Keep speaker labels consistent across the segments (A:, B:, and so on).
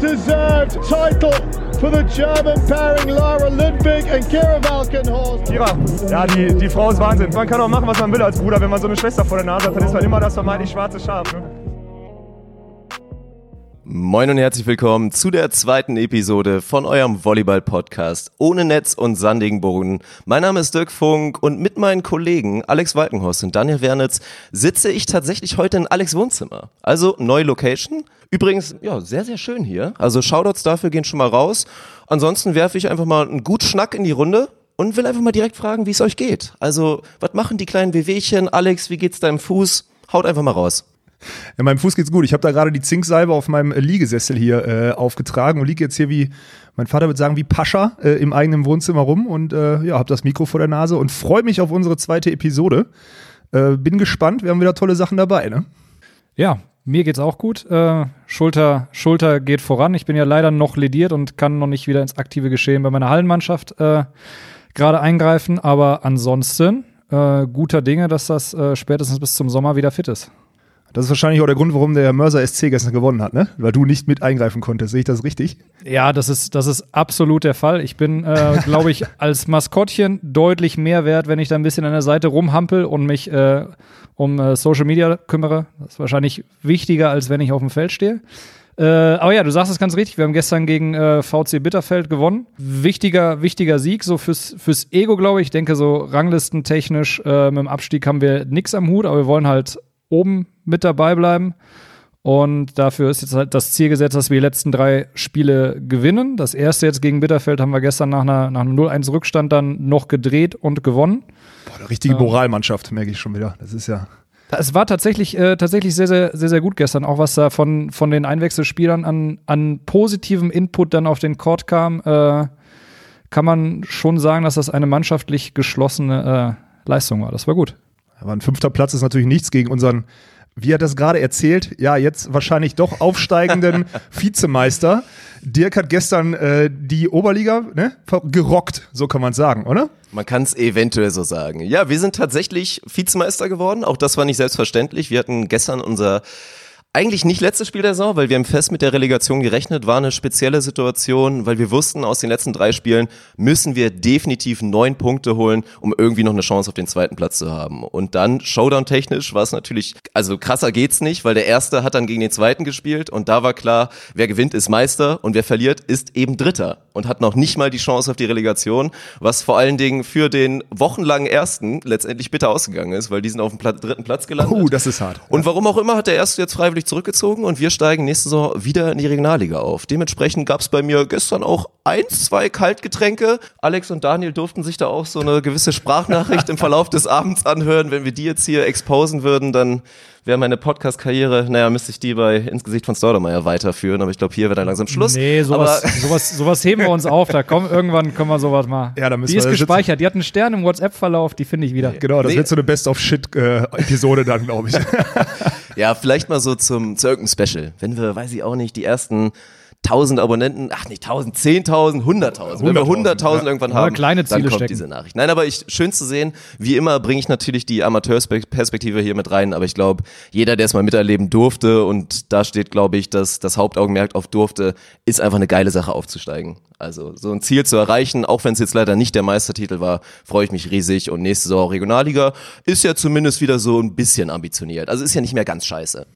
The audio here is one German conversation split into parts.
A: deserved title for the German pairing Lara Lundvik and Kira Valkenhorst.
B: Kira, ja, die, die Frau ist Wahnsinn. Man kann auch machen, was man will als Bruder. Wenn man so eine Schwester vor der Nase hat, dann ist man immer das vermeintlich schwarze Schaf. Ne?
C: Moin und herzlich willkommen zu der zweiten Episode von eurem Volleyball-Podcast ohne Netz und sandigen Boden. Mein Name ist Dirk Funk und mit meinen Kollegen Alex Walkenhorst und Daniel Wernitz sitze ich tatsächlich heute in Alex Wohnzimmer. Also neue Location. Übrigens, ja, sehr, sehr schön hier. Also Shoutouts dafür gehen schon mal raus. Ansonsten werfe ich einfach mal einen gut Schnack in die Runde und will einfach mal direkt fragen, wie es euch geht. Also, was machen die kleinen Wehwehchen? Alex, wie geht's deinem Fuß? Haut einfach mal raus.
D: Ja, meinem Fuß geht's gut. Ich habe da gerade die Zinksalbe auf meinem Liegesessel hier äh, aufgetragen und liege jetzt hier wie, mein Vater würde sagen, wie Pascha äh, im eigenen Wohnzimmer rum und äh, ja, habe das Mikro vor der Nase und freue mich auf unsere zweite Episode. Äh, bin gespannt, wir haben wieder tolle Sachen dabei, ne?
E: Ja, mir geht's auch gut. Äh, Schulter, Schulter geht voran. Ich bin ja leider noch lediert und kann noch nicht wieder ins aktive Geschehen bei meiner Hallenmannschaft äh, gerade eingreifen. Aber ansonsten äh, guter Dinge, dass das äh, spätestens bis zum Sommer wieder fit ist.
D: Das ist wahrscheinlich auch der Grund, warum der Mörser SC gestern gewonnen hat, ne? Weil du nicht mit eingreifen konntest. Sehe ich das richtig?
E: Ja, das ist, das ist absolut der Fall. Ich bin, äh, glaube ich, als Maskottchen deutlich mehr wert, wenn ich da ein bisschen an der Seite rumhampel und mich äh, um äh, Social Media kümmere. Das ist wahrscheinlich wichtiger, als wenn ich auf dem Feld stehe. Äh, aber ja, du sagst es ganz richtig. Wir haben gestern gegen äh, VC Bitterfeld gewonnen. Wichtiger, wichtiger Sieg, so fürs, fürs Ego, glaube ich. Ich denke, so ranglistentechnisch äh, mit dem Abstieg haben wir nichts am Hut, aber wir wollen halt oben mit dabei bleiben. Und dafür ist jetzt halt das Ziel gesetzt, dass wir die letzten drei Spiele gewinnen. Das erste jetzt gegen Bitterfeld haben wir gestern nach, einer, nach einem 0-1 Rückstand dann noch gedreht und gewonnen.
D: Boah, eine richtige Moralmannschaft, merke ich schon wieder. Das ist ja.
E: Es war tatsächlich, äh, tatsächlich sehr, sehr, sehr, sehr gut gestern, auch was da von, von den Einwechselspielern an, an positivem Input dann auf den Court kam, äh, kann man schon sagen, dass das eine mannschaftlich geschlossene äh, Leistung war. Das war gut.
D: Aber ein fünfter Platz ist natürlich nichts gegen unseren, wie hat das gerade erzählt, ja, jetzt wahrscheinlich doch aufsteigenden Vizemeister. Dirk hat gestern äh, die Oberliga ne, gerockt, so kann man sagen, oder?
C: Man kann es eventuell so sagen. Ja, wir sind tatsächlich Vizemeister geworden. Auch das war nicht selbstverständlich. Wir hatten gestern unser eigentlich nicht letztes Spiel der Saison, weil wir haben fest mit der Relegation gerechnet, war eine spezielle Situation, weil wir wussten, aus den letzten drei Spielen müssen wir definitiv neun Punkte holen, um irgendwie noch eine Chance auf den zweiten Platz zu haben. Und dann, Showdown-technisch, war es natürlich, also krasser geht's nicht, weil der Erste hat dann gegen den Zweiten gespielt und da war klar, wer gewinnt, ist Meister und wer verliert, ist eben Dritter und hat noch nicht mal die Chance auf die Relegation, was vor allen Dingen für den wochenlangen Ersten letztendlich bitter ausgegangen ist, weil die sind auf dem Pla dritten Platz gelandet.
D: Oh, das ist hart.
C: Und warum auch immer hat der Erste jetzt freiwillig zurückgezogen und wir steigen nächste Saison wieder in die Regionalliga auf. Dementsprechend gab es bei mir gestern auch eins, zwei Kaltgetränke. Alex und Daniel durften sich da auch so eine gewisse Sprachnachricht im Verlauf des Abends anhören. Wenn wir die jetzt hier exposen würden, dann wäre meine Podcast-Karriere, naja, müsste ich die bei ins Gesicht von Staudemeyer weiterführen, aber ich glaube, hier wird dann langsam Schluss.
E: Nee, sowas, sowas, sowas heben wir uns auf. Da kommen irgendwann können wir sowas mal.
D: Ja, da müssen
E: die ist gespeichert. Die hat einen Stern im WhatsApp-Verlauf, die finde ich wieder.
D: Genau, das
C: Nee.
D: wird so eine Best-of-Shit-Episode dann, glaube ich.
C: Ja, vielleicht mal so zum, zu irgendeinem Special. Wenn wir, weiß ich auch nicht, die ersten 1000 Abonnenten, ach nicht 1000, 10.000, 100.000. Wenn wir
D: 100.000,
C: 100.000
D: ja.
C: irgendwann haben,
E: kleine
C: dann
E: Ziele
C: kommt
E: stecken.
C: diese Nachricht. Nein, aber ich, schön zu sehen. Wie immer bringe ich natürlich die Amateursperspektive hier mit rein, aber ich glaube, jeder, der es mal miterleben durfte und da steht, glaube ich, dass das Hauptaugenmerk auf durfte, ist einfach eine geile Sache aufzusteigen. Also so ein Ziel zu erreichen, auch wenn es jetzt leider nicht der Meistertitel war, freue ich mich riesig und nächste Saison Regionalliga ist ja zumindest wieder so ein bisschen ambitioniert. Also ist ja nicht mehr ganz scheiße.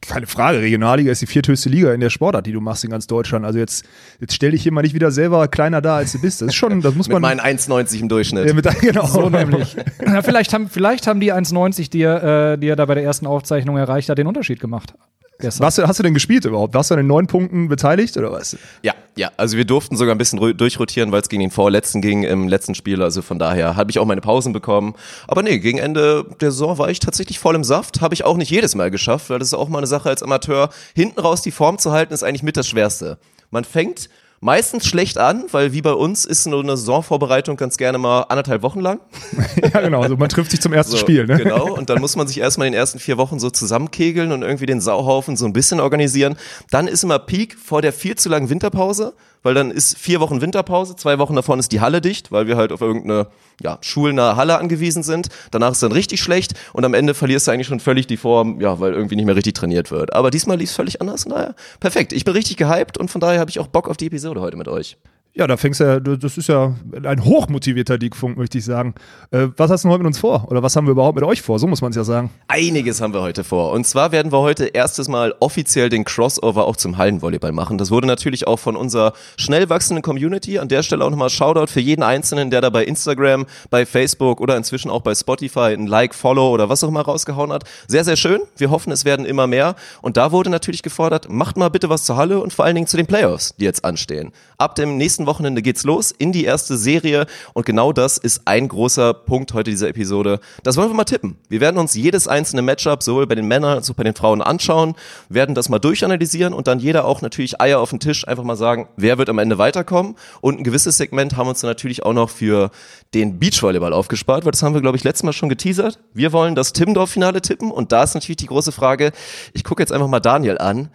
D: Keine Frage, Regionalliga ist die vierthöchste Liga in der Sportart, die du machst in ganz Deutschland. Also jetzt, jetzt stell dich hier mal nicht wieder selber kleiner da, als du bist. Das ist schon, das muss
C: Mit
D: man.
C: meinen 1,90 im Durchschnitt.
D: ja, mit, genau.
E: So nämlich. Ja, vielleicht, haben, vielleicht haben die 1,90, die er, äh, die er da bei der ersten Aufzeichnung erreicht hat, den Unterschied gemacht. Gestern.
D: Was, hast du denn gespielt überhaupt? Warst du an den neun Punkten beteiligt oder was?
C: Ja, ja, also wir durften sogar ein bisschen durchrotieren, weil es gegen den Vorletzten ging im letzten Spiel. Also von daher habe ich auch meine Pausen bekommen. Aber nee, gegen Ende der Saison war ich tatsächlich voll im Saft. Habe ich auch nicht jedes Mal geschafft, weil das ist auch mal eine Sache als Amateur. Hinten raus die Form zu halten, ist eigentlich mit das Schwerste. Man fängt meistens schlecht an, weil wie bei uns ist so eine Saisonvorbereitung ganz gerne mal anderthalb Wochen lang.
D: ja, genau. Also man trifft sich zum ersten
C: So,
D: Spiel. Ne?
C: Genau, und dann muss man sich erstmal in den ersten vier Wochen so zusammenkegeln und irgendwie den Sauhaufen so ein bisschen organisieren. Dann ist immer Peak vor der viel zu langen Winterpause, weil dann ist vier Wochen Winterpause, zwei Wochen davon ist die Halle dicht, weil wir halt auf irgendeine ja, schulnahe Halle angewiesen sind. Danach ist dann richtig schlecht und am Ende verlierst du eigentlich schon völlig die Form, ja, weil irgendwie nicht mehr richtig trainiert wird. Aber diesmal lief es völlig anders und daher perfekt. Ich bin richtig gehypt und von daher habe ich auch Bock auf die Episode heute mit euch.
D: Ja, da fängst du ja, das ist ja ein hochmotivierter League-Funk, möchte ich sagen. Äh, was hast du heute mit uns vor? Oder was haben wir überhaupt mit euch vor? So muss man es ja sagen.
C: Einiges haben wir heute vor. Und zwar werden wir heute erstes Mal offiziell den Crossover auch zum Hallenvolleyball machen. Das wurde natürlich auch von unserer schnell wachsenden Community. An der Stelle auch nochmal Shoutout für jeden Einzelnen, der da bei Instagram, bei Facebook oder inzwischen auch bei Spotify ein Like, Follow oder was auch immer rausgehauen hat. Sehr, sehr schön. Wir hoffen, es werden immer mehr. Und da wurde natürlich gefordert, macht mal bitte was zur Halle und vor allen Dingen zu den Playoffs, die jetzt anstehen. Ab dem nächsten Wochenende geht's los in die erste Serie. Und genau das ist ein großer Punkt heute dieser Episode. Das wollen wir mal tippen. Wir werden uns jedes einzelne Matchup sowohl bei den Männern als auch bei den Frauen anschauen, werden das mal durchanalysieren und dann jeder auch natürlich Eier auf den Tisch einfach mal sagen, wer wird am Ende weiterkommen. Und ein gewisses Segment haben wir uns dann natürlich auch noch für den Beachvolleyball aufgespart, weil das haben wir, glaube ich, letztes Mal schon geteasert. Wir wollen das Timmendorf-Finale tippen und da ist natürlich die große Frage, ich gucke jetzt einfach mal Daniel an.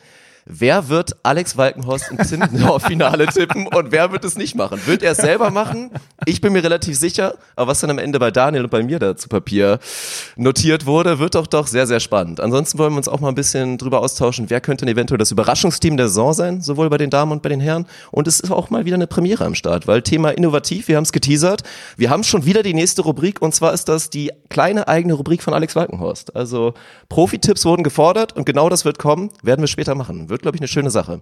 C: Wer wird Alex Walkenhorst im Timmendorf-Finale tippen und wer wird es nicht machen? Wird er es selber machen? Ich bin mir relativ sicher, aber was dann am Ende bei Daniel und bei mir da zu Papier notiert wurde, wird doch doch sehr, sehr spannend. Ansonsten wollen wir uns auch mal ein bisschen drüber austauschen, wer könnte denn eventuell das Überraschungsteam der Saison sein, sowohl bei den Damen und bei den Herren. Und es ist auch mal wieder eine Premiere am Start, weil Thema innovativ, wir haben es geteasert. Wir haben schon wieder die nächste Rubrik und zwar ist das die kleine eigene Rubrik von Alex Walkenhorst. Also Profi-Tipps wurden gefordert und genau das wird kommen, werden wir später machen. Wird, glaube ich, eine schöne Sache.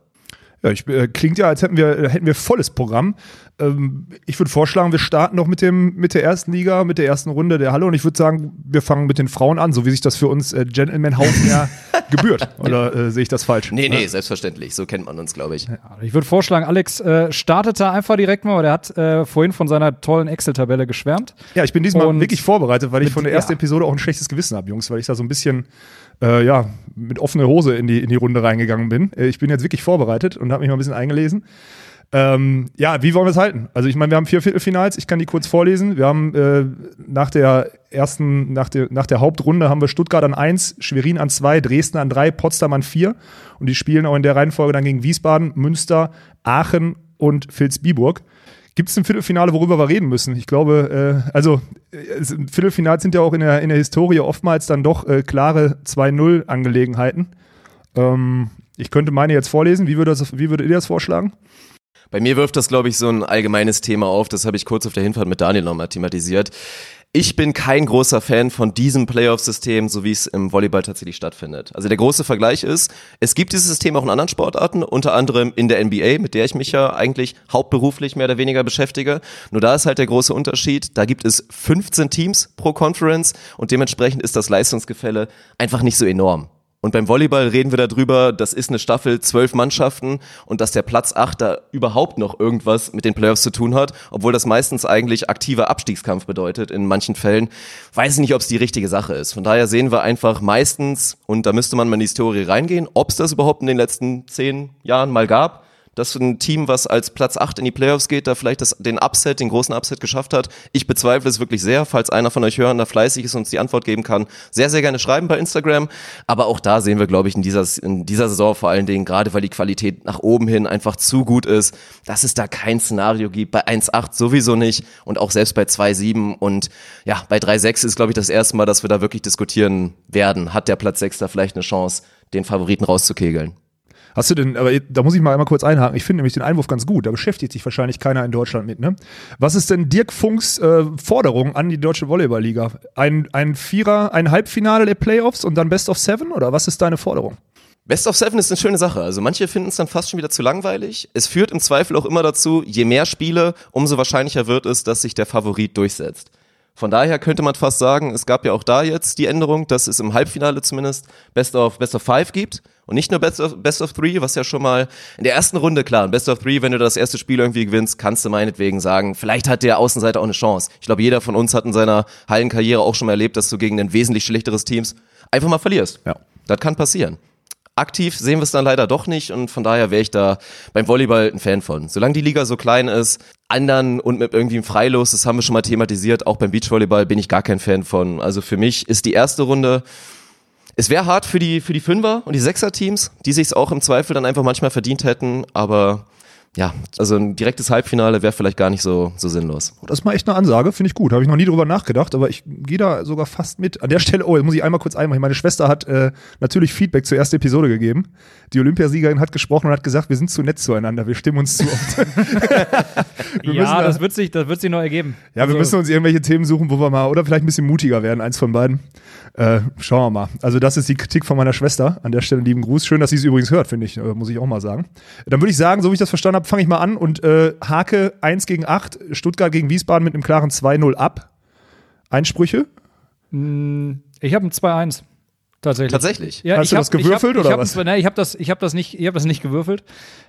D: Ja, ich, äh, klingt ja, als hätten wir, hätten wir volles Programm. Ähm, ich würde vorschlagen, wir starten noch mit, dem, mit der ersten Liga, mit der ersten Runde der Halle und ich würde sagen, wir fangen mit den Frauen an, so wie sich das für uns äh, Gentleman-Haufen ja gebührt. Oder äh, sehe ich das falsch?
C: Nee, nee, selbstverständlich. So kennt man uns, glaube ich.
E: Ja, ich würde vorschlagen, Alex äh, startet da einfach direkt mal, weil er hat äh, vorhin von seiner tollen Excel-Tabelle geschwärmt.
D: Ja, ich bin diesmal
E: Und
D: wirklich vorbereitet, weil ich von der ersten
E: ja.
D: Episode auch ein schlechtes Gewissen habe, Jungs, weil ich da so ein bisschen äh, ja, mit offener Hose in die, in die Runde reingegangen bin. Äh, ich bin jetzt wirklich vorbereitet und habe mich mal ein bisschen eingelesen. Ähm, ja, wie wollen wir es halten? Also ich meine, wir haben vier Viertelfinals, ich kann die kurz vorlesen. Wir haben äh, nach der ersten, nach der, nach der Hauptrunde haben wir Stuttgart an 1, Schwerin an 2, Dresden an 3, Potsdam an 4 und die spielen auch in der Reihenfolge dann gegen Wiesbaden, Münster, Aachen und Vilsbiburg. Gibt es ein Viertelfinale, worüber wir reden müssen? Ich glaube, äh, also äh, Viertelfinals sind ja auch in der, in der Historie oftmals dann doch äh, klare 2-0-Angelegenheiten. Ähm, ich könnte meine jetzt vorlesen. Wie, würde das, wie würdet ihr das vorschlagen?
C: Bei mir wirft das, glaube ich, so ein allgemeines Thema auf. Das habe ich kurz auf der Hinfahrt mit Daniel nochmal thematisiert. Ich bin kein großer Fan von diesem Playoff-System, so wie es im Volleyball tatsächlich stattfindet. Also der große Vergleich ist, es gibt dieses System auch in anderen Sportarten, unter anderem in der NBA, mit der ich mich ja eigentlich hauptberuflich mehr oder weniger beschäftige. Nur da ist halt der große Unterschied, da gibt es 15 Teams pro Conference und dementsprechend ist das Leistungsgefälle einfach nicht so enorm. Und beim Volleyball reden wir darüber, das ist eine Staffel, zwölf Mannschaften und dass der Platz acht da überhaupt noch irgendwas mit den Playoffs zu tun hat, obwohl das meistens eigentlich aktiver Abstiegskampf bedeutet in manchen Fällen, weiß ich nicht, ob es die richtige Sache ist. Von daher sehen wir einfach meistens, und da müsste man mal in die Historie reingehen, ob es das überhaupt in den letzten zehn Jahren mal gab, dass ein Team, was als Platz 8 in die Playoffs geht, da vielleicht das, den Upset, den großen Upset geschafft hat. Ich bezweifle es wirklich sehr. Falls einer von euch hören, da fleißig ist und uns die Antwort geben kann, sehr, sehr gerne schreiben bei Instagram. Aber auch da sehen wir, glaube ich, in dieser, in dieser Saison vor allen Dingen, gerade weil die Qualität nach oben hin einfach zu gut ist, dass es da kein Szenario gibt. Bei 1,8 sowieso nicht und auch selbst bei 2,7 und ja, bei 3,6 ist, glaube ich, das erste Mal, dass wir da wirklich diskutieren werden. Hat der Platz 6 da vielleicht eine Chance, den Favoriten rauszukegeln?
D: Hast du denn, aber da muss ich mal einmal kurz einhaken. Ich finde nämlich den Einwurf ganz gut. Da beschäftigt sich wahrscheinlich keiner in Deutschland mit. Ne? Was ist denn Dirk Funks äh, Forderung an die deutsche Volleyballliga? Ein, ein Vierer, ein Halbfinale der Playoffs und dann Best of Seven? Oder was ist deine Forderung?
C: Best of Seven ist eine schöne Sache. Also manche finden es dann fast schon wieder zu langweilig. Es führt im Zweifel auch immer dazu, je mehr Spiele, umso wahrscheinlicher wird es, dass sich der Favorit durchsetzt. Von daher könnte man fast sagen, es gab ja auch da jetzt die Änderung, dass es im Halbfinale zumindest Best of, Best of Five gibt und nicht nur Best of, Best of Three, was ja schon mal in der ersten Runde klar, Best of Three, wenn du das erste Spiel irgendwie gewinnst, kannst du meinetwegen sagen, vielleicht hat der Außenseiter auch eine Chance. Ich glaube, jeder von uns hat in seiner Hallenkarriere auch schon mal erlebt, dass du gegen ein wesentlich schlechteres Teams einfach mal verlierst.
D: Ja.
C: Das kann passieren. Aktiv sehen wir es dann leider doch nicht und von daher wäre ich da beim Volleyball ein Fan von. Solange die Liga so klein ist, anderen und mit irgendwie einem Freilos, das haben wir schon mal thematisiert, auch beim Beachvolleyball bin ich gar kein Fan von. Also für mich ist die erste Runde es wäre hart für die, für die Fünfer- und die Sechser-Teams, die sich auch im Zweifel dann einfach manchmal verdient hätten, aber ja, also ein direktes Halbfinale wäre vielleicht gar nicht so, so sinnlos.
D: Das ist mal echt eine Ansage, finde ich gut. Habe ich noch nie drüber nachgedacht, aber ich gehe da sogar fast mit. An der Stelle, oh, jetzt muss ich einmal kurz einmachen. Meine Schwester hat äh, natürlich Feedback zur ersten Episode gegeben. Die Olympiasiegerin hat gesprochen und hat gesagt, wir sind zu nett zueinander, wir stimmen uns zu oft.
E: ja, das wird, sich, das wird sich noch ergeben.
D: Ja, also, wir müssen uns irgendwelche Themen suchen, wo wir mal, oder vielleicht ein bisschen mutiger werden, eins von beiden. Äh, schauen wir mal. Also das ist die Kritik von meiner Schwester. An der Stelle lieben Gruß. Schön, dass sie es übrigens hört, finde ich, äh, muss ich auch mal sagen. Dann würde ich sagen, so wie ich das verstanden habe, fange ich mal an und äh, hake 1 gegen 8, Stuttgart gegen Wiesbaden mit einem klaren 2-0 ab. Einsprüche?
E: Hm, ich habe ein 2-1. Tatsächlich.
C: Tatsächlich.
D: Ja, Hast du hab, das gewürfelt
E: hab,
D: oder
E: hab,
D: was?
E: Ne, ich habe das, ich hab das nicht, ich habe das nicht gewürfelt,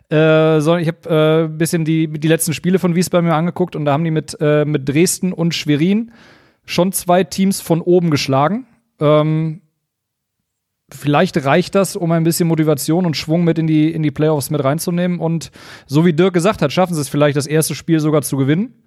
E: äh, sondern ich habe äh, ein bisschen die, die letzten Spiele von Wiesbaden mir angeguckt und da haben die mit, äh, mit Dresden und Schwerin schon zwei Teams von oben geschlagen. Ähm, vielleicht reicht das, um ein bisschen Motivation und Schwung mit in die, in die Playoffs mit reinzunehmen. Und so wie Dirk gesagt hat, schaffen sie es vielleicht, das erste Spiel sogar zu gewinnen.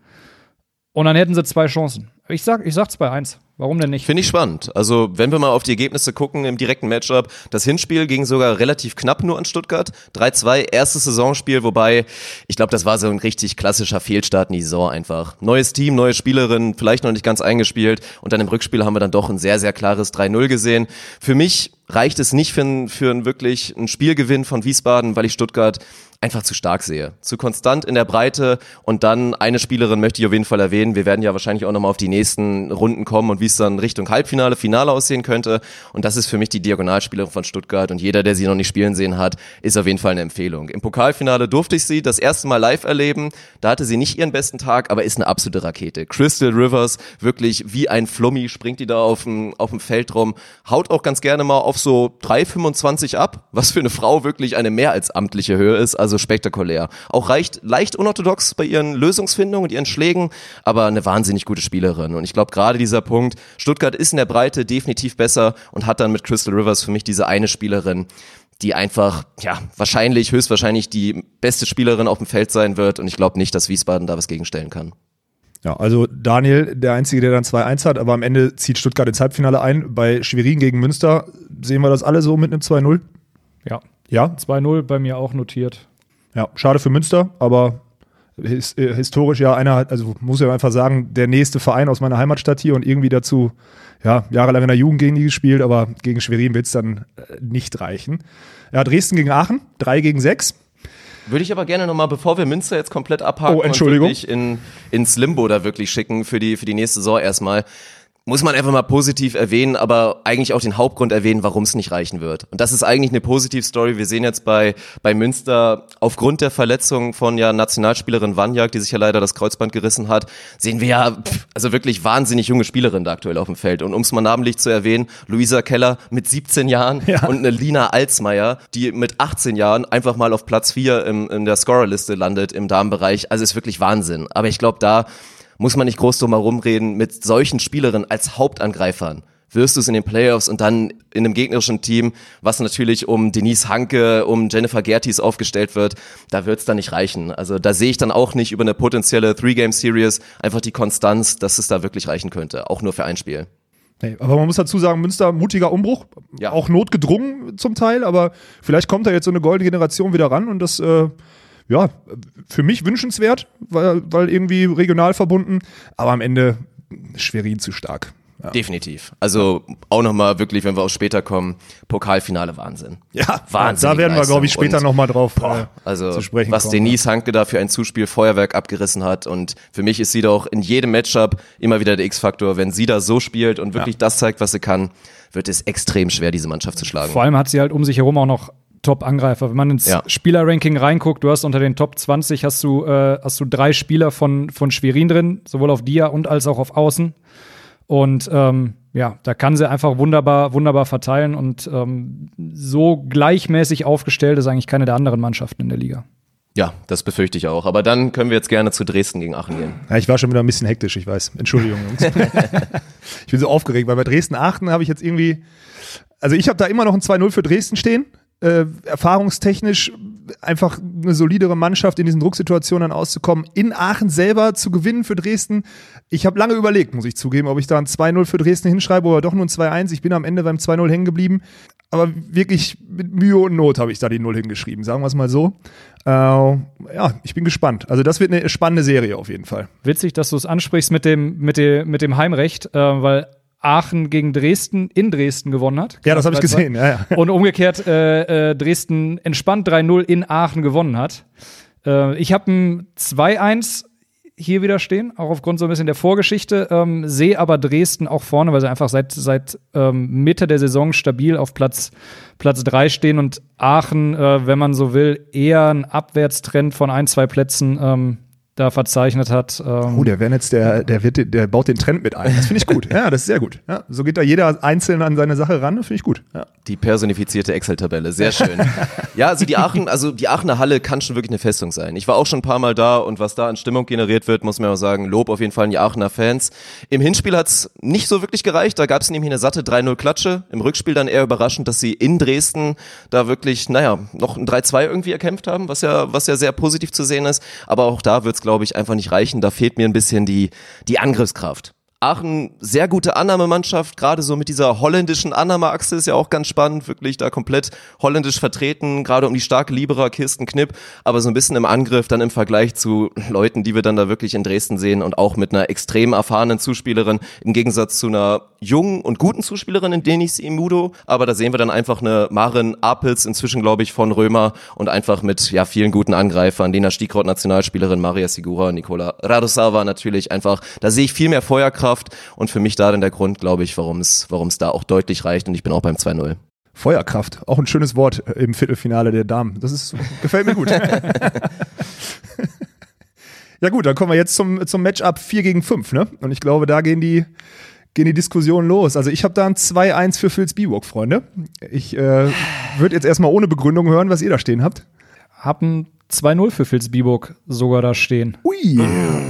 E: Und dann hätten sie zwei Chancen. Ich sag, ich sag 2-1. Warum denn nicht?
C: Finde ich spannend. Also, wenn wir mal auf die Ergebnisse gucken im direkten Matchup, das Hinspiel ging sogar relativ knapp nur an Stuttgart. 3-2, erstes Saisonspiel, wobei ich glaube, das war so ein richtig klassischer Fehlstart in die Saison einfach. Neues Team, neue Spielerin, vielleicht noch nicht ganz eingespielt und dann im Rückspiel haben wir dann doch ein sehr, sehr klares 3-0 gesehen. Für mich reicht es nicht für, ein, für ein wirklich einen Spielgewinn von Wiesbaden, weil ich Stuttgart einfach zu stark sehe. Zu konstant in der Breite und dann eine Spielerin möchte ich auf jeden Fall erwähnen. Wir werden ja wahrscheinlich auch nochmal auf die nächsten Runden kommen und wie es dann Richtung Halbfinale, Finale aussehen könnte. Und das ist für mich die Diagonalspielerin von Stuttgart und jeder, der sie noch nicht spielen sehen hat, ist auf jeden Fall eine Empfehlung. Im Pokalfinale durfte ich sie das erste Mal live erleben. Da hatte sie nicht ihren besten Tag, aber ist eine absolute Rakete. Crystal Rivers, wirklich wie ein Flummi, springt die da auf dem, auf dem Feld rum, haut auch ganz gerne mal auf so 3,25 ab, was für eine Frau wirklich eine mehr als amtliche Höhe ist. Also also spektakulär. Auch reicht leicht unorthodox bei ihren Lösungsfindungen und ihren Schlägen, aber eine wahnsinnig gute Spielerin. Und ich glaube gerade dieser Punkt, Stuttgart ist in der Breite definitiv besser und hat dann mit Crystal Rivers für mich diese eine Spielerin, die einfach, ja, wahrscheinlich, höchstwahrscheinlich die beste Spielerin auf dem Feld sein wird. Und ich glaube nicht, dass Wiesbaden da was gegenstellen kann.
D: Ja, also Daniel, der Einzige, der dann 2-1 hat, aber am Ende zieht Stuttgart ins Halbfinale ein. Bei Schwerin gegen Münster sehen wir das alle so mit einem 2-0?
E: Ja.
D: Ja?
E: 2-0 bei mir auch notiert.
D: Ja, schade für Münster, aber his, äh, historisch ja einer, also muss ich einfach sagen, der nächste Verein aus meiner Heimatstadt hier und irgendwie dazu, ja, jahrelang in der Jugend gegen die gespielt, aber gegen Schwerin wird es dann äh, nicht reichen. Ja, Dresden gegen Aachen, 3 gegen 6.
C: Würde ich aber gerne nochmal, bevor wir Münster jetzt komplett abhaken
D: oh,
C: und wirklich in, ins Limbo da wirklich schicken für die, für die nächste Saison erstmal, muss man einfach mal positiv erwähnen, aber eigentlich auch den Hauptgrund erwähnen, warum es nicht reichen wird. Und das ist eigentlich eine Positivstory. Wir sehen jetzt bei, bei Münster, aufgrund der Verletzung von ja Nationalspielerin Wanjak, die sich ja leider das Kreuzband gerissen hat, sehen wir ja, also wirklich wahnsinnig junge Spielerin da aktuell auf dem Feld. Und um es mal namentlich zu erwähnen, Luisa Keller mit 17 Jahren ja. und eine Lina Alsmeier, die mit 18 Jahren einfach mal auf Platz 4 im, in der Scorerliste landet im Damenbereich. Also ist wirklich Wahnsinn. Aber ich glaube, da muss man nicht groß drum herum reden, mit solchen Spielerinnen als Hauptangreifern wirst du es in den Playoffs und dann in einem gegnerischen Team, was natürlich um Denise Hanke, um Jennifer Gertis aufgestellt wird, da wird es dann nicht reichen. Also da sehe ich dann auch nicht über eine potenzielle Three-Game-Series einfach die Konstanz, dass es da wirklich reichen könnte, auch nur für ein Spiel.
D: Nee, aber man muss dazu sagen, Münster, mutiger Umbruch, ja. auch notgedrungen zum Teil, aber vielleicht kommt da jetzt so eine goldene Generation wieder ran und das äh, ja, für mich wünschenswert, weil, weil irgendwie regional verbunden, aber am Ende Schwerin zu stark.
C: Ja. Definitiv. Also auch nochmal wirklich, wenn wir auch später kommen, Pokalfinale Wahnsinn.
D: Ja, Wahnsinn. Da werden wir, glaube ich, später nochmal drauf boah, äh,
C: also, zu sprechen Was kommen, Denise Hanke da für ein Zuspiel Feuerwerk abgerissen hat und für mich ist sie doch in jedem Matchup immer wieder der X-Faktor. Wenn sie da so spielt und wirklich ja. das zeigt, was sie kann, wird es extrem schwer, diese Mannschaft zu schlagen.
E: Vor allem hat sie halt um sich herum auch noch Top-Angreifer. Wenn man ins ja. Spielerranking reinguckt, du hast unter den Top 20 hast du, äh, hast du drei Spieler von, von Schwerin drin, sowohl auf Dia und als auch auf Außen. Und ähm, ja, da kann sie einfach wunderbar, wunderbar verteilen und ähm, so gleichmäßig aufgestellt ist eigentlich keine der anderen Mannschaften in der Liga.
C: Ja, das befürchte ich auch. Aber dann können wir jetzt gerne zu Dresden gegen Aachen gehen.
D: Ja, ich war schon wieder ein bisschen hektisch, ich weiß. Entschuldigung, Jungs. ich bin so aufgeregt, weil bei Dresden-Aachen habe ich jetzt irgendwie, also ich habe da immer noch ein 2-0 für Dresden stehen. Äh, erfahrungstechnisch einfach eine solidere Mannschaft in diesen Drucksituationen auszukommen. In Aachen selber zu gewinnen für Dresden. Ich habe lange überlegt, muss ich zugeben, ob ich da ein 2-0 für Dresden hinschreibe oder doch nur ein 2-1. Ich bin am Ende beim 2-0 hängen geblieben. Aber wirklich mit Mühe und Not habe ich da die 0 hingeschrieben, sagen wir es mal so. Äh, ja, ich bin gespannt. Also das wird eine spannende Serie auf jeden Fall.
E: Witzig, dass du es ansprichst mit dem, mit dem, mit dem Heimrecht, äh, weil Aachen gegen Dresden in Dresden gewonnen hat.
D: Ja, das habe ich gesehen. Ja, ja.
E: Und umgekehrt äh, äh, Dresden entspannt 3-0 in Aachen gewonnen hat. Äh, ich habe ein 2-1 hier wieder stehen, auch aufgrund so ein bisschen der Vorgeschichte, ähm, sehe aber Dresden auch vorne, weil sie einfach seit, seit ähm, Mitte der Saison stabil auf Platz, Platz 3 stehen und Aachen, äh, wenn man so will, eher ein Abwärtstrend von ein, zwei Plätzen ähm, da verzeichnet hat.
D: Ähm oh, der jetzt der, der wird, der baut den Trend mit ein. Das finde ich gut. ja, das ist sehr gut. Ja, so geht da jeder einzeln an seine Sache ran. Das finde ich gut. Ja.
C: Die personifizierte Excel-Tabelle, sehr schön. ja, also die Aachen, also die Aachener Halle kann schon wirklich eine Festung sein. Ich war auch schon ein paar Mal da und was da an Stimmung generiert wird, muss man auch sagen, Lob auf jeden Fall an die Aachener Fans. Im Hinspiel hat's nicht so wirklich gereicht. Da gab's nämlich eine satte 3-0 Klatsche. Im Rückspiel dann eher überraschend, dass sie in Dresden da wirklich, naja, noch ein 3-2 irgendwie erkämpft haben, was ja, was ja sehr positiv zu sehen ist. Aber auch da wird's glaube ich, einfach nicht reichen. Da fehlt mir ein bisschen die, die Angriffskraft. Aachen, sehr gute Annahmemannschaft, gerade so mit dieser holländischen Annahmeachse ist ja auch ganz spannend, wirklich da komplett holländisch vertreten, gerade um die starke Liberer, Kirsten Knipp, aber so ein bisschen im Angriff dann im Vergleich zu Leuten, die wir dann da wirklich in Dresden sehen und auch mit einer extrem erfahrenen Zuspielerin, im Gegensatz zu einer jungen und guten Zuspielerin in Denis Imudo, aber da sehen wir dann einfach eine Marin Apels, inzwischen glaube ich von Römer und einfach mit ja vielen guten Angreifern, Lena Stiekraut, Nationalspielerin, Maria Sigura, Nicola Radosava natürlich einfach, da sehe ich viel mehr Feuerkraft Feuerkraft und für mich da dann der Grund, glaube ich, warum es warum es da auch deutlich reicht und ich bin auch beim 2-0.
D: Feuerkraft, auch ein schönes Wort im Viertelfinale der Damen. Das ist gefällt mir gut. ja gut, dann kommen wir jetzt zum zum Matchup 4 gegen 5, ne? Und ich glaube, da gehen die gehen die Diskussionen los. Also ich habe da ein 2-1 für Phils Biwok, Freunde. Ich äh, würde jetzt erstmal ohne Begründung hören, was ihr da stehen habt.
E: Hab ein 2-0 für Phils Biburg sogar da stehen.
D: Ui,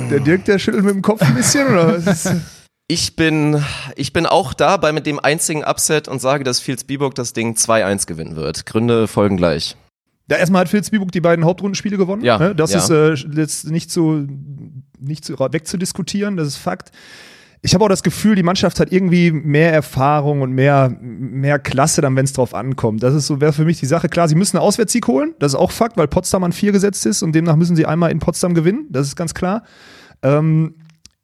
D: der Dirk, der schüttelt mit dem Kopf ein bisschen, oder was?
C: Ich bin, ich bin auch da bei mit dem einzigen Upset und sage, dass Phils Biburg das Ding 2-1 gewinnen wird. Gründe folgen gleich.
D: Ja, erstmal hat Phils Biburg die beiden Hauptrundenspiele gewonnen.
C: Ja,
D: ne? Das
C: ja.
D: ist äh, jetzt nicht zu, nicht zu wegzudiskutieren, das ist Fakt ich habe auch das Gefühl, die Mannschaft hat irgendwie mehr Erfahrung und mehr, mehr Klasse, dann, wenn es drauf ankommt. Das ist so, wäre für mich die Sache. Klar, sie müssen einen Auswärtssieg holen, das ist auch Fakt, weil Potsdam an vier gesetzt ist und demnach müssen sie einmal in Potsdam gewinnen, das ist ganz klar. Ähm,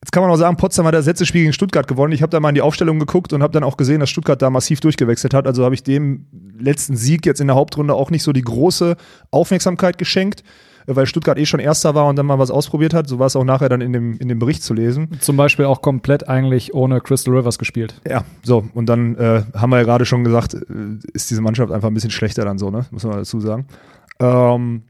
D: Jetzt kann man auch sagen, Potsdam hat das letzte Spiel gegen Stuttgart gewonnen. Ich habe da mal in die Aufstellung geguckt und habe dann auch gesehen, dass Stuttgart da massiv durchgewechselt hat. Also habe ich dem letzten Sieg jetzt in der Hauptrunde auch nicht so die große Aufmerksamkeit geschenkt weil Stuttgart eh schon Erster war und dann mal was ausprobiert hat. So war es auch nachher dann in dem, in dem Bericht zu lesen.
E: Zum Beispiel auch komplett eigentlich ohne Crystal Rivers gespielt.
D: Ja, so. Und dann äh, haben wir ja gerade schon gesagt, äh, ist diese Mannschaft einfach ein bisschen schlechter dann so, ne? Muss man dazu sagen. Ähm,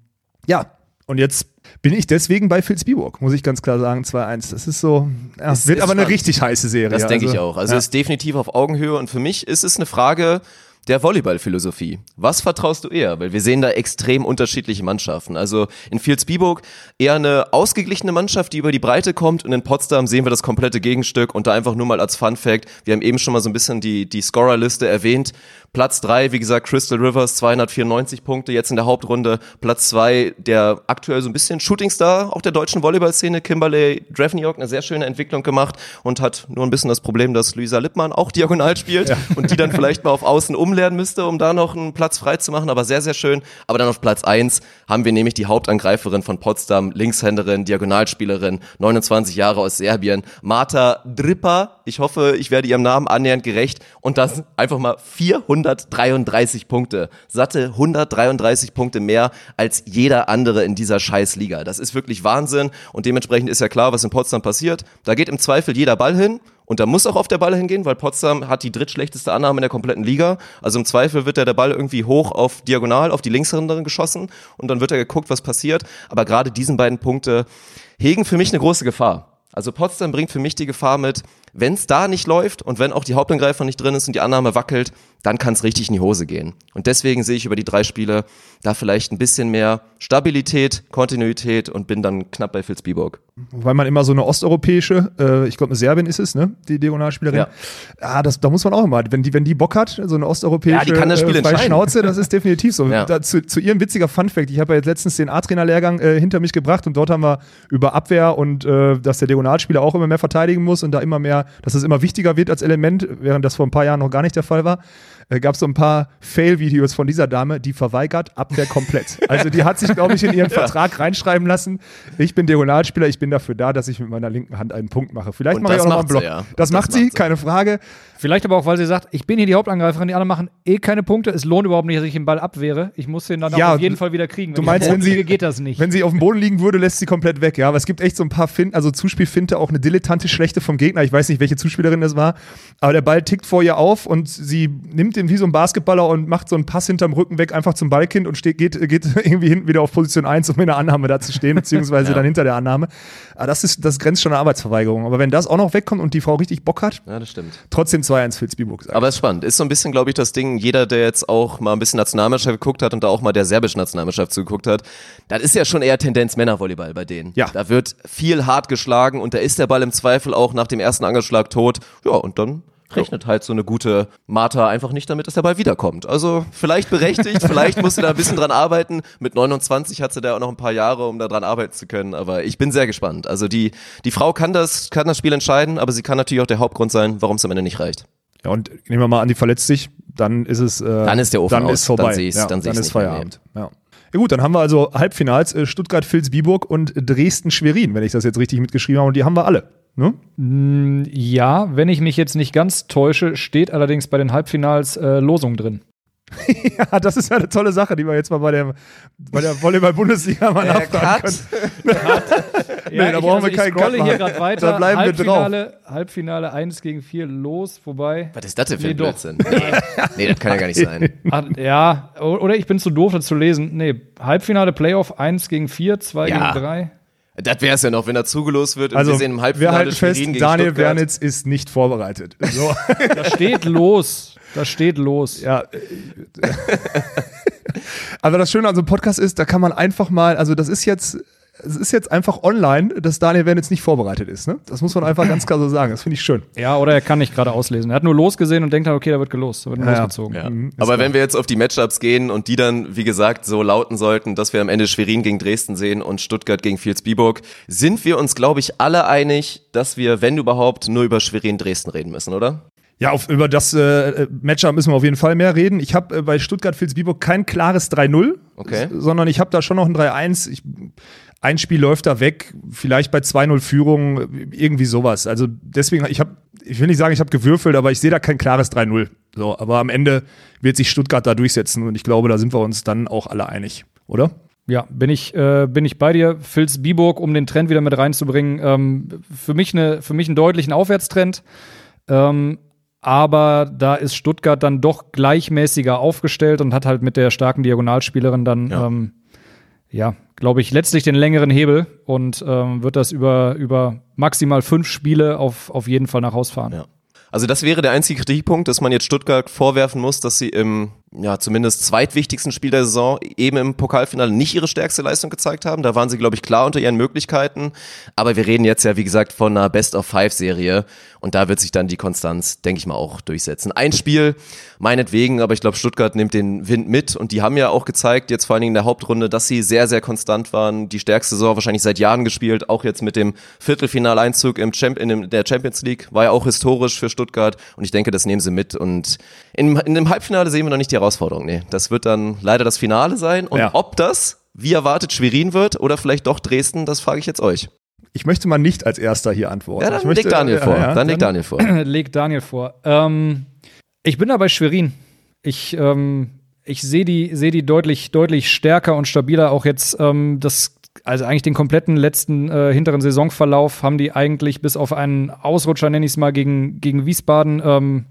D: ja, und jetzt bin ich deswegen bei Phil Spielburg, muss ich ganz klar sagen, 2-1. Das ist so, ja, es wird aber eine richtig heiße Serie.
C: Das denke also, ich auch. Also ja. ist definitiv auf Augenhöhe und für mich ist es eine Frage, der Volleyballphilosophie. Was vertraust du eher? Weil wir sehen da extrem unterschiedliche Mannschaften. Also in Vilsbiburg eher eine ausgeglichene Mannschaft, die über die Breite kommt und in Potsdam sehen wir das komplette Gegenstück und da einfach nur mal als Fun Fact. Wir haben eben schon mal so ein bisschen die, die Scorerliste erwähnt. Platz drei, wie gesagt, Crystal Rivers, 294 Punkte jetzt in der Hauptrunde. Platz zwei, der aktuell so ein bisschen Shootingstar auch der deutschen Volleyballszene, Kimberley Drevniok, eine sehr schöne Entwicklung gemacht und hat nur ein bisschen das Problem, dass Luisa Lippmann auch diagonal spielt ja. und die dann vielleicht mal auf Außen um umlernen müsste, um da noch einen Platz frei zu machen, aber sehr, sehr schön. Aber dann auf Platz eins haben wir nämlich die Hauptangreiferin von Potsdam, Linkshänderin, Diagonalspielerin, 29 Jahre aus Serbien, Marta Drippa. Ich hoffe, ich werde ihrem Namen annähernd gerecht. Und das einfach mal 433 Punkte. Satte 133 Punkte mehr als jeder andere in dieser Scheißliga. Das ist wirklich Wahnsinn. Und dementsprechend ist ja klar, was in Potsdam passiert. Da geht im Zweifel jeder Ball hin. Und da muss auch auf der Ball hingehen, weil Potsdam hat die drittschlechteste Annahme in der kompletten Liga. Also im Zweifel wird der, der Ball irgendwie hoch auf diagonal, auf die Linkshänderin geschossen und dann wird er geguckt, was passiert. Aber gerade diesen beiden Punkte hegen für mich eine große Gefahr. Also Potsdam bringt für mich die Gefahr mit, wenn es da nicht läuft und wenn auch die Hauptangreifer nicht drin ist und die Annahme wackelt, dann kann es richtig in die Hose gehen. Und deswegen sehe ich über die drei Spiele da vielleicht ein bisschen mehr Stabilität, Kontinuität und bin dann knapp bei Vilsbiburg.
D: Weil man immer so eine osteuropäische, äh, ich glaube, eine Serbin ist es, ne? Die Diagonalspielerin.
C: Ja.
D: Ah, das, da muss man auch immer, wenn die, wenn die Bock hat, so eine osteuropäische
C: Ja, die kann das Spiel
D: äh,
C: entscheiden.
D: Schnauze, das ist definitiv so.
C: Ja.
D: Da, zu, zu ihrem witziger Funfact, ich habe ja jetzt letztens den A-Trainer-Lehrgang äh, hinter mich gebracht und dort haben wir über Abwehr und äh, dass der Diagonalspieler auch immer mehr verteidigen muss und da immer mehr, dass es immer wichtiger wird als Element, während das vor ein paar Jahren noch gar nicht der Fall war. Äh, Gab es so ein paar Fail-Videos von dieser Dame, die verweigert Abwehr komplett. also die hat sich, glaube ich, in ihren Vertrag reinschreiben lassen. Ich bin Diagonalspieler, ich bin dafür da, dass ich mit meiner linken Hand einen Punkt mache. Vielleicht mache ich
C: das
D: auch noch einen Block.
C: sie, ja.
D: Das,
C: Das
D: macht sie,
C: macht sie.
D: keine Frage.
E: Vielleicht aber auch, weil sie sagt, ich bin hier die Hauptangreiferin, die anderen machen eh keine Punkte. Es lohnt überhaupt nicht, dass ich den Ball abwehre. Ich muss den dann
D: Ja,
E: auf jeden
D: du-
E: Fall wieder kriegen.
D: Du
E: ich
D: meinst, wenn sie,
E: kriege, geht das nicht.
D: wenn sie auf dem Boden liegen würde, lässt sie komplett weg, ja. Aber es gibt echt so ein paar Fin also Zuspielfinte, auch eine dilettantisch schlechte vom Gegner. Ich weiß nicht, welche Zuspielerin das war. Aber der Ball tickt vor ihr auf und sie nimmt den wie so ein Basketballer und macht so einen Pass hinterm Rücken weg einfach zum Ballkind und steht, geht, geht irgendwie hinten wieder auf Position 1, um in der Annahme da zu stehen, beziehungsweise dann hinter der Annahme. Aber das ist, das grenzt schon an Arbeitsverweigerung. Aber wenn das auch noch wegkommt und die Frau richtig Bock hat,
C: Ja, das stimmt.
D: trotzdem 2-1 Filzbiburg.
C: Aber es ist spannend. Ist so ein bisschen, glaube ich, das Ding, jeder, der jetzt auch mal ein bisschen Nationalmannschaft geguckt hat und da auch mal der serbischen Nationalmannschaft zugeguckt hat, das ist ja schon eher Tendenz Männervolleyball bei denen.
D: Ja.
C: Da wird viel hart geschlagen und da ist der Ball im Zweifel auch nach dem ersten Angeschlag tot. Ja, und dann rechnet halt so eine gute Martha einfach nicht damit, dass der Ball wiederkommt. Also vielleicht berechtigt, vielleicht muss sie da ein bisschen dran arbeiten. Mit 29 hat sie da auch noch ein paar Jahre, um da dran arbeiten zu können. Aber ich bin sehr gespannt. Also die, die Frau kann das, kann das Spiel entscheiden, aber sie kann natürlich auch der Hauptgrund sein, warum es am Ende nicht reicht.
D: Ja, und nehmen wir mal an, die verletzt sich, dann ist es. Äh,
C: Dann ist der Ofen
D: dann
C: aus.
D: ist vorbei.
C: Dann sehe ich's-
D: ja,
C: dann
D: dann ist Feierabend. Ja. ja, gut, dann haben wir also Halbfinals äh, Stuttgart-Vilsbiburg und Dresden-Schwerin, wenn ich das jetzt richtig mitgeschrieben habe. Und die haben wir alle. Ne?
E: ja, wenn ich mich jetzt nicht ganz täusche, steht allerdings bei den Halbfinals äh, Losung drin.
D: Ja, das ist ja eine tolle Sache, die wir jetzt mal bei der, bei der Volleyball-Bundesliga mal nachfragen können.
E: Ja,
D: da
E: ich,
D: brauchen wir
E: ich
D: keinen
E: scrolle
D: Cut
E: hier gerade weiter.
D: Da bleiben wir drauf.
E: Halbfinale, Halbfinale 1 gegen 4 los, wobei.
C: Was ist das denn für
E: Nee,
C: ein
E: doch.
C: Blödsinn? Nee. nee, das kann ja gar nicht sein.
E: Ah, ja, oder ich bin zu doof, das zu lesen. Nee, Halbfinale Playoff 1 gegen 4, 2
C: Ja.
E: gegen 3.
C: Das wäre es ja noch, wenn er zugelost wird und
D: Also,
C: wir sehen im
D: wir
C: Halbfinale
D: halten fest,
C: Schwerin gegen
D: Daniel
C: Stuttgart.
D: Wernitz ist nicht vorbereitet. So.
E: Da steht los. Da steht los.
D: Ja. Aber das Schöne an so einem Podcast ist, da kann man einfach mal, also das ist jetzt, es ist jetzt einfach online, dass Daniel Wernitz nicht vorbereitet ist. Ne? Das muss man einfach ganz klar so sagen. Das finde ich schön.
E: Ja, oder er kann nicht gerade auslesen. Er hat nur losgesehen und denkt dann, okay, da wird gelost. Da wird
D: Ja,
E: losgezogen.
C: Ja.
D: Mhm,
C: Aber
D: klar.
C: wenn wir jetzt auf die Matchups gehen und die dann, wie gesagt, so lauten sollten, dass wir am Ende Schwerin gegen Dresden sehen und Stuttgart gegen Vilsbiburg, sind wir uns, glaube ich, alle einig, dass wir, wenn überhaupt, nur über Schwerin-Dresden reden müssen, oder?
D: Ja, auf, über das äh, Matchup müssen wir auf jeden Fall mehr reden. Ich habe äh, bei Stuttgart-Vilsbiburg kein klares 3-0,
C: Okay.
D: sondern ich habe da schon noch ein 3-1. Ein Spiel läuft da weg, vielleicht bei 2-0 Führung, irgendwie sowas. Also deswegen, ich habe, ich will nicht sagen, ich habe gewürfelt, aber ich sehe da kein klares 3-0. So, aber am Ende wird sich Stuttgart da durchsetzen und ich glaube, da sind wir uns dann auch alle einig, oder?
E: Ja, bin ich, äh, bin ich bei dir. Filz Biburg, um den Trend wieder mit reinzubringen, ähm, für, mich eine, für mich einen deutlichen Aufwärtstrend. Ähm, aber da ist Stuttgart dann doch gleichmäßiger aufgestellt und hat halt mit der starken Diagonalspielerin dann,
C: ja,
E: ähm, ja glaube ich, letztlich den längeren Hebel und ähm, wird das über, über maximal fünf Spiele auf, auf jeden Fall nach Haus fahren.
C: Ja. Also das wäre der einzige Kritikpunkt, dass man jetzt Stuttgart vorwerfen muss, dass sie im ja zumindest zweitwichtigsten Spiel der Saison eben im Pokalfinale nicht ihre stärkste Leistung gezeigt haben. Da waren sie, glaube ich, klar unter ihren Möglichkeiten. Aber wir reden jetzt ja, wie gesagt, von einer Best-of-Five-Serie und da wird sich dann die Konstanz, denke ich mal, auch durchsetzen. Ein Spiel, meinetwegen, aber ich glaube, Stuttgart nimmt den Wind mit und die haben ja auch gezeigt, jetzt vor allen Dingen in der Hauptrunde, dass sie sehr, sehr konstant waren. Die stärkste Saison wahrscheinlich seit Jahren gespielt, auch jetzt mit dem Viertelfinaleinzug im Champ in der Champions League, war ja auch historisch für Stuttgart und ich denke, das nehmen sie mit und in, in dem Halbfinale sehen wir noch nicht die Herausforderung. Nee, das wird dann leider das Finale sein und
D: Ja.
C: ob das, wie erwartet, Schwerin wird oder vielleicht doch Dresden, das frage ich jetzt euch.
D: Ich möchte mal nicht als erster hier antworten.
C: Ja, dann
D: ich möchte,
C: leg Daniel
D: ja,
C: vor.
D: Ja.
C: dann leg Daniel vor.
E: legt Daniel vor. Ähm, ich bin da bei Schwerin. Ich, ähm, ich sehe die, seh die deutlich, deutlich stärker und stabiler. Auch jetzt ähm, das, also eigentlich den kompletten letzten äh, hinteren Saisonverlauf haben die eigentlich bis auf einen Ausrutscher, nenne ich es mal, gegen, gegen Wiesbaden ähm,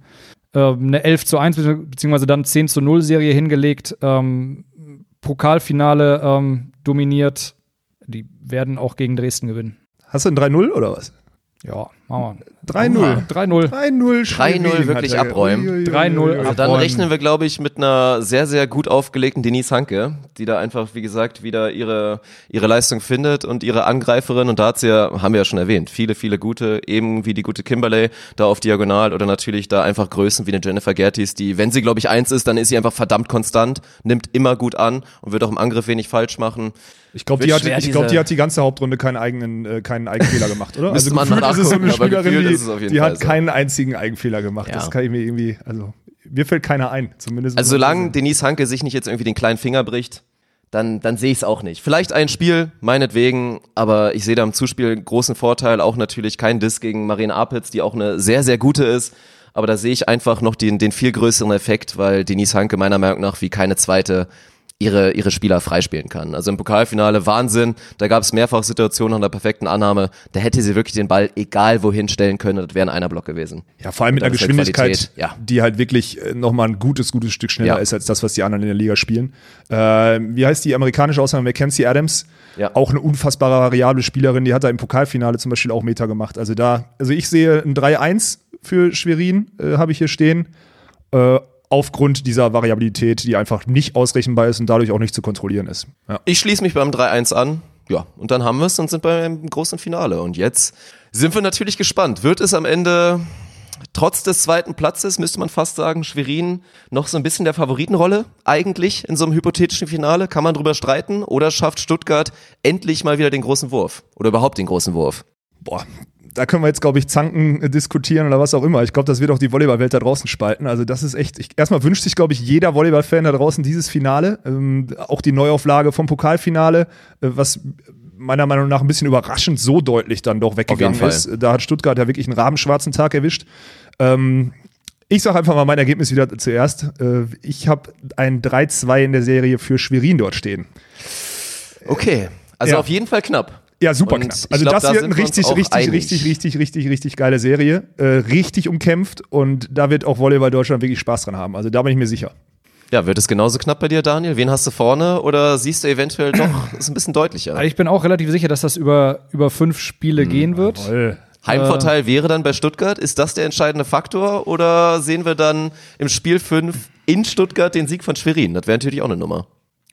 E: äh, eine 11 zu 1 bezieh- beziehungsweise dann 10 zu 0 Serie hingelegt. Ähm, Pokalfinale ähm, dominiert. Die werden auch gegen Dresden gewinnen.
D: Hast du ein 3-0 oder was?
E: Ja, Mauern.
D: 3-0.
E: 3-0.
D: 3-0
C: 3-0
D: Schwerin
C: wirklich abräumen.
D: Ui, ui, ui,
E: 3-0
D: ui.
C: Also dann
E: abräumen.
C: rechnen wir, glaube ich, mit einer sehr, sehr gut aufgelegten Denise Hanke, die da einfach, wie gesagt, wieder ihre, ihre Leistung findet und ihre Angreiferin. Und da hat sie ja, haben wir ja schon erwähnt, viele, viele gute, eben wie die gute Kimberley da auf Diagonal oder natürlich da einfach Größen wie eine Jennifer Gertis, die, wenn sie, glaube ich, eins ist, dann ist sie einfach verdammt konstant, nimmt immer gut an und wird auch im Angriff wenig falsch machen.
D: Ich glaube, die, hat, ich glaub, die hat die ganze Hauptrunde keinen eigenen, äh, keinen Eigenfehler gemacht, oder? Also gefühlt ist es so eine Spielerin, die, die hat
C: so.
D: keinen einzigen Eigenfehler gemacht.
C: Ja.
D: Das kann ich mir irgendwie, also mir fällt keiner ein, zumindest.
C: Also solange Denise Hanke sich nicht jetzt irgendwie den kleinen Finger bricht, dann, dann sehe ich es auch nicht. Vielleicht ein Spiel, meinetwegen, aber ich sehe da im Zuspiel einen großen Vorteil, auch natürlich kein Diss gegen Marina Apitz, die auch eine sehr, sehr gute ist. Aber da sehe ich einfach noch den, den viel größeren Effekt, weil Denise Hanke meiner Meinung nach wie keine zweite ihre, ihre Spieler freispielen kann. Also im Pokalfinale Wahnsinn, da gab es mehrfach Situationen nach der perfekten Annahme, da hätte sie wirklich den Ball egal wohin stellen können, das wäre ein einer Block gewesen.
D: Ja, vor allem mit
C: Und
D: einer
C: halt
D: Geschwindigkeit,
C: ja.
D: die halt wirklich äh, nochmal ein gutes, gutes Stück schneller
C: Ja.
D: ist als das, was die anderen in der Liga spielen. Äh, wie heißt die amerikanische Ausnahme? Mackenzie Adams.
C: Ja.
D: Auch eine unfassbare variable Spielerin, die hat da im Pokalfinale zum Beispiel auch Meter gemacht. Also da, also ich sehe ein 3-1 für Schwerin, äh, habe ich hier stehen. Äh, aufgrund dieser Variabilität, die einfach nicht ausrechenbar ist und dadurch auch nicht zu kontrollieren ist. Ja.
C: Ich schließe mich beim 3-1 an. Ja, und dann haben wir es und sind beim großen Finale. Und jetzt sind wir natürlich gespannt. Wird es am Ende, trotz des zweiten Platzes, müsste man fast sagen, Schwerin noch so ein bisschen der Favoritenrolle eigentlich in so einem hypothetischen Finale? Kann man drüber streiten? Oder schafft Stuttgart endlich mal wieder den großen Wurf? Oder überhaupt den großen Wurf?
D: Boah, da können wir jetzt, glaube ich, zanken, äh, diskutieren oder was auch immer. Ich glaube, das wird auch die Volleyballwelt da draußen spalten. Also das ist echt, ich, erstmal wünscht sich, glaube ich, jeder Volleyballfan da draußen dieses Finale. Ähm, auch die Neuauflage vom Pokalfinale, äh, was meiner Meinung nach ein bisschen überraschend so deutlich dann doch weggegangen ist. Da hat Stuttgart ja wirklich einen rabenschwarzen Tag erwischt. Ähm, ich sage einfach mal mein Ergebnis wieder zuerst. Äh, ich habe ein 3-2 in der Serie für Schwerin dort stehen.
C: Okay, also
D: Ja.
C: auf jeden Fall knapp.
D: Ja, super
C: Und
D: knapp. Also
C: glaub,
D: das
C: da
D: wird
C: wir uns
D: richtig, richtig,
C: einig.
D: richtig, richtig, richtig, richtig geile Serie. Äh, richtig umkämpft und da wird auch Volleyball Deutschland wirklich Spaß dran haben. Also da bin ich mir sicher.
C: Ja, wird es genauso knapp bei dir, Daniel? Wen hast du vorne? Oder siehst du eventuell doch, ist ein bisschen deutlicher?
E: Also ich bin auch relativ sicher, dass das über, über fünf Spiele gehen wird.
C: Heimvorteil wäre dann bei Stuttgart. Ist das der entscheidende Faktor? Oder sehen wir dann im Spiel 5 in Stuttgart den Sieg von Schwerin? Das wäre natürlich auch eine Nummer.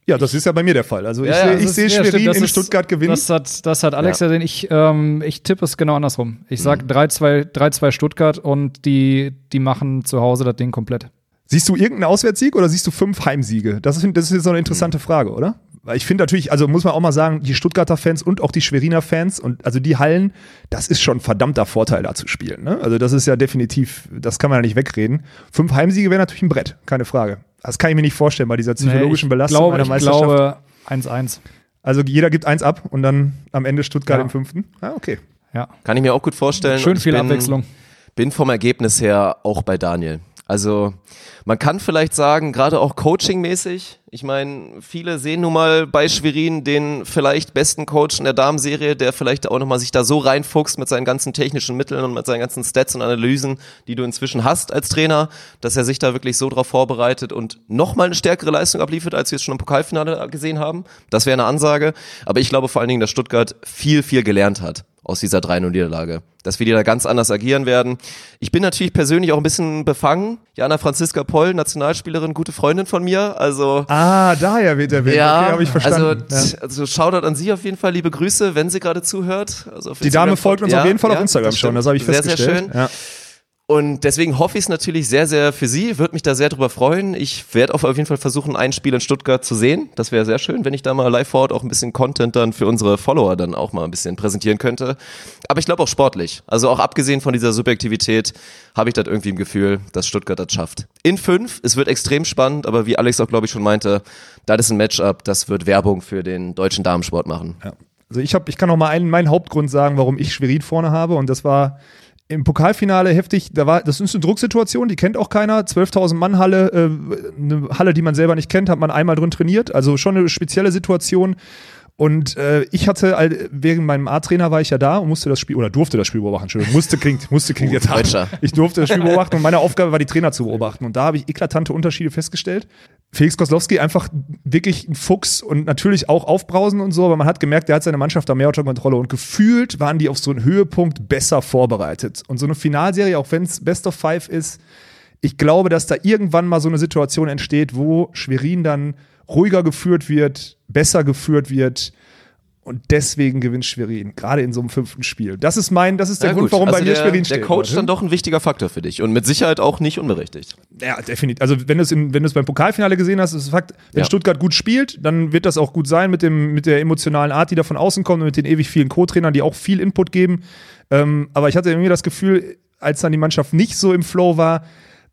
D: Ja, das ist ja bei mir der Fall. Also ich
C: Ja, ja,
D: ich sehe
E: ja,
D: Schwerin in
E: ist-
D: Stuttgart gewinnen.
E: Das hat, das hat Alex
C: Ja.
E: gesehen. Ich, ähm, ich tippe es genau andersrum. Ich sag 3-2 3-2 Stuttgart und die, die machen zu Hause das Ding komplett.
D: Siehst du irgendeinen Auswärtssieg oder siehst du fünf Heimsiege? Das ist, das ist jetzt so eine interessante Frage, oder? Weil ich finde natürlich, also muss man auch mal sagen, die Stuttgarter Fans und auch die Schweriner Fans und also die Hallen, das ist schon ein verdammter Vorteil da zu spielen. Ne? Also das ist ja definitiv, das kann man ja nicht wegreden. Fünf Heimsiege wäre natürlich ein Brett, keine Frage. Das kann ich mir nicht vorstellen bei dieser psychologischen
E: ich
D: Belastung
E: glaube,
D: einer
E: ich
D: Meisterschaft.
E: glaube 1-1.
D: also jeder gibt eins ab und dann am Ende Stuttgart
E: Ja.
D: im fünften. Ah, okay.
E: Ja.
C: Kann ich mir auch gut vorstellen.
E: Schön
C: ich
E: viel
C: bin,
E: Abwechslung.
C: Bin vom Ergebnis her auch bei Daniel. Also man kann vielleicht sagen, gerade auch coachingmäßig, ich meine, viele sehen nun mal bei Schwerin den vielleicht besten Coach in der Damenserie, der vielleicht auch nochmal sich da so reinfuchst mit seinen ganzen technischen Mitteln und mit seinen ganzen Stats und Analysen, die du inzwischen hast als Trainer, dass er sich da wirklich so drauf vorbereitet und nochmal eine stärkere Leistung abliefert, als wir es schon im Pokalfinale gesehen haben. Das wäre eine Ansage. Aber ich glaube vor allen Dingen, dass Stuttgart viel, viel gelernt hat aus dieser 3-0-Niederlage. Dass wir die da ganz anders agieren werden. Ich bin natürlich persönlich auch ein bisschen befangen. Jana Franziska Poll, Nationalspielerin, gute Freundin von mir. Also
D: Ah, daher wird er
C: ja,
D: okay, habe ich verstanden.
C: Also,
D: ja.
C: also Shoutout an Sie auf jeden Fall, liebe Grüße, wenn sie gerade zuhört. Also
D: Die Dame
C: Instagram-
D: folgt uns
C: Ja,
D: auf jeden Fall
C: ja,
D: auf Instagram schon, das habe ich
C: sehr,
D: festgestellt.
C: Sehr schön.
D: Ja.
C: Und deswegen hoffe ich es natürlich sehr, sehr für Sie, würde mich da sehr drüber freuen. Ich werde auf jeden Fall versuchen, ein Spiel in Stuttgart zu sehen. Das wäre sehr schön, wenn ich da mal live vor Ort auch ein bisschen Content dann für unsere Follower dann auch mal ein bisschen präsentieren könnte. Aber ich glaube auch sportlich. Also auch abgesehen von dieser Subjektivität habe ich das irgendwie im Gefühl, dass Stuttgart das schafft. In fünf, es wird extrem spannend, aber wie Alex auch, glaube ich, schon meinte, das ist ein Matchup, das wird Werbung für den deutschen Damensport machen.
D: Ja. Also ich, hab, ich kann noch mal einen, meinen Hauptgrund sagen, warum ich Schwerin vorne habe. Und das war im Pokalfinale heftig. Da war, das ist eine Drucksituation, die kennt auch keiner. 12.000 Mann Halle, äh, eine Halle, die man selber nicht kennt, hat man einmal drin trainiert. Also schon eine spezielle Situation. Und äh, ich hatte, all- während meinem A-Trainer war ich ja da und musste das Spiel, oder durfte das Spiel beobachten, Entschuldigung, musste klingt, musste klingt jetzt hart. Ich durfte das Spiel beobachten und meine Aufgabe war, die Trainer zu beobachten. Und da habe ich eklatante Unterschiede festgestellt. Felix Koslowski einfach wirklich ein Fuchs und natürlich auch aufbrausen und so, aber man hat gemerkt, der hat seine Mannschaft da mehr unter Kontrolle und gefühlt waren die auf so einen Höhepunkt besser vorbereitet. Und so eine Finalserie, auch wenn es Best of Five ist, ich glaube, dass da irgendwann mal so eine Situation entsteht, wo Schwerin dann ruhiger geführt wird, besser geführt wird. Und deswegen gewinnt Schwerin, gerade in so einem fünften Spiel. Das ist mein, das ist der
C: Ja,
D: Grund,
C: gut.
D: warum bei
C: Also
D: mir
C: der,
D: Schwerin steht.
C: Der Coach dann doch ein wichtiger Faktor für dich und mit Sicherheit auch nicht unberechtigt.
D: Ja, definitiv. Also wenn du es in- wenn du es beim Pokalfinale gesehen hast, ist es Fakt, wenn
C: Ja.
D: Stuttgart gut spielt, dann wird das auch gut sein mit, dem, mit der emotionalen Art, die da von außen kommt und mit den ewig vielen Co-Trainern, die auch viel Input geben. Ähm, aber ich hatte irgendwie das Gefühl, als dann die Mannschaft nicht so im Flow war,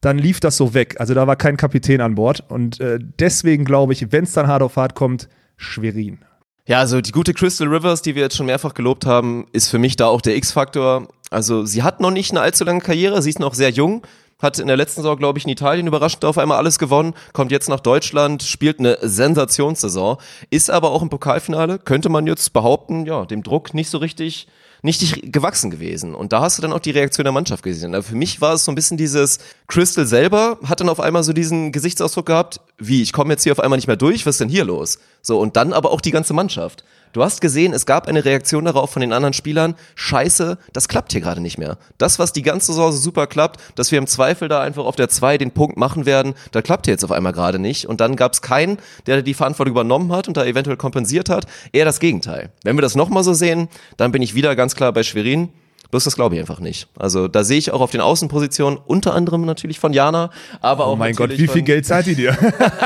D: dann lief das so weg. Also da war kein Kapitän an Bord. Und äh, deswegen glaube ich, wenn es dann hart auf hart kommt, Schwerin.
C: Ja, also die gute Crystal Rivers, die wir jetzt schon mehrfach gelobt haben, ist für mich da auch der X-Faktor. Also sie hat noch nicht eine allzu lange Karriere, sie ist noch sehr jung, hat in der letzten Saison, glaube ich, in Italien überraschend auf einmal alles gewonnen, kommt jetzt nach Deutschland, spielt eine Sensationssaison, ist aber auch im Pokalfinale, könnte man jetzt behaupten, ja, dem Druck nicht so richtig nicht gewachsen gewesen. Und da hast du dann auch die Reaktion der Mannschaft gesehen. Aber für mich war es so ein bisschen dieses, Crystal selber hat dann auf einmal so diesen Gesichtsausdruck gehabt, wie, ich komme jetzt hier auf einmal nicht mehr durch, was ist denn hier los? So, und dann aber auch die ganze Mannschaft. Du hast gesehen, es gab eine Reaktion darauf von den anderen Spielern, scheiße, das klappt hier gerade nicht mehr. Das, was die ganze Saison so super klappt, dass wir im Zweifel da einfach auf der 2 den Punkt machen werden, da klappt hier jetzt auf einmal gerade nicht. Und dann gab es keinen, der die Verantwortung übernommen hat und da eventuell kompensiert hat. Eher das Gegenteil. Wenn wir das nochmal so sehen, dann bin ich wieder ganz klar bei Schwerin. Bloß das glaube ich einfach nicht. Also da sehe ich auch auf den Außenpositionen, unter anderem natürlich von Jana, aber auch
D: Oh mein Gott, wie viel Geld zahlt die dir?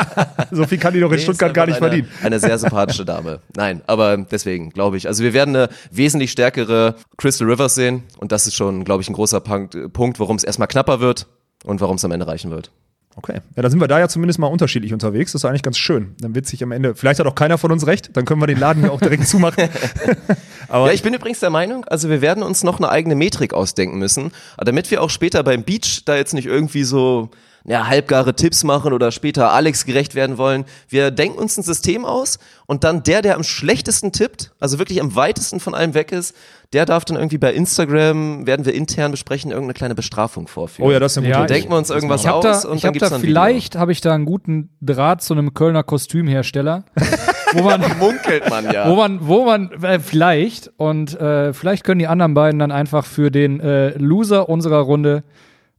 D: so viel kann die doch in
C: Nee,
D: Stuttgart gar nicht
C: eine,
D: verdienen.
C: Eine sehr sympathische Dame. Nein, aber deswegen glaube ich. Also wir werden eine wesentlich stärkere Crystal Rivers sehen und das ist schon, glaube ich, ein großer Punkt, äh, Punkt warum es erstmal knapper wird und warum es am Ende reichen wird.
D: Okay. Ja, dann sind wir da ja zumindest mal unterschiedlich unterwegs. Das ist eigentlich ganz schön. Dann wird sich am Ende, vielleicht hat auch keiner von uns recht, dann können wir den Laden hier auch direkt zumachen. Aber
C: ja, ich bin übrigens der Meinung, also wir werden uns noch eine eigene Metrik ausdenken müssen, damit wir auch später beim Beach da jetzt nicht irgendwie so ja, halbgare Tipps machen oder später Alex gerecht werden wollen. Wir denken uns ein System aus und dann der, der am schlechtesten tippt, also wirklich am weitesten von allem weg ist, der darf dann irgendwie bei Instagram, werden wir intern besprechen, irgendeine kleine Bestrafung vorführen.
D: Oh ja, das ist eine gute
E: Ja.
C: Denken wir uns irgendwas aus
E: da,
C: und dann gibt's
E: da
C: dann
E: vielleicht habe ich da einen guten Draht zu einem Kölner Kostümhersteller, wo man
C: munkelt man ja.
E: wo man, wo man äh, vielleicht und äh, vielleicht können die anderen beiden dann einfach für den äh, Loser unserer Runde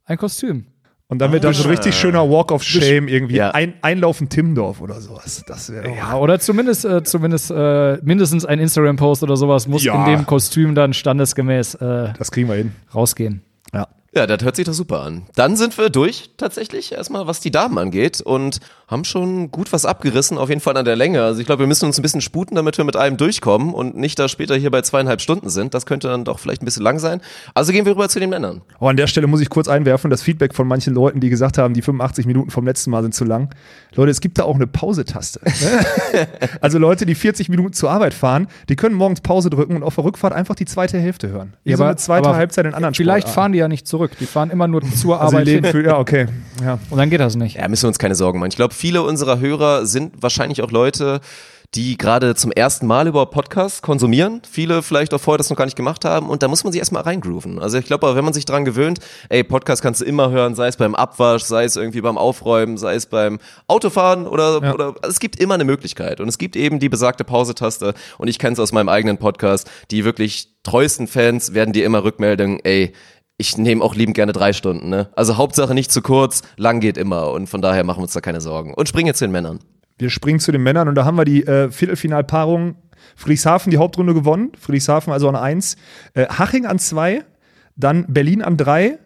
E: ein Kostüm.
D: Und dann wird dann so ein richtig schöner Walk of Shame irgendwie.
C: Ja.
D: Ein, Einlaufen Timdorf oder sowas. Das wäre doch.
E: Ja, oder zumindest, äh, zumindest äh, mindestens ein Instagram-Post oder sowas muss
D: Ja.
E: in dem Kostüm dann standesgemäß äh,
D: Das kriegen wir hin.
E: rausgehen.
D: Ja.
C: Ja, das hört sich doch super an. Dann sind wir durch, tatsächlich, erstmal, was die Damen angeht und haben schon gut was abgerissen, auf jeden Fall an der Länge. Also ich glaube, wir müssen uns ein bisschen sputen, damit wir mit allem durchkommen und nicht da später hier bei zweieinhalb Stunden sind. Das könnte dann doch vielleicht ein bisschen lang sein. Also gehen wir rüber zu den Männern.
D: Oh, an der Stelle muss ich kurz einwerfen, das Feedback von manchen Leuten, die gesagt haben, die 85 Minuten vom letzten Mal sind zu lang. Leute, es gibt da auch eine Pausetaste. ne? also Leute, die 40 Minuten zur Arbeit fahren, die können morgens Pause drücken und auf der Rückfahrt einfach die zweite Hälfte hören. Wie so eine zweite
E: aber
D: Halbzeit in anderen
E: Vielleicht fahren die ja nicht zurück. Die fahren immer nur zur
D: also
E: Arbeit
D: leben
E: hin.
D: für, ja, okay. Ja.
E: Und dann geht das nicht.
C: Ja, müssen wir uns keine Sorgen machen. Ich glaube, viele unserer Hörer sind wahrscheinlich auch Leute, die gerade zum ersten Mal über Podcasts konsumieren. Viele vielleicht auch vorher das noch gar nicht gemacht haben. Und da muss man sich erstmal reingrooven. Also ich glaube, wenn man sich dran gewöhnt, ey, Podcast kannst du immer hören, sei es beim Abwasch, sei es irgendwie beim Aufräumen, sei es beim Autofahren oder,
D: Ja.
C: oder also es gibt immer eine Möglichkeit. Und es gibt eben die besagte Pause-Taste. Und ich kenne es aus meinem eigenen Podcast. Die wirklich treuesten Fans werden dir immer rückmelden, ey, ich nehme auch liebend gerne drei Stunden, ne? Also Hauptsache nicht zu kurz, lang geht immer und von daher machen wir uns da keine Sorgen. Und springen jetzt zu den Männern.
D: Wir springen zu den Männern und da haben wir die äh, Viertelfinalpaarung. Friedrichshafen die Hauptrunde gewonnen. Friedrichshafen also an 1. Äh, Haching an 2. Dann Berlin an 3.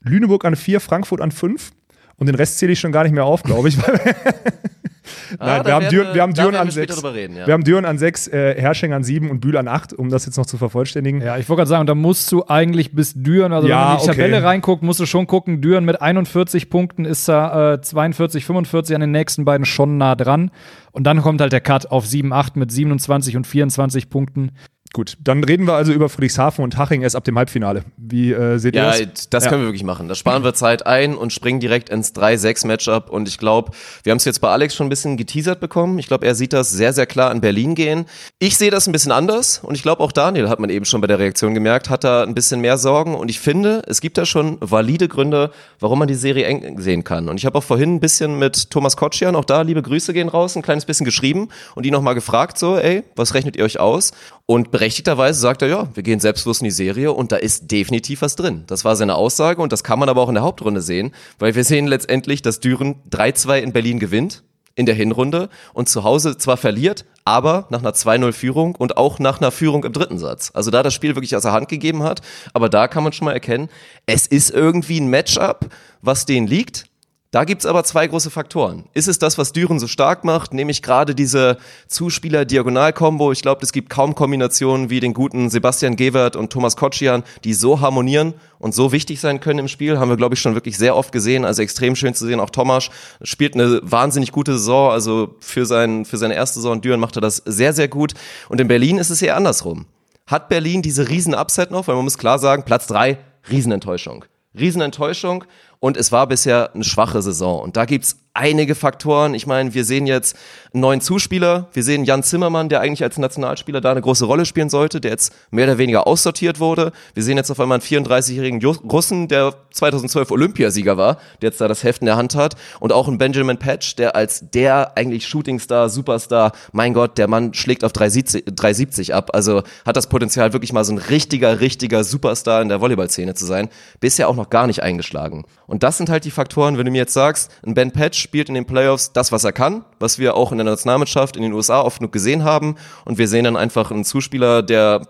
D: Lüneburg an 4. Frankfurt an 5. Und den Rest zähle ich schon gar nicht mehr auf, glaube ich. weil- Nein,
C: Ah,
D: wir, haben Düren, wir haben Düren an
C: wir später
D: 6.
C: drüber reden, ja.
D: Wir haben Düren an 6, äh, Hersching an 7 und Bühl an 8, um das jetzt noch zu vervollständigen.
E: Ja, ich wollte gerade sagen, da musst du eigentlich bis Düren, also
D: Ja,
E: wenn man in die
D: okay.
E: Tabelle reinguckt, musst du schon gucken, Düren mit 41 Punkten ist da äh, 42, 45 an den nächsten beiden schon nah dran. Und dann kommt halt der Cut auf 7, 8 mit 27 und 24 Punkten.
D: Gut, dann reden wir also über Friedrichshafen und Haching erst ab dem Halbfinale. Wie äh, seht ihr
C: Ja,
D: das?
C: das können wir wirklich machen. Da sparen wir Zeit ein und springen direkt ins 3-6-Matchup. Und ich glaube, wir haben es jetzt bei Alex schon ein bisschen geteasert bekommen. Ich glaube, er sieht das sehr, sehr klar in Berlin gehen. Ich sehe das ein bisschen anders. Und ich glaube, auch Daniel hat man eben schon bei der Reaktion gemerkt, hat da ein bisschen mehr Sorgen. Und ich finde, es gibt da schon valide Gründe, warum man die Serie eng sehen kann. Und ich habe auch vorhin ein bisschen mit Thomas Kotschian, auch da liebe Grüße gehen raus, ein kleines bisschen geschrieben und ihn nochmal gefragt, so, ey, was rechnet ihr euch aus? Und berechtigterweise sagt er, ja, wir gehen selbstbewusst in die Serie und da ist definitiv was drin. Das war seine Aussage und das kann man aber auch in der Hauptrunde sehen, weil wir sehen letztendlich, dass Düren 3-2 in Berlin gewinnt in der Hinrunde und zu Hause zwar verliert, aber nach einer 2-0-Führung und auch nach einer Führung im dritten Satz. Also da das Spiel wirklich aus der Hand gegeben hat, aber da kann man schon mal erkennen, es ist irgendwie ein Matchup, was denen liegt. Da gibt's aber zwei große Faktoren. Ist es das, was Düren so stark macht, nämlich gerade diese Zuspieler-Diagonal-Kombo? Ich glaube, es gibt kaum Kombinationen wie den guten Sebastian Gewert und Thomas Kotschian, die so harmonieren und so wichtig sein können im Spiel. Haben wir, glaube ich, schon wirklich sehr oft gesehen. Also extrem schön zu sehen. Auch Thomas spielt eine wahnsinnig gute Saison. Also für, sein, für seine erste Saison in Düren macht er das sehr, sehr gut. Und in Berlin ist es eher andersrum. Hat Berlin diese riesen Upset noch? Weil man muss klar sagen, Platz drei, Riesenenttäuschung. Riesenenttäuschung und es war bisher eine schwache Saison. Und da gibt's einige Faktoren. Ich meine, wir sehen jetzt einen neuen Zuspieler. Wir sehen Jan Zimmermann, der eigentlich als Nationalspieler da eine große Rolle spielen sollte, der jetzt mehr oder weniger aussortiert wurde. Wir sehen jetzt auf einmal einen 34-jährigen Russen, der 2012 Olympiasieger war, der jetzt da das Heft in der Hand hat. Und auch einen Benjamin Patch, der als der eigentlich Shootingstar, Superstar, mein Gott, der Mann schlägt auf 370, 370 ab. Also hat das Potenzial, wirklich mal so ein richtiger, richtiger Superstar in der Volleyballszene zu sein. Bisher auch noch gar nicht eingeschlagen. Und das sind halt die Faktoren, wenn du mir jetzt sagst, ein Ben Patch spielt in den Playoffs das, was er kann, was wir auch in der Nationalmannschaft in den USA oft genug gesehen haben. Und wir sehen dann einfach einen Zuspieler, der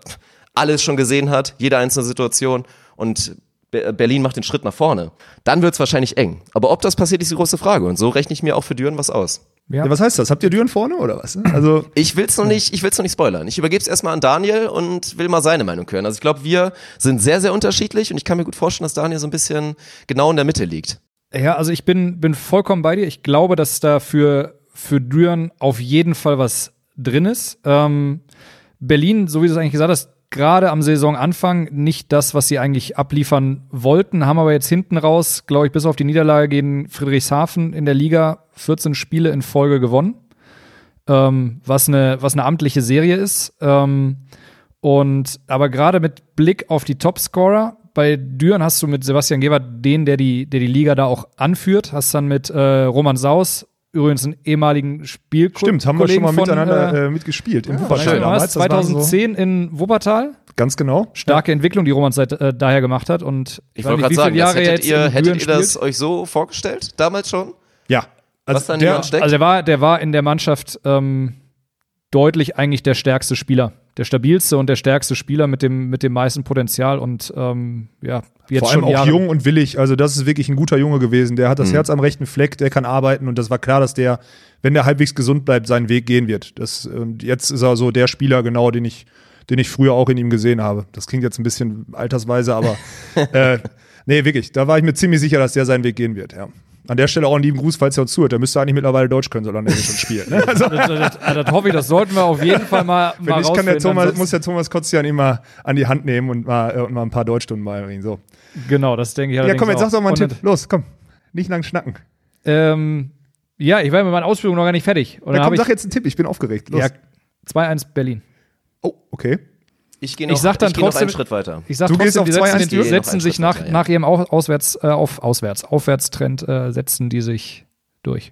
C: alles schon gesehen hat, jede einzelne Situation. Und Berlin macht den Schritt nach vorne. Dann wird es wahrscheinlich eng. Aber ob das passiert, ist die große Frage. Und so rechne ich mir auch für Düren was aus.
D: Ja. ja. was heißt das? Habt ihr Düren vorne oder was? Also
C: ich will's noch nicht, ich will's noch nicht spoilern. Ich übergebe es erstmal an Daniel und will mal seine Meinung hören. Also ich glaube, wir sind sehr, sehr unterschiedlich und ich kann mir gut vorstellen, dass Daniel so ein bisschen genau in der Mitte liegt.
E: Ja, also ich bin, bin vollkommen bei dir. Ich glaube, dass da für, für Düren auf jeden Fall was drin ist. Ähm, Berlin, so wie du es eigentlich gesagt hast, gerade am Saisonanfang nicht das, was sie eigentlich abliefern wollten, haben aber jetzt hinten raus, glaube ich, bis auf die Niederlage gegen Friedrichshafen in der Liga 14 Spiele in Folge gewonnen, ähm, was, eine, was eine amtliche Serie ist. Ähm, und aber gerade mit Blick auf die Topscorer, bei Düren hast du mit Sebastian Gebert den, der die, der die Liga da auch anführt, hast dann mit äh, Roman Saus, übrigens einen ehemaligen Spielkollegen.
D: Stimmt, haben wir schon mal von, miteinander äh, äh mitgespielt.
E: Im ja, Wuppertal damals. 2010 so in Wuppertal.
D: Ganz genau.
E: Starke ja. Entwicklung, die Roman seit, äh, daher gemacht hat. Und
C: ich wollte gerade sagen, Jahre hättet ihr, hättet ihr das euch so vorgestellt, damals schon?
D: Ja.
C: Also Was dann der,
E: also der war, der war in der Mannschaft ähm, deutlich eigentlich der stärkste Spieler der stabilste und der stärkste Spieler mit dem, mit dem meisten Potenzial und ähm, ja,
D: jetzt Vor allem schon auch Jahre. jung und willig. Also, das ist wirklich ein guter Junge gewesen. Der hat das mhm. Herz am rechten Fleck, der kann arbeiten und das war klar, dass der, wenn der halbwegs gesund bleibt, seinen Weg gehen wird. Das, und jetzt ist er so der Spieler, genau, den ich, den ich früher auch in ihm gesehen habe. Das klingt jetzt ein bisschen altersweise, aber äh, nee, wirklich, da war ich mir ziemlich sicher, dass der seinen Weg gehen wird, ja. An der Stelle auch einen lieben Gruß, falls er uns zuhört. Der müsste eigentlich mittlerweile Deutsch können, solange er schon spielt. Ne?
E: Also, das, das, das, hoffe ich, das sollten wir auf jeden Fall mal,
D: mal ich kann der Thomas, muss der Thomas Kotzian immer an die Hand nehmen und mal, äh, und mal ein paar Deutschstunden beibringen. So.
E: Genau, das denke ich
D: Ja, komm, jetzt sag doch mal einen Tipp. Los, komm. Nicht lang schnacken.
E: Ähm, ja, ich war mit meiner Ausbildung noch gar nicht fertig.
D: Und ja, komm, sag jetzt einen Tipp, ich bin aufgeregt. Los. Ja,
E: 2-1 Berlin.
D: Oh, okay.
C: Ich gehe noch, ich sag dann ich trotzdem, noch einen Schritt weiter.
E: Ich sag du trotzdem, die setzen, die setzen sich nach, weiter, ja. nach ihrem Auswärts, äh, auf, Auswärts, Aufwärtstrend äh, setzen die sich durch.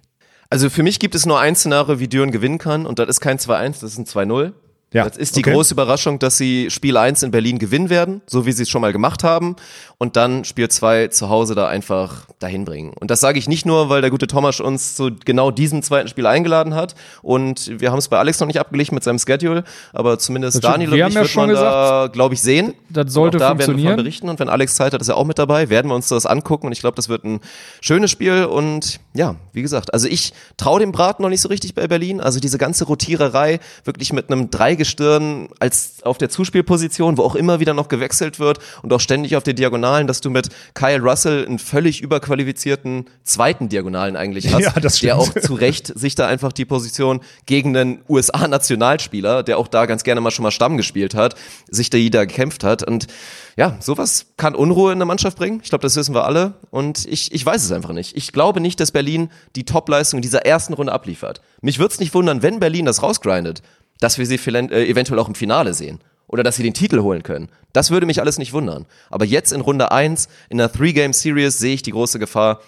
C: Also für mich gibt es nur ein Szenario, wie Düren gewinnen kann und das ist kein 2-1, das ist ein 2-0. Ja, das ist die okay. große Überraschung, dass sie Spiel 1 in Berlin gewinnen werden, so wie sie es schon mal gemacht haben, und dann Spiel 2 zu Hause da einfach dahin bringen. Und das sage ich nicht nur, weil der gute Thomas uns zu genau diesem zweiten Spiel eingeladen hat. Und wir haben es bei Alex noch nicht abgeglichen mit seinem Schedule, aber zumindest das Daniel und ich ja wird man gesagt, da, glaube ich, sehen.
E: das sollte
C: auch da werden wir
E: funktionieren.
C: von berichten und wenn Alex Zeit hat, ist er auch mit dabei, werden wir uns das angucken und ich glaube, das wird ein schönes Spiel und ja, wie gesagt, also ich traue dem Braten noch nicht so richtig bei Berlin, also diese ganze Rotiererei wirklich mit einem Dreigestirn als auf der Zuspielposition, wo auch immer wieder noch gewechselt wird und auch ständig auf der Diagonalen, dass du mit Kyle Russell einen völlig überqualifizierten zweiten Diagonalen eigentlich hast,
D: Ja, das
C: der auch zu Recht sich da einfach die Position gegen einen USA-Nationalspieler, der auch da ganz gerne mal schon mal Stamm gespielt hat, sich da jeder gekämpft hat. Und ja, sowas kann Unruhe in der Mannschaft bringen. Ich glaube, das wissen wir alle. Und ich, ich weiß es einfach nicht. Ich glaube nicht, dass Berlin die Topleistung dieser ersten Runde abliefert. Mich würde es nicht wundern, wenn Berlin das rausgrindet, dass wir sie vielleicht, äh, eventuell auch im Finale sehen. Oder dass sie den Titel holen können. Das würde mich alles nicht wundern. Aber jetzt in Runde 1, in einer Three-Game-Series, sehe ich die große Gefahr,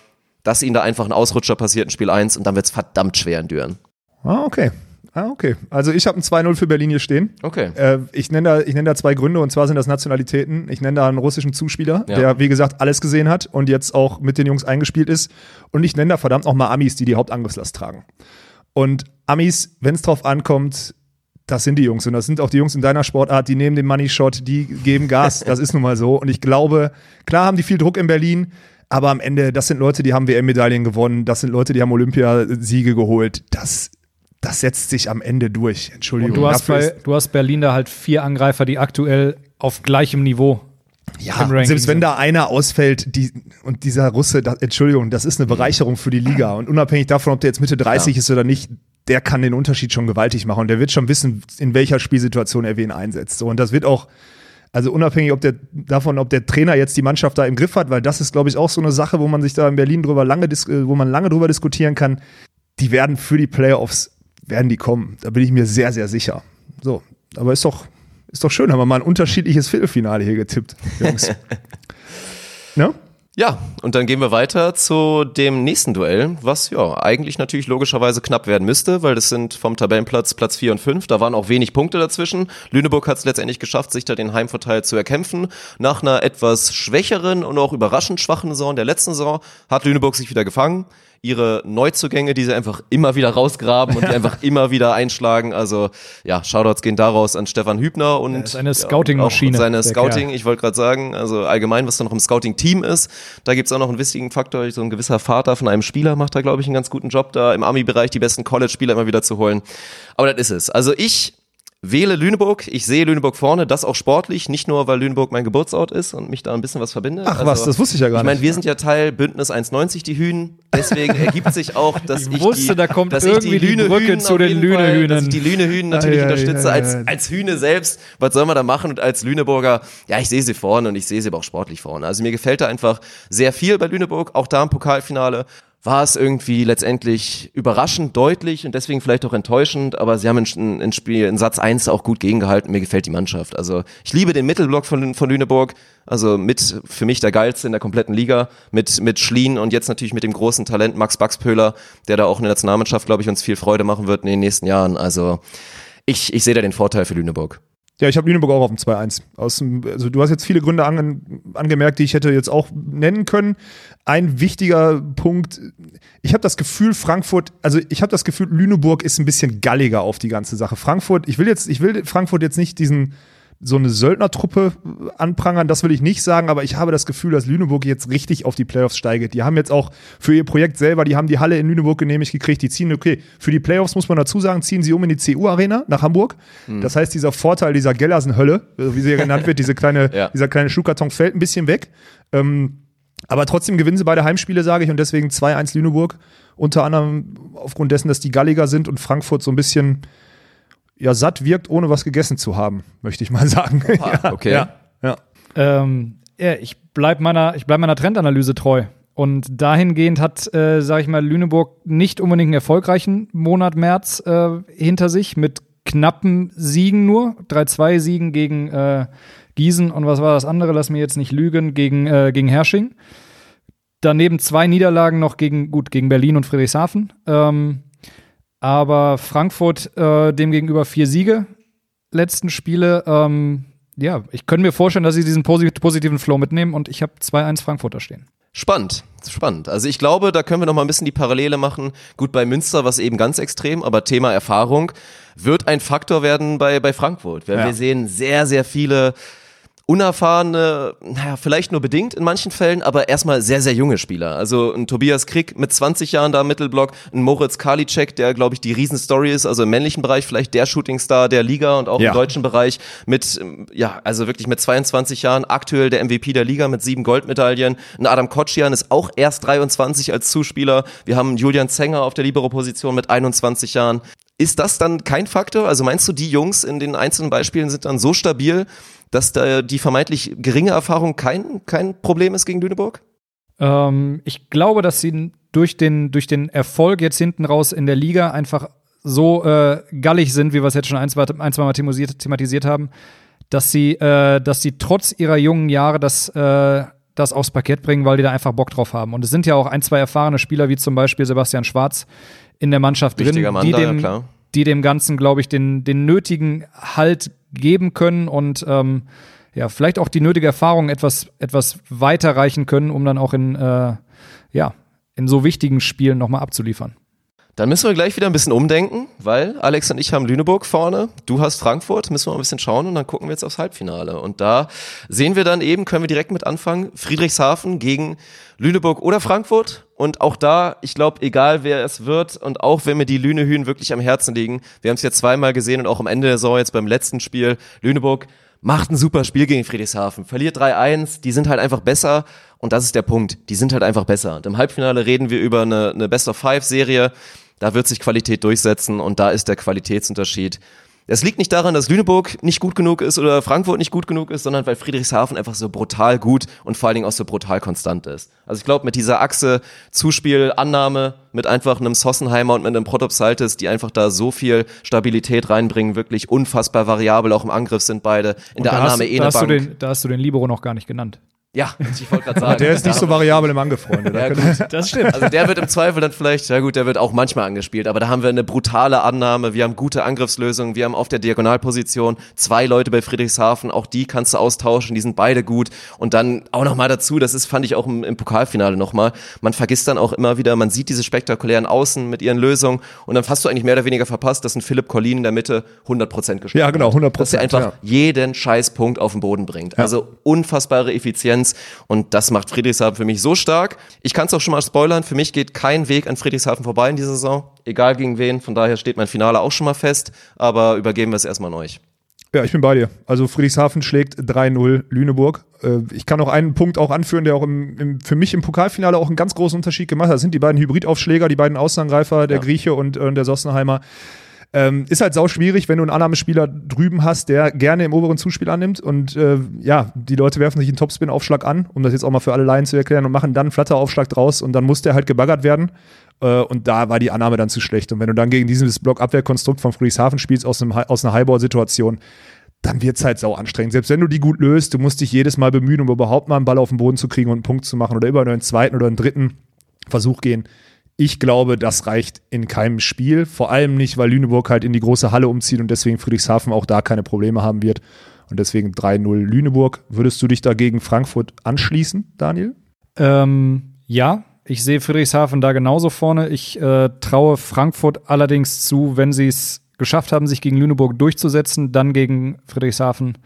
C: dass ihnen da einfach ein Ausrutscher passiert in Spiel 1 und dann wird es verdammt schwer in Düren.
D: Ah, okay. Ah, okay. Also ich habe ein 2-0 für Berlin hier stehen.
C: Okay.
D: Äh, ich nenne da, ich nenn da zwei Gründe und zwar sind das Nationalitäten. Ich nenne da einen russischen Zuspieler,
C: Ja.
D: der wie gesagt alles gesehen hat und jetzt auch mit den Jungs eingespielt ist. Und ich nenne da verdammt noch mal Amis, die die Hauptangriffslast tragen. Und Amis, wenn es drauf ankommt, das sind die Jungs und das sind auch die Jungs in deiner Sportart, die nehmen den Money Shot, die geben Gas. Das ist nun mal so. Und ich glaube, klar haben die viel Druck in Berlin, aber am Ende, das sind Leute, die haben WM-Medaillen gewonnen, das sind Leute, die haben Olympiasiege geholt. Das, das setzt sich am Ende durch. Entschuldigung.
E: Du hast, bei, du hast Berlin da halt vier Angreifer, die aktuell auf gleichem Niveau
D: Ja, selbst wenn da einer ausfällt, die, und dieser Russe, das, Entschuldigung, das ist eine Bereicherung für die Liga. Und unabhängig davon, ob der jetzt Mitte 30 ist oder nicht, der kann den Unterschied schon gewaltig machen. Und der wird schon wissen, in welcher Spielsituation er wen einsetzt. So, und das wird auch, also unabhängig ob der, davon, ob der Trainer jetzt die Mannschaft da im Griff hat, weil das ist, glaube ich, auch so eine Sache, wo man sich da in Berlin drüber lange, äh, wo man lange drüber diskutieren kann. Die werden für die Playoffs, werden die kommen. Da bin ich mir sehr, sehr sicher. So, aber ist doch, ist doch schön, haben wir mal ein unterschiedliches Viertelfinale hier getippt, Jungs. ne?
C: Ja, und dann gehen wir weiter zu dem nächsten Duell, was ja eigentlich natürlich logischerweise knapp werden müsste, weil das sind vom Tabellenplatz Platz 4 und 5, da waren auch wenig Punkte dazwischen. Lüneburg hat es letztendlich geschafft, sich da den Heimvorteil zu erkämpfen. Nach einer etwas schwächeren und auch überraschend schwachen Saison der letzten Saison hat Lüneburg sich wieder gefangen. Ihre Neuzugänge, die sie einfach immer wieder rausgraben und die einfach immer wieder einschlagen. Also ja, Shoutouts gehen daraus an Stefan Hübner und
E: ist eine
C: ja,
E: Scouting-Maschine,
C: Seine Scouting,
E: Kerl.
C: ich wollte gerade sagen, also allgemein, was da noch im Scouting-Team ist, da gibt's auch noch einen wichtigen Faktor. So ein gewisser Vater von einem Spieler macht da, glaube ich, einen ganz guten Job, da im Army-Bereich die besten College-Spieler immer wieder zu holen. Aber das ist es. Also ich wähle Lüneburg. Ich sehe Lüneburg vorne, das auch sportlich, nicht nur, weil Lüneburg mein Geburtsort ist und mich da ein bisschen was verbindet.
D: Ach was, das wusste ich ja gar
C: Ich meine,
D: nicht.
C: wir sind ja Teil Bündnis 1,90 die Hühn. Deswegen ergibt sich auch, dass
E: Ich
C: ich,
E: wusste,
C: die,
E: da kommt
C: dass ich die
E: irgendwie die
C: Lüne
E: Brücke zu den Lüne-Hühnern.
C: Dass ich die Lüne Hühn natürlich
D: Ja, ja,
C: unterstütze
D: ja,
C: als, als Hühne selbst. Was soll man da machen? Und als Lüneburger, ja, ich sehe sie vorne und ich sehe sie aber auch sportlich vorne. Also mir gefällt da einfach sehr viel bei Lüneburg, auch da im Pokalfinale. War es irgendwie letztendlich überraschend deutlich und deswegen vielleicht auch enttäuschend, aber sie haben in, in Spiel, in Satz 1 auch gut gegengehalten. Mir gefällt die Mannschaft. Also ich liebe den Mittelblock von, von Lüneburg. Also mit für mich der geilste in der kompletten Liga. Mit, mit Schlien und jetzt natürlich mit dem großen Talent Max Baxpöhler, der da auch in der Nationalmannschaft, glaube ich, uns viel Freude machen wird in den nächsten Jahren. Also ich, ich sehe da den Vorteil für Lüneburg.
D: Ja, ich habe Lüneburg auch auf dem 2-1. Aus dem- Also du hast jetzt viele Gründe ange angemerkt, die ich hätte jetzt auch nennen können. Ein wichtiger Punkt, ich habe das Gefühl, Frankfurt, also ich habe das Gefühl, Lüneburg ist ein bisschen galliger auf die ganze Sache. Frankfurt, ich will jetzt, ich will Frankfurt jetzt nicht diesen so eine Söldnertruppe anprangern, das will ich nicht sagen, aber ich habe das Gefühl, dass Lüneburg jetzt richtig auf die Playoffs steigt. Die haben jetzt auch für ihr Projekt selber, die haben die Halle in Lüneburg genehmigt gekriegt, die ziehen, okay, für die Playoffs muss man dazu sagen, ziehen sie um in die CU-Arena nach Hamburg. Das heißt, dieser Vorteil dieser Gellersen-Hölle, wie sie ja genannt wird, diese kleine,
C: Ja.
D: dieser kleine Schuhkarton fällt ein bisschen weg. Ähm, aber trotzdem gewinnen sie beide Heimspiele, sage ich, und deswegen 2-1 Lüneburg. Unter anderem aufgrund dessen, dass die Galliger sind und Frankfurt so ein bisschen ja, satt wirkt, ohne was gegessen zu haben, möchte ich mal sagen. ja,
C: okay.
D: Ja, ja.
E: Ähm, ja, ich bleib meiner, ich bleib meiner Trendanalyse treu. Und dahingehend hat, äh, sage ich mal, Lüneburg nicht unbedingt einen erfolgreichen Monat März äh, hinter sich mit knappen Siegen nur. 3-2-Siegen gegen äh, Gießen und was war das andere? Lass mir jetzt nicht lügen, gegen, äh, gegen Hersching. Daneben zwei Niederlagen noch gegen, gut, gegen Berlin und Friedrichshafen. Ähm, aber Frankfurt äh, demgegenüber vier Siege letzten Spiele. Ähm, ja, ich könnte mir vorstellen, dass sie diesen posi positiven Flow mitnehmen und ich habe 2-1 Frankfurter stehen.
C: Spannend, spannend. Also ich glaube, da können wir noch mal ein bisschen die Parallele machen. Gut, bei Münster war es eben ganz extrem, aber Thema Erfahrung wird ein Faktor werden bei, bei Frankfurt. Weil
D: Ja.
C: wir sehen sehr, sehr viele unerfahrene, naja, vielleicht nur bedingt in manchen Fällen, aber erstmal sehr, sehr junge Spieler. Also ein Tobias Krieg mit 20 Jahren da im Mittelblock, ein Moritz Karliczek, der, glaube ich, die Riesenstory ist, also im männlichen Bereich vielleicht der Shootingstar der Liga und auch
D: Ja.
C: im deutschen Bereich mit, ja, also wirklich mit 22 Jahren, aktuell der MVP der Liga mit sieben Goldmedaillen. Ein Adam Kotschian ist auch erst 23 als Zuspieler. Wir haben Julian Zenger auf der Libero-Position mit 21 Jahren. Ist das dann kein Faktor? Also meinst du, die Jungs in den einzelnen Beispielen sind dann so stabil, dass da die vermeintlich geringe Erfahrung kein, kein Problem ist gegen Lüneburg?
E: Ähm, ich glaube, dass sie durch den, durch den Erfolg jetzt hinten raus in der Liga einfach so äh, gallig sind, wie wir es jetzt schon ein, zwei, ein, zwei Mal thematisiert, thematisiert haben, dass sie, äh, dass sie trotz ihrer jungen Jahre das, äh, das aufs Parkett bringen, weil die da einfach Bock drauf haben. Und es sind ja auch ein, zwei erfahrene Spieler, wie zum Beispiel Sebastian Schwarz in der Mannschaft
C: Wichtiger
E: drin,
C: Mann
E: die
C: da,
E: dem,
C: klar.
E: die dem Ganzen, glaube ich, den, den nötigen Halt geben können und ähm, ja, vielleicht auch die nötige Erfahrung etwas, etwas weiterreichen können, um dann auch in, äh, ja, in so wichtigen Spielen nochmal abzuliefern.
C: Dann müssen wir gleich wieder ein bisschen umdenken, weil Alex und ich haben Lüneburg vorne, du hast Frankfurt, müssen wir mal ein bisschen schauen und dann gucken wir jetzt aufs Halbfinale. Und da sehen wir dann eben, können wir direkt mit anfangen, Friedrichshafen gegen Lüneburg oder Frankfurt. Und auch da, ich glaube, egal wer es wird und auch wenn mir die Lünehühn wirklich am Herzen liegen, wir haben es jetzt zweimal gesehen und auch am Ende der Saison jetzt beim letzten Spiel, Lüneburg macht ein super Spiel gegen Friedrichshafen, verliert 3-1, die sind halt einfach besser und das ist der Punkt, die sind halt einfach besser. Und im Halbfinale reden wir über eine, eine Best-of-Five-Serie, da wird sich Qualität durchsetzen und da ist der Qualitätsunterschied. Es liegt nicht daran, dass Lüneburg nicht gut genug ist oder Frankfurt nicht gut genug ist, sondern weil Friedrichshafen einfach so brutal gut und vor allen Dingen auch so brutal konstant ist. Also ich glaube, mit dieser Achse Zuspiel, Annahme, mit einfach einem Sossenheimer und mit einem Protopsaltis, die einfach da so viel Stabilität reinbringen, wirklich unfassbar variabel, auch im Angriff sind beide. In der
E: da
C: Annahme
E: hast,
C: eh
E: da, hast du den, da hast du den Libero noch gar nicht genannt.
C: Ja, ich wollte gerade sagen.
D: Der ist nicht so variabel im Angriff, Freunde. Da
C: Ja, gut.
E: Das stimmt.
C: Also der wird im Zweifel dann vielleicht, ja gut, der wird auch manchmal angespielt, aber da haben wir eine brutale Annahme, wir haben gute Angriffslösungen, wir haben auf der Diagonalposition zwei Leute bei Friedrichshafen, auch die kannst du austauschen, die sind beide gut und dann auch nochmal dazu, das ist, fand ich auch im, im Pokalfinale nochmal, man vergisst dann auch immer wieder, man sieht diese spektakulären Außen mit ihren Lösungen und dann hast du eigentlich mehr oder weniger verpasst, dass ein Philipp Collin in der Mitte 100% gespielt
D: Ja, genau, 100%,
C: Dass er einfach
D: ja.
C: jeden Scheißpunkt auf den Boden bringt. Also unfassbare Effizienz und das macht Friedrichshafen für mich so stark. Ich kann es auch schon mal spoilern, für mich geht kein Weg an Friedrichshafen vorbei in dieser Saison, egal gegen wen, von daher steht mein Finale auch schon mal fest, aber übergeben wir es erstmal an euch.
D: Ja, ich bin bei dir. Also Friedrichshafen schlägt 3-0 Lüneburg. Äh, Ich kann noch einen Punkt auch anführen, der auch im, im, für mich im Pokalfinale auch einen ganz großen Unterschied gemacht hat. Das sind die beiden Hybridaufschläger, die beiden Außenangreifer, der
C: Ja.
D: Grieche und äh, der Sossenheimer. Ähm, ist halt sau schwierig, wenn du einen Annahmespieler drüben hast, der gerne im oberen Zuspiel annimmt. Und äh, ja, die Leute werfen sich einen Topspin-Aufschlag an, um das jetzt auch mal für alle Laien zu erklären, und machen dann einen Flatteraufschlag draus und dann muss der halt gebaggert werden. Äh, und da war die Annahme dann zu schlecht. Und wenn du dann gegen dieses Blockabwehrkonstrukt von Friedrichshafen spielst aus, einem, aus einer Highball-Situation, dann wird's halt sau anstrengend. Selbst wenn du die gut löst, du musst dich jedes Mal bemühen, um überhaupt mal einen Ball auf den Boden zu kriegen und einen Punkt zu machen oder über einen zweiten oder einen dritten Versuch gehen. Ich glaube, das reicht in keinem Spiel. Vor allem nicht, weil Lüneburg halt in die große Halle umzieht und deswegen Friedrichshafen auch da keine Probleme haben wird. Und deswegen 3-0 Lüneburg. Würdest du dich dagegen Frankfurt anschließen, Daniel?
E: Ähm, ja, ich sehe Friedrichshafen da genauso vorne. Ich äh, traue Frankfurt allerdings zu, wenn sie es geschafft haben, sich gegen Lüneburg durchzusetzen, dann gegen Friedrichshafen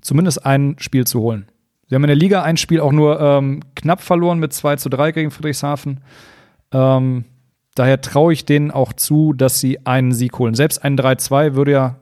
E: zumindest ein Spiel zu holen. Sie haben in der Liga ein Spiel auch nur ähm, knapp verloren mit 2 zu 3 gegen Friedrichshafen. Ähm, daher traue ich denen auch zu, dass sie einen Sieg holen. Selbst ein 3-2 würde ja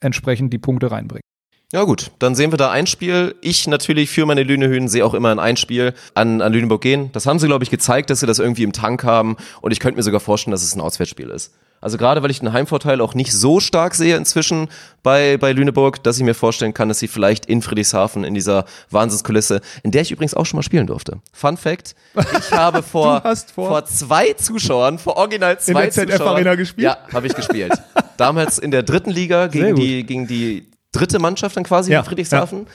E: entsprechend die Punkte reinbringen.
C: Ja gut, dann sehen wir da ein Spiel. Ich natürlich für meine Lünehühn sehe auch immer in ein Spiel an, an Lüneburg gehen. Das haben sie, glaube ich, gezeigt, dass sie das irgendwie im Tank haben. Und ich könnte mir sogar vorstellen, dass es ein Auswärtsspiel ist. Also gerade, weil ich den Heimvorteil auch nicht so stark sehe inzwischen bei, bei Lüneburg, dass ich mir vorstellen kann, dass sie vielleicht in Friedrichshafen in dieser Wahnsinnskulisse, in der ich übrigens auch schon mal spielen durfte. Fun Fact, ich habe vor,
D: vor-
C: vor zwei Zuschauern, vor original zwei
D: der ZF
C: Zuschauern,
D: Arena gespielt?
C: Ja, habe ich gespielt. Damals in der dritten Liga gegen die, gegen die dritte Mannschaft dann quasi
D: Ja,
C: in Friedrichshafen.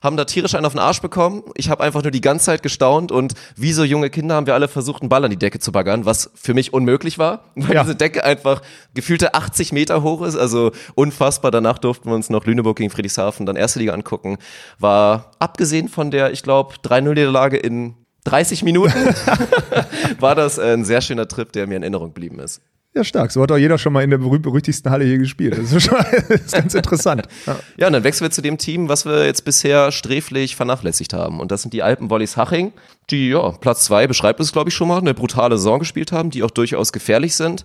C: Haben da tierisch einen auf den Arsch bekommen. Ich habe einfach nur die ganze Zeit gestaunt und wie so junge Kinder haben wir alle versucht, einen Ball an die Decke zu baggern, was für mich unmöglich war, weil
D: Ja.
C: diese Decke einfach gefühlte 80 Meter hoch ist, also unfassbar. Danach durften wir uns noch Lüneburg gegen Friedrichshafen, dann erste Liga angucken. War abgesehen von der, ich glaube, 3-0-Niederlage in 30 Minuten, war das ein sehr schöner Trip, der mir in Erinnerung geblieben ist.
D: Ja, stark. So hat auch jeder schon mal in der berühmt-berüchtigsten Halle hier gespielt. Das ist, schon, das ist ganz interessant. Ja.
C: ja, und dann wechseln wir zu dem Team, was wir jetzt bisher sträflich vernachlässigt haben. Und das sind die Alpenvolleys Haching, die, ja, Platz zwei beschreibt es, glaube ich, schon mal, eine brutale Saison gespielt haben, die auch durchaus gefährlich sind.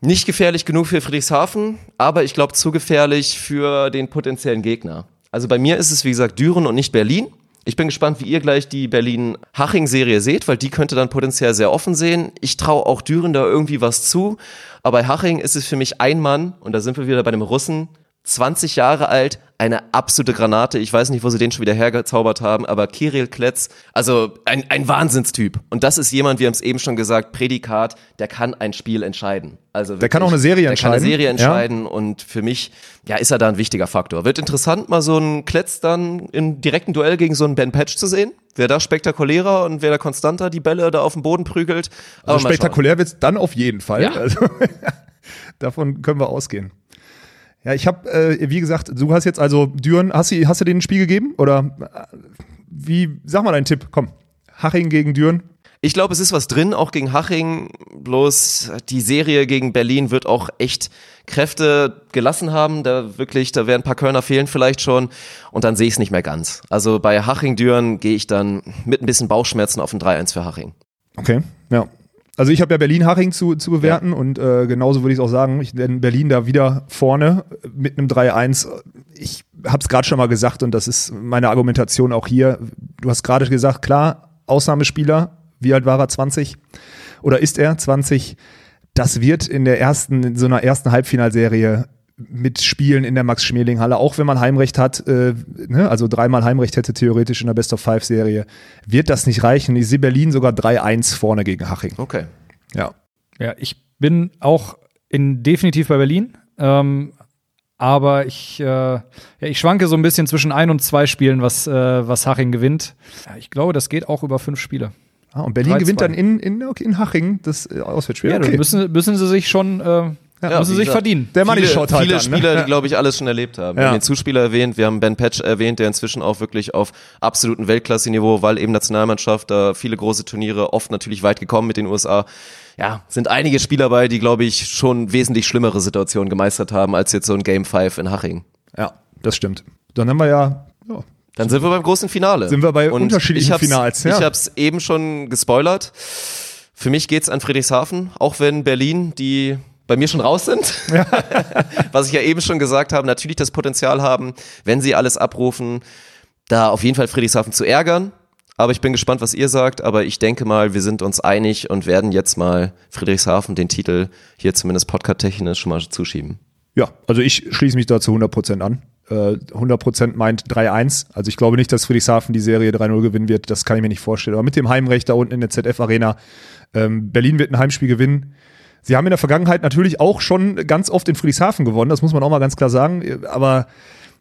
C: Nicht gefährlich genug für Friedrichshafen, aber ich glaube zu gefährlich für den potenziellen Gegner. Also bei mir ist es, wie gesagt, Düren und nicht Berlin. Ich bin gespannt, wie ihr gleich die Berlin-Haching-Serie seht, weil die könnte dann potenziell sehr offen sehen. Ich traue auch Düren da irgendwie was zu. Aber bei Haching ist es für mich ein Mann, und da sind wir wieder bei dem Russen, 20 Jahre alt, eine absolute Granate. Ich weiß nicht, wo sie den schon wieder hergezaubert haben, aber Kirill Kletz, also ein, ein Wahnsinnstyp. Und das ist jemand, wir haben es eben schon gesagt, Prädikat, der kann ein Spiel entscheiden. Also
D: wirklich, der kann auch eine Serie
C: der
D: entscheiden.
C: Der kann eine Serie entscheiden ja. und für mich, ja, ist er da ein wichtiger Faktor. Wird interessant, mal so einen Kletz dann im direkten Duell gegen so einen Ben Patch zu sehen. Wer da spektakulärer und wer da konstanter die Bälle da auf den Boden prügelt.
D: Also spektakulär wird's dann auf jeden Fall. Ja. Also, davon können wir ausgehen. Ja, ich habe, äh, wie gesagt, du hast jetzt also Düren, hast du, hast du denen ein Spiel gegeben? Oder äh, wie, sag mal deinen Tipp, komm. Haching gegen Düren.
C: Ich glaube, es ist was drin, auch gegen Haching. Bloß die Serie gegen Berlin wird auch echt Kräfte gelassen haben. Da wirklich, da werden ein paar Körner fehlen vielleicht schon. Und dann sehe ich es nicht mehr ganz. Also bei Haching-Düren gehe ich dann mit ein bisschen Bauchschmerzen auf ein 3-1 für Haching.
D: Okay, ja. Also ich habe ja Berlin-Haching zu, zu bewerten ja. und äh, genauso würde ich es auch sagen. Ich nenne Berlin da wieder vorne mit einem 3-1. Ich habe es gerade schon mal gesagt und das ist meine Argumentation auch hier. Du hast gerade gesagt, klar, Ausnahmespieler, wie alt war er? 20? Oder ist er 20? Das wird in der ersten, in so einer ersten Halbfinalserie mit Spielen in der Max-Schmeling-Halle, auch wenn man Heimrecht hat, äh, ne, also dreimal Heimrecht hätte theoretisch in der Best-of-Five-Serie, wird das nicht reichen. Ich sehe Berlin sogar 3-1 vorne gegen Haching.
C: Okay.
D: Ja.
E: Ja, ich bin auch in, definitiv bei Berlin. Ähm, aber ich, äh, ja, ich schwanke so ein bisschen zwischen ein und zwei Spielen, was, äh, was Haching gewinnt. Ja, ich glaube, das geht auch über fünf Spiele.
D: Ah, und Berlin gewinnt dann in, in, okay, in Haching das äh, Auswärtsspiel.
E: Ja, okay. dann müssen, müssen sie sich schon ja, müssen sie sich verdienen.
C: Der Money Shot halt Viele dann, ne? Spieler, die, glaube ich, alles schon erlebt haben. Ja. Wir haben den Zuspieler erwähnt, wir haben Ben Patch erwähnt, der inzwischen auch wirklich auf absolutem Weltklasse-Niveau, weil eben Nationalmannschaft, da viele große Turniere, oft natürlich weit gekommen mit den USA. Ja, sind einige Spieler bei, die, glaube ich, schon wesentlich schlimmere Situationen gemeistert haben, als jetzt so ein Game 5 in Haching.
D: Ja, das stimmt. Dann haben wir ja, ja
C: dann sind wir beim großen Finale.
D: Sind wir bei
C: Und
D: unterschiedlichen
C: ich
D: Finals.
C: Ja. Ich habe es eben schon gespoilert. Für mich geht's an Friedrichshafen, auch wenn Berlin die bei mir schon raus sind. Ja. Was ich ja eben schon gesagt habe, natürlich das Potenzial haben, wenn sie alles abrufen, da auf jeden Fall Friedrichshafen zu ärgern. Aber ich bin gespannt, was ihr sagt. Aber ich denke mal, wir sind uns einig und werden jetzt mal Friedrichshafen den Titel hier zumindest podcast-technisch schon mal zuschieben.
D: Ja, also ich schließe mich da zu 100% an. 100% äh, meint 3-1. Also ich glaube nicht, dass Friedrichshafen die Serie 3-0 gewinnen wird. Das kann ich mir nicht vorstellen. Aber mit dem Heimrecht da unten in der ZF-Arena, ähm, Berlin wird ein Heimspiel gewinnen. Sie haben in der Vergangenheit natürlich auch schon ganz oft in Friedrichshafen gewonnen, das muss man auch mal ganz klar sagen. Aber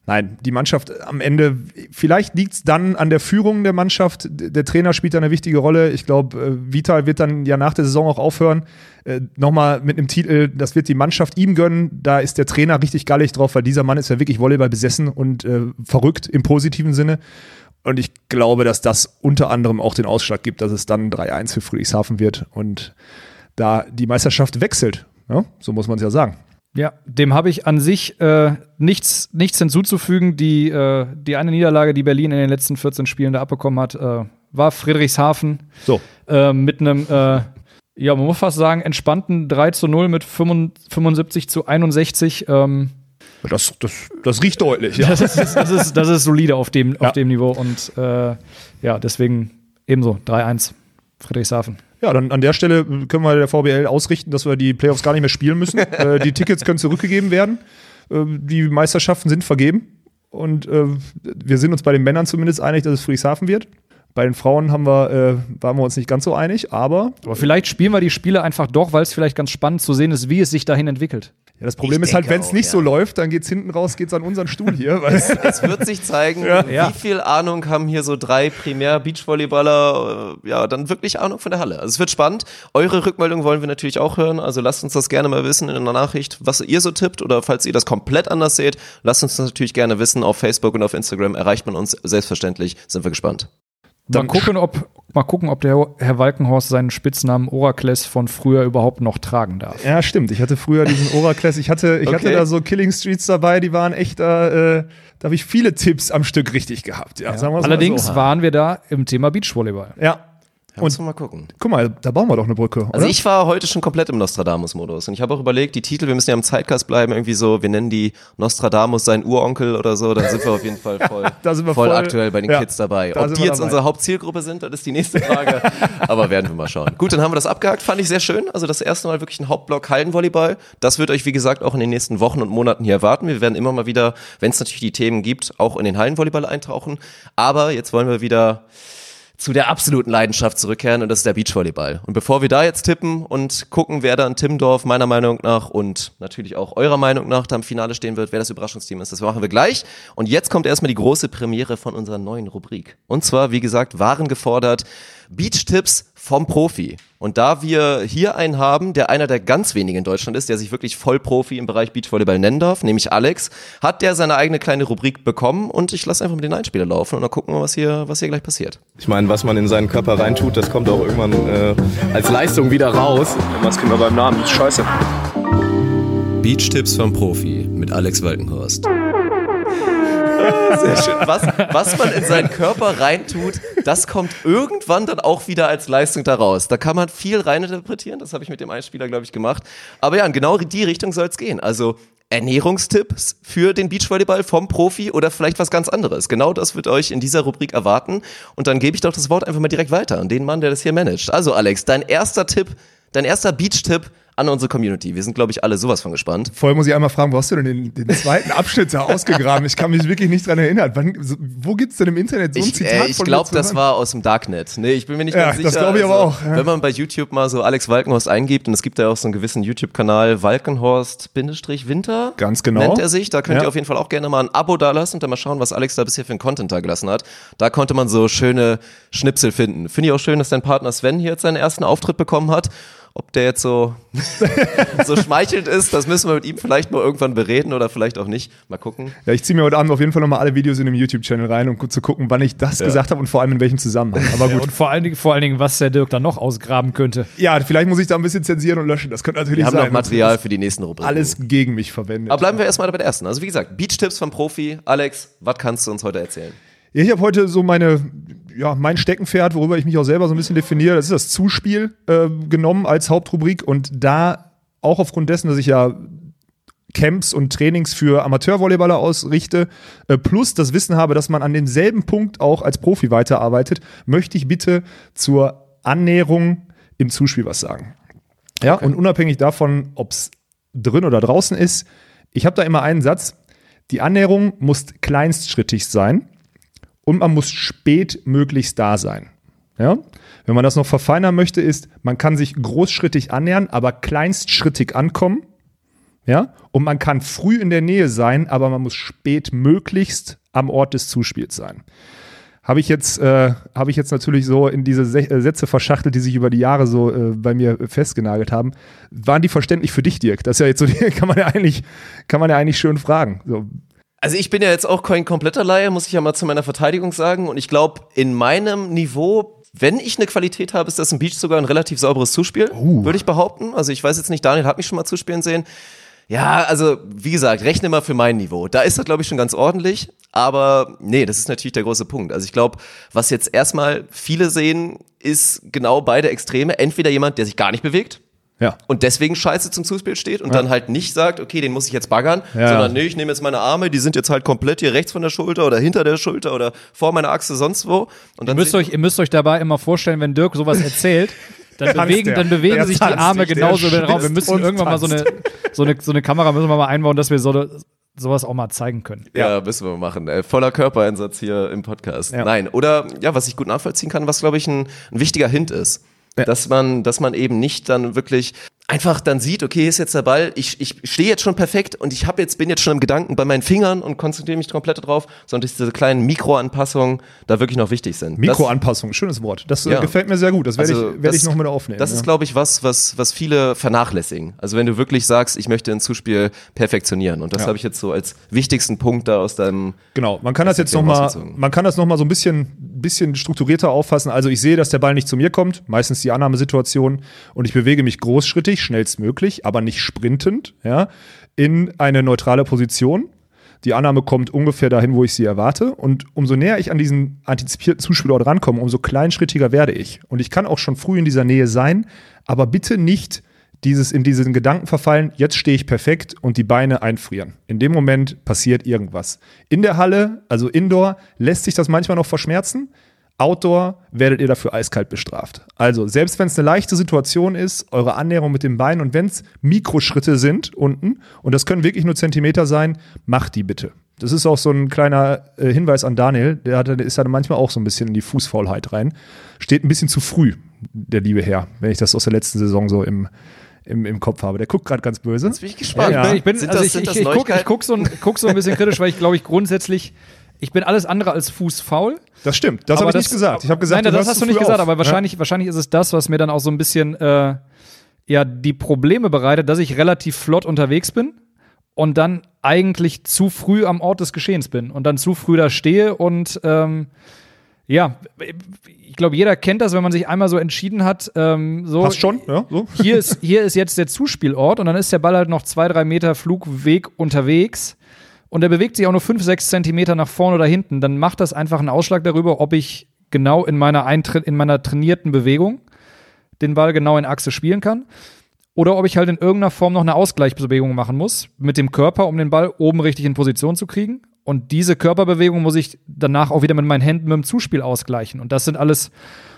D: nein, die Mannschaft am Ende, vielleicht liegt es dann an der Führung der Mannschaft. Der Trainer spielt da eine wichtige Rolle. Ich glaube, äh, Vital wird dann ja nach der Saison auch aufhören. Äh, Nochmal mit einem Titel, das wird die Mannschaft ihm gönnen. Da ist der Trainer richtig gallig drauf, weil dieser Mann ist ja wirklich Volleyball besessen und äh, verrückt im positiven Sinne. Und ich glaube, dass das unter anderem auch den Ausschlag gibt, dass es dann 3-1 für Friedrichshafen wird. Und da die Meisterschaft wechselt. Ja, so muss man es ja sagen.
E: Ja, dem habe ich an sich äh, nichts, nichts hinzuzufügen. Die, äh, die eine Niederlage, die Berlin in den letzten 14 Spielen da abbekommen hat, äh, war Friedrichshafen.
D: So.
E: Äh, mit einem, äh, ja, man muss fast sagen, entspannten 3 zu 0 mit 75 zu 61. Ähm,
D: das, das, das riecht deutlich.
E: Ja. Das, ist, das, ist, das ist solide auf dem, ja. auf dem Niveau. Und äh, ja, deswegen ebenso 3-1 Friedrichshafen.
D: Ja, dann an der Stelle können wir der VBL ausrichten, dass wir die Playoffs gar nicht mehr spielen müssen. äh, die Tickets können zurückgegeben werden. Äh, die Meisterschaften sind vergeben. Und äh, wir sind uns bei den Männern zumindest einig, dass es Friedrichshafen wird. Bei den Frauen haben wir, äh, waren wir uns nicht ganz so einig, aber.
E: Aber vielleicht spielen wir die Spiele einfach doch, weil es vielleicht ganz spannend zu sehen ist, wie es sich dahin entwickelt.
D: Ja, das Problem ich ist halt, wenn es nicht ja. so läuft, dann geht's hinten raus, geht's an unseren Stuhl hier.
C: es, es, wird sich zeigen, ja. wie viel Ahnung haben hier so drei Primär-Beachvolleyballer, äh, ja, dann wirklich Ahnung von der Halle. Also es wird spannend. Eure Rückmeldung wollen wir natürlich auch hören. Also lasst uns das gerne mal wissen in einer Nachricht, was ihr so tippt oder falls ihr das komplett anders seht, lasst uns das natürlich gerne wissen. Auf Facebook und auf Instagram erreicht man uns selbstverständlich. Sind wir gespannt.
E: Mal gucken, ob, mal gucken, ob der Herr Walkenhorst seinen Spitznamen Orakles von früher überhaupt noch tragen darf.
D: Ja, stimmt. Ich hatte früher diesen Orakles. Ich hatte, ich
C: Okay.
D: hatte da so Killing Streets dabei, die waren echt, äh, da habe ich viele Tipps am Stück richtig gehabt. Ja, mal
E: Allerdings
D: so.
E: waren wir da im Thema Beachvolleyball.
D: Ja.
C: Muss man mal gucken.
D: Guck mal, da bauen wir doch eine Brücke.
C: Also
D: oder?
C: ich war heute schon komplett im Nostradamus-Modus und ich habe auch überlegt, die Titel, wir müssen ja im Zeitgeist bleiben, irgendwie so, wir nennen die Nostradamus sein Uronkel oder so, dann sind wir auf jeden Fall voll,
D: Da sind wir
C: voll,
D: voll-
C: aktuell bei den
D: ja,
C: Kids dabei.
D: da
C: Ob die jetzt
D: dabei.
C: unsere Hauptzielgruppe sind, das ist die nächste Frage, aber werden wir mal schauen. Gut, dann haben wir das abgehakt, fand ich sehr schön. Also das erste Mal wirklich ein Hauptblock Hallenvolleyball. Das wird euch, wie gesagt, auch in den nächsten Wochen und Monaten hier erwarten. Wir werden immer mal wieder, wenn es natürlich die Themen gibt, auch in den Hallenvolleyball eintauchen. Aber jetzt wollen wir wieder zu der absoluten Leidenschaft zurückkehren und das ist der Beachvolleyball. Und bevor wir da jetzt tippen und gucken, wer da in Timmendorf meiner Meinung nach und natürlich auch eurer Meinung nach da im Finale stehen wird, wer das Überraschungsteam ist, das machen wir gleich. Und jetzt kommt erstmal die große Premiere von unserer neuen Rubrik. Und zwar, wie gesagt, waren gefordert Beach-Tipps vom Profi. Und da wir hier einen haben, der einer der ganz wenigen in Deutschland ist, der sich wirklich Vollprofi im Bereich Beachvolleyball nennen darf, nämlich Alex, hat der seine eigene kleine Rubrik bekommen und ich lasse einfach mit den Einspieler laufen und dann gucken wir, was hier, was hier gleich passiert.
F: Ich meine, was man in seinen Körper reintut, das kommt auch irgendwann äh, als Leistung wieder raus.
B: Was kriegen wir beim Namen? Scheiße.
C: Beach-Tipps vom Profi mit Alex Walkenhorst. Sehr schön. Was, was man in seinen Körper reintut, das kommt irgendwann dann auch wieder als Leistung daraus. Da kann man viel reininterpretieren, das habe ich mit dem Einspieler, glaube ich, gemacht. Aber ja, in genau die Richtung soll es gehen. Also Ernährungstipps für den Beachvolleyball vom Profi oder vielleicht was ganz anderes. Genau das wird euch in dieser Rubrik erwarten. Und dann gebe ich doch das Wort einfach mal direkt weiter an den Mann, der das hier managt. Also Alex, dein erster Tipp, dein erster Beach-Tipp an unsere Community. Wir sind, glaube ich, alle sowas von gespannt.
D: Vorher muss ich einmal fragen, wo hast du denn den, den zweiten Abschnitt da ausgegraben? Ich kann mich wirklich nicht dran erinnern. Wann, wo gibt's denn im Internet so ein
C: Ich,
D: Zitat
C: äh, ich glaube, das war aus dem Darknet. Nee, ich bin mir nicht
D: Ja,
C: ganz sicher.
D: das glaube ich aber auch, ja.
C: Wenn man bei YouTube mal so Alex Walkenhorst eingibt, und es gibt ja auch so einen gewissen YouTube-Kanal, Walkenhorst-Winter.
D: Ganz genau.
C: Nennt er sich. Da könnt
D: Ja.
C: ihr auf jeden Fall auch gerne mal ein Abo dalassen und dann mal schauen, was Alex da bisher für einen Content da gelassen hat. Da konnte man so schöne Schnipsel finden. Finde ich auch schön, dass dein Partner Sven hier jetzt seinen ersten Auftritt bekommen hat. Ob der jetzt so, so schmeichelnd ist, das müssen wir mit ihm vielleicht mal irgendwann bereden oder vielleicht auch nicht. Mal gucken.
D: Ja, ich ziehe mir heute Abend auf jeden Fall nochmal alle Videos in dem YouTube-Channel rein, um gut zu gucken, wann ich das gesagt habe und vor allem in welchem Zusammenhang. Aber
E: Ja,
D: gut.
E: und vor allen, Dingen, vor allen Dingen, was der Dirk dann noch ausgraben könnte.
D: Ja, vielleicht muss ich da ein bisschen zensieren und löschen. Das könnte natürlich
C: Wir haben
D: sein.
C: noch Material für die nächsten Rubriken.
D: Alles gegen mich verwendet.
C: Aber bleiben wir erstmal bei der ersten. Also wie gesagt, Beach-Tipps vom Profi. Alex, was kannst du uns heute erzählen?
D: Ja, ich habe heute so meine, ja, mein Steckenpferd, worüber ich mich auch selber so ein bisschen definiere, das ist das Zuspiel äh, genommen als Hauptrubrik. Und da auch aufgrund dessen, dass ich ja Camps und Trainings für Amateurvolleyballer ausrichte, äh, plus das Wissen habe, dass man an demselben Punkt auch als Profi weiterarbeitet, möchte ich bitte zur Annäherung im Zuspiel was sagen. Ja, und unabhängig davon, ob es drin oder draußen ist, ich habe da immer einen Satz, die Annäherung muss kleinstschrittig sein und man muss spät möglichst da sein. Ja? Wenn man das noch verfeinern möchte, ist, man kann sich großschrittig annähern, aber kleinstschrittig ankommen. Ja? Und man kann früh in der Nähe sein, aber man muss spät möglichst am Ort des Zuspiels sein. Habe ich jetzt, äh, habe ich jetzt natürlich so in diese Se äh, Sätze verschachtelt, die sich über die Jahre so äh, bei mir festgenagelt haben. Waren die verständlich für dich, Dirk? Das ja jetzt so, kann man ja eigentlich, kann man ja eigentlich schön fragen. So,
C: Also ich bin ja jetzt auch kein kompletter Laie, muss ich ja mal zu meiner Verteidigung sagen. Und ich glaube, in meinem Niveau, wenn ich eine Qualität habe, ist das im Beach sogar ein relativ sauberes Zuspiel, würde ich behaupten. Also ich weiß jetzt nicht, Daniel hat mich schon mal zuspielen sehen. Ja, also wie gesagt, rechne mal für mein Niveau. Da ist das, glaube ich, schon ganz ordentlich. Aber nee, das ist natürlich der große Punkt. Also ich glaube, was jetzt erstmal viele sehen, ist genau beide Extreme. Entweder jemand, der sich gar nicht bewegt,
D: ja.
C: und deswegen scheiße zum Zuspiel steht und dann halt nicht sagt, okay, den muss ich jetzt baggern,
D: Ja.
C: sondern nee, ich nehme jetzt meine Arme, die sind jetzt halt komplett hier rechts von der Schulter oder hinter der Schulter oder vor meiner Achse sonst wo. Und
E: Ihr
C: dann
E: müsst,
C: seht-
E: euch, ihr müsst euch dabei immer vorstellen, wenn Dirk sowas erzählt, dann
D: Tanzt
E: bewegen,
D: der.
E: dann bewegen sich die
D: tanzt
E: Arme
D: nicht,
E: genauso über den Raum. Wir müssen irgendwann mal so eine,
D: tanzt.
E: so, eine, so eine Kamera müssen wir mal einbauen, dass wir so, sowas auch mal zeigen können.
C: Ja, müssen wir machen. Äh, voller Körpereinsatz hier im Podcast.
D: Ja.
C: Nein, oder ja, was ich gut nachvollziehen kann, was glaube ich ein, ein wichtiger Hint ist. Dass man, dass man eben nicht dann wirklich einfach dann sieht, okay, hier ist jetzt der Ball, ich, ich stehe jetzt schon perfekt und ich habe jetzt, bin jetzt schon im Gedanken bei meinen Fingern und konzentriere mich komplett darauf, sondern dass diese kleinen Mikroanpassungen da wirklich noch wichtig sind.
D: Mikroanpassung, schönes Wort. Das äh,
C: Ja.
D: gefällt mir sehr gut. Das werde
C: Also,
D: ich, werd ich noch mit aufnehmen.
C: Das
D: ja.
C: ist, glaube ich, was, was, was viele vernachlässigen. Also wenn du wirklich sagst, ich möchte ein Zuspiel perfektionieren. Und das
D: Ja.
C: habe ich jetzt so als wichtigsten Punkt da aus deinem.
D: Genau, man kann das jetzt
C: Erklärung
D: noch mal,
C: rausgezogen.
D: man kann das noch mal so ein bisschen ein bisschen strukturierter auffassen. Also ich sehe, dass der Ball nicht zu mir kommt, meistens die Annahmesituation, und ich bewege mich großschrittig, schnellstmöglich, aber nicht sprintend, ja, in eine neutrale Position. Die Annahme kommt ungefähr dahin, wo ich sie erwarte. Und umso näher ich an diesen antizipierten Zuspielort rankomme, umso kleinschrittiger werde ich. Und ich kann auch schon früh in dieser Nähe sein, aber bitte nicht dieses in diesen Gedanken verfallen, jetzt stehe ich perfekt und die Beine einfrieren. In dem Moment passiert irgendwas. In der Halle, also Indoor, lässt sich das manchmal noch verschmerzen. Outdoor werdet ihr dafür eiskalt bestraft. Also, selbst wenn es eine leichte Situation ist, eure Annäherung mit dem Bein und wenn es Mikroschritte sind unten, und das können wirklich nur Zentimeter sein, macht die bitte. Das ist auch so ein kleiner äh, Hinweis an Daniel, der, hat, der ist ja manchmal auch so ein bisschen in die Fußfaulheit rein. Steht ein bisschen zu früh, der liebe Herr, wenn ich das aus der letzten Saison so im, im, im Kopf habe. Der guckt gerade ganz böse.
C: Jetzt bin ich gespannt.
E: Ja, ich bin,
C: Sind
E: also
C: das-
E: ich, ich, ich, guck, ich
C: Neuigkeiten?
E: guck, so, ein- guck so ein bisschen kritisch, weil ich glaube ich grundsätzlich, ich bin alles andere als fußfaul.
D: Das stimmt, das habe ich nicht gesagt. Ich habe gesagt,
E: nein, das hast du nicht gesagt,
D: auf.
E: aber wahrscheinlich, wahrscheinlich ist es das, was mir dann auch so ein bisschen äh, ja, die Probleme bereitet, dass ich relativ flott unterwegs bin und dann eigentlich zu früh am Ort des Geschehens bin und dann zu früh da stehe und ähm, ja, ich glaube, jeder kennt das, wenn man sich einmal so entschieden hat, ähm, so
D: Passt schon, ja, so.
E: hier ist, hier ist jetzt der Zuspielort und dann ist der Ball halt noch zwei, drei Meter Flugweg unterwegs und der bewegt sich auch nur fünf, sechs Zentimeter nach vorne oder hinten, dann macht das einfach einen Ausschlag darüber, ob ich genau in meiner, Eintritt, in meiner trainierten Bewegung den Ball genau in Achse spielen kann oder ob ich halt in irgendeiner Form noch eine Ausgleichsbewegung machen muss mit dem Körper, um den Ball oben richtig in Position zu kriegen. Und diese Körperbewegung muss ich danach auch wieder mit meinen Händen mit dem Zuspiel ausgleichen. Und das sind alles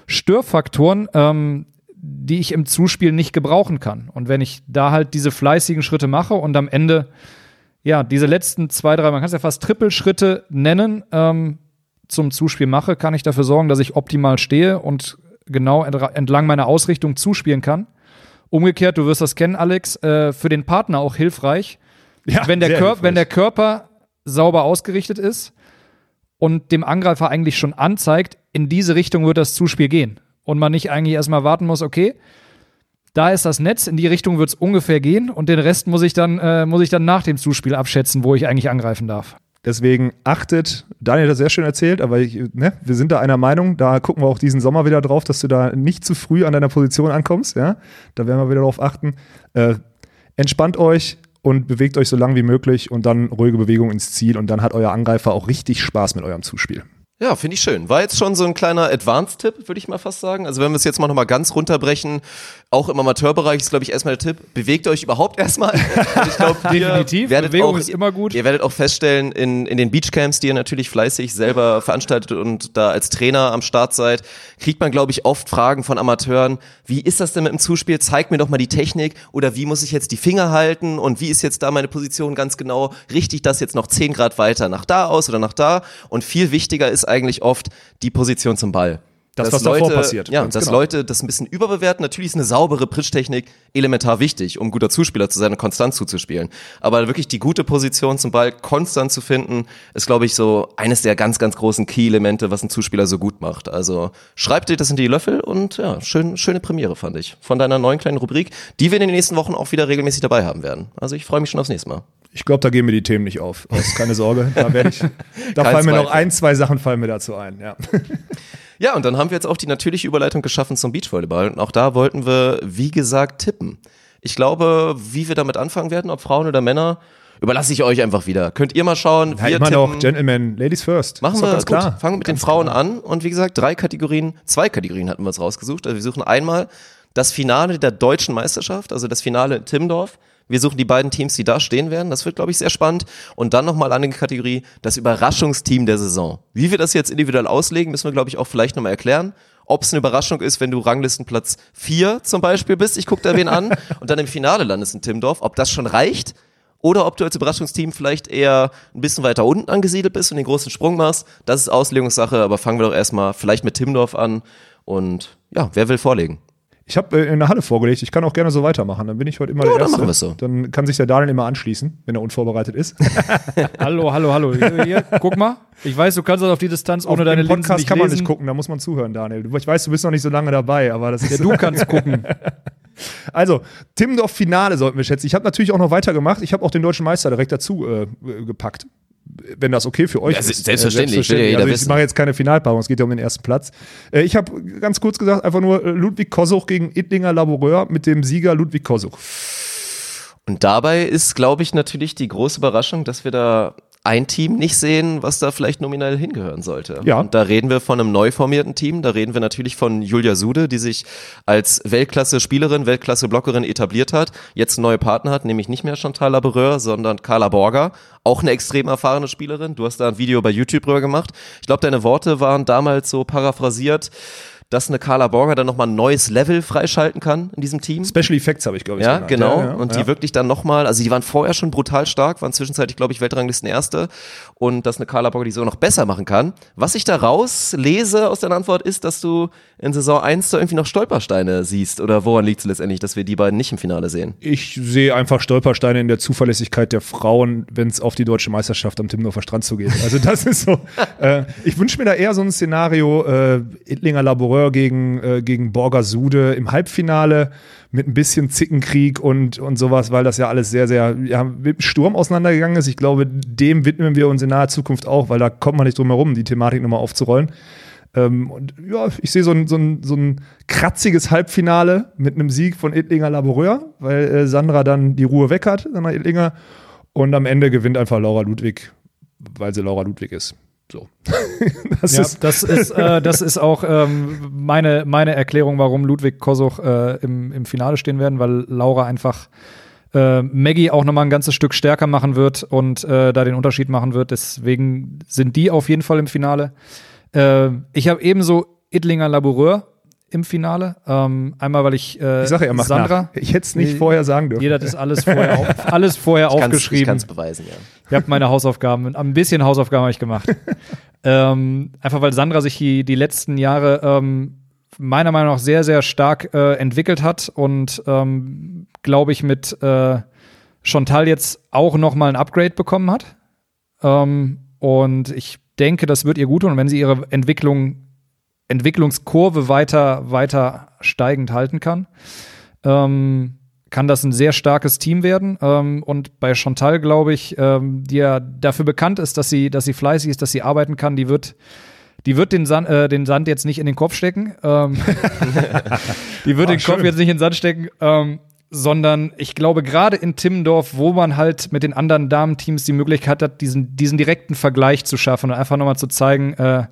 E: Störfaktoren, ähm, die ich im Zuspiel nicht gebrauchen kann. Und wenn ich da halt diese fleißigen Schritte mache und am Ende, ja, diese letzten zwei, drei, man kann es ja fast Trippelschritte nennen, ähm, zum Zuspiel mache, kann ich dafür sorgen, dass ich optimal stehe und genau entlang meiner Ausrichtung zuspielen kann. Umgekehrt, du wirst das kennen, Alex, äh, für den Partner auch hilfreich,
D: Ja,
E: wenn, der
D: hilfreich.
E: wenn der Körper sauber ausgerichtet ist und dem Angreifer eigentlich schon anzeigt, in diese Richtung wird das Zuspiel gehen. Und man nicht eigentlich erstmal warten muss, okay, da ist das Netz, in die Richtung wird es ungefähr gehen und den Rest muss ich dann, äh, muss ich dann nach dem Zuspiel abschätzen, wo ich eigentlich angreifen darf.
D: Deswegen achtet, Daniel hat das sehr schön erzählt, aber ich, ne, wir sind da einer Meinung, da gucken wir auch diesen Sommer wieder drauf, dass du da nicht zu früh an deiner Position ankommst, ja. Da werden wir wieder darauf achten. Äh, entspannt euch und bewegt euch so lang wie möglich und dann ruhige Bewegung ins Ziel und dann hat euer Angreifer auch richtig Spaß mit eurem Zuspiel.
C: Ja, finde ich schön. War jetzt schon so ein kleiner Advanced-Tipp, würde ich mal fast sagen. Also wenn wir es jetzt mal nochmal ganz runterbrechen, auch im Amateurbereich ist, glaube ich, erstmal der Tipp, bewegt euch überhaupt erstmal. Und ich glaube,
E: Definitiv.
C: werdet
E: Bewegung
C: auch,
E: ist immer gut.
C: Ihr werdet auch feststellen, in, in den Beachcamps, die ihr natürlich fleißig selber veranstaltet und da als Trainer am Start seid, kriegt man, glaube ich, oft Fragen von Amateuren, wie ist das denn mit dem Zuspiel? Zeig mir doch mal die Technik oder wie muss ich jetzt die Finger halten und wie ist jetzt da meine Position ganz genau? Richte ich das jetzt noch 10 Grad weiter nach da aus oder nach da? Und viel wichtiger ist eigentlich oft die Position zum Ball.
D: Das,
C: Dass
D: was davor
C: Leute,
D: passiert.
C: Ja, dass
D: genau.
C: Leute das ein bisschen überbewerten. Natürlich ist eine saubere Pritsch-Technik elementar wichtig, um guter Zuspieler zu sein und konstant zuzuspielen. Aber wirklich die gute Position zum Ball konstant zu finden, ist, glaube ich, so eines der ganz, ganz großen Key-Elemente, was ein Zuspieler so gut macht. Also schreib dir das in die Löffel und ja, schön, schöne Premiere fand ich. Von deiner neuen kleinen Rubrik, die wir in den nächsten Wochen auch wieder regelmäßig dabei haben werden. Also ich freue mich schon aufs nächste Mal.
D: Ich glaube, da gehen mir die Themen nicht auf. Aus, keine Sorge. Da, werde ich, da fallen mir noch ein, zwei Sachen fallen mir dazu ein. Ja.
C: Ja, und dann haben wir jetzt auch die natürliche Überleitung geschaffen zum Beachvolleyball. Und auch da wollten wir, wie gesagt, tippen. Ich glaube, wie wir damit anfangen werden, ob Frauen oder Männer, überlasse ich euch einfach wieder. Könnt ihr mal schauen.
D: Ja,
C: wir
D: immer
C: tippen.
D: noch Gentlemen, Ladies first.
C: Machen wir
D: ganz
C: gut.
D: klar.
C: Fangen mit den
D: Ganz
C: Frauen
D: klar.
C: an. Und wie gesagt, drei Kategorien, zwei Kategorien hatten wir uns rausgesucht. Also wir suchen einmal das Finale der deutschen Meisterschaft, also das Finale in Timmendorf. Wir suchen die beiden Teams, die da stehen werden. Das wird, glaube ich, sehr spannend. Und dann nochmal eine Kategorie, das Überraschungsteam der Saison. Wie wir das jetzt individuell auslegen, müssen wir, glaube ich, auch vielleicht nochmal erklären. Ob es eine Überraschung ist, wenn du Ranglistenplatz 4 zum Beispiel bist, ich gucke da wen an, und dann im Finale landest in Timmendorf, ob das schon reicht oder ob du als Überraschungsteam vielleicht eher ein bisschen weiter unten angesiedelt bist und den großen Sprung machst. Das ist Auslegungssache, aber fangen wir doch erstmal vielleicht mit Timmendorf an. Und ja, wer will vorlegen?
D: Ich habe äh, in der Halle vorgelegt. Ich kann auch gerne so weitermachen. Dann bin ich heute immer
C: Ja,
D: der
C: dann
D: Erste.
C: machen wir's so.
D: Dann kann sich der Daniel immer anschließen, wenn er unvorbereitet ist.
E: Hallo, hallo, hallo. Hier, hier, guck mal. Ich weiß, du kannst das auf die Distanz ohne
D: Auf
E: deine Linsen
D: Podcast
E: nicht
D: kann man
E: lesen.
D: nicht gucken, da muss man zuhören, Daniel. Ich weiß, du bist noch nicht so lange dabei, aber das ist.
E: Ja, du kannst gucken.
D: Also, Timmendorf Finale sollten wir schätzen. Ich habe natürlich auch noch weitergemacht. Ich habe auch den deutschen Meister direkt dazu äh, gepackt. Wenn das okay für euch
C: Ja,
D: ist.
C: se- selbstverständlich, ja jeder
D: Also ich mache jetzt keine Finalpaarung, es geht ja um den ersten Platz. Äh, ich habe ganz kurz gesagt, einfach nur äh, Ludwig Kosuch gegen Ittlinger Laboureur mit dem Sieger Ludwig Kosuch.
C: Und dabei ist, glaube ich, natürlich die große Überraschung, dass wir da ein Team nicht sehen, was da vielleicht nominell hingehören sollte.
D: Ja.
C: Und da reden wir von einem neu formierten Team. Da reden wir natürlich von Julia Sude, die sich als Weltklasse-Spielerin, Weltklasse-Blockerin etabliert hat, jetzt einen neuen Partner hat, nämlich nicht mehr Chantal Laboureur, sondern Carla Borger, auch eine extrem erfahrene Spielerin. Du hast da ein Video bei YouTube drüber gemacht. Ich glaube, deine Worte waren damals so paraphrasiert, dass eine Carla Borger dann nochmal ein neues Level freischalten kann in diesem Team.
D: Special Effects habe ich, glaube ich.
C: Ja,
D: genannt.
C: genau.
D: Ja, ja,
C: und
D: ja.
C: die wirklich dann nochmal, also die waren vorher schon brutal stark, waren zwischenzeitlich, glaube ich, Weltranglisten Erste. Und dass eine Carla Borger die so noch besser machen kann. Was ich da rauslese aus deiner Antwort ist, dass du in Saison 1 da irgendwie noch Stolpersteine siehst. Oder woran liegt es letztendlich, dass wir die beiden nicht im Finale sehen?
D: Ich sehe einfach Stolpersteine in der Zuverlässigkeit der Frauen, wenn es auf die deutsche Meisterschaft am Timmendorfer Strand zugeht. Also das ist so. äh, ich wünsche mir da eher so ein Szenario äh, Ittlinger Laboureur gegen, äh, gegen Borger Sude im Halbfinale mit ein bisschen Zickenkrieg und, und sowas, weil das ja alles sehr, sehr ja, mit Sturm auseinandergegangen ist. Ich glaube, dem widmen wir uns in naher Zukunft auch, weil da kommt man nicht drum herum, die Thematik nochmal aufzurollen. Ähm, und ja, ich sehe so ein, so, ein, so ein kratziges Halbfinale mit einem Sieg von Ittlinger Laboureur, weil äh, Sandra dann die Ruhe weg hat, Sandra Ittlinger. Und am Ende gewinnt einfach Laura Ludwig, weil sie Laura Ludwig ist. So. das
E: ja,
D: ist,
E: das ist, äh, das ist auch ähm, meine, meine Erklärung, warum Ludwig Kosuch äh, im, im Finale stehen werden, weil Laura einfach äh, Maggie auch nochmal ein ganzes Stück stärker machen wird und äh, da den Unterschied machen wird. Deswegen sind die auf jeden Fall im Finale. Äh, ich habe ebenso Ittlinger Laboureur im Finale. Ähm, einmal, weil ich, äh,
D: ich sage ja, mach
E: Sandra,
D: nach. Ich hätte es nicht vorher sagen dürfen.
E: jeder hat das alles vorher, auf, alles vorher
C: Ich kann's- Ich
E: aufgeschrieben.
C: kann es beweisen, ja.
E: Ich habe meine Hausaufgaben, ein bisschen Hausaufgaben habe ich gemacht. ähm, einfach weil Sandra sich die, die letzten Jahre ähm, meiner Meinung nach sehr, sehr stark äh, entwickelt hat und ähm, glaube ich mit äh, Chantal jetzt auch noch mal ein Upgrade bekommen hat. Ähm, und ich denke, das wird ihr gut tun. Und wenn sie ihre Entwicklung, Entwicklungskurve weiter, weiter steigend halten kann, ähm, kann das ein sehr starkes Team werden. Ähm, und bei Chantal, glaube ich, ähm, die ja dafür bekannt ist, dass sie, dass sie fleißig ist, dass sie arbeiten kann, die wird, die wird den Sand, äh, den Sand jetzt nicht in den Kopf stecken. Ähm, die wird
D: Ah,
E: den Kopf
D: schön.
E: jetzt nicht in den Sand stecken. Ähm, sondern ich glaube, gerade in Timmendorf, wo man halt mit den anderen Damenteams die Möglichkeit hat, diesen, diesen direkten Vergleich zu schaffen und einfach nochmal zu zeigen, äh,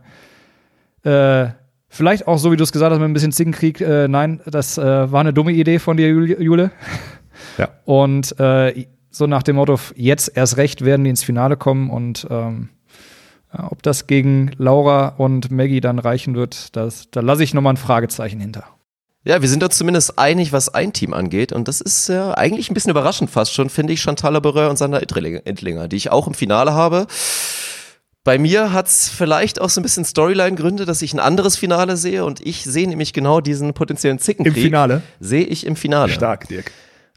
E: äh, vielleicht auch so, wie du es gesagt hast, mit ein bisschen Zickenkrieg, äh, nein, das äh, war eine dumme Idee von dir, Jule.
D: Ja.
E: Und äh, so nach dem Motto, jetzt erst recht werden die ins Finale kommen und ähm, ob das gegen Laura und Maggie dann reichen wird, das, da lasse ich nochmal ein Fragezeichen hinter.
C: Ja, wir sind uns zumindest einig, was ein Team angeht. Und das ist ja eigentlich ein bisschen überraschend fast schon, finde ich, Chantal Laboureur und Sandra Ittlinger, die ich auch im Finale habe. Bei mir hat's vielleicht auch so ein bisschen Storyline-Gründe, dass ich ein anderes Finale sehe und ich sehe nämlich genau diesen potenziellen Zickenkrieg.
D: Im Finale?
C: Sehe ich im Finale.
D: Stark, Dirk.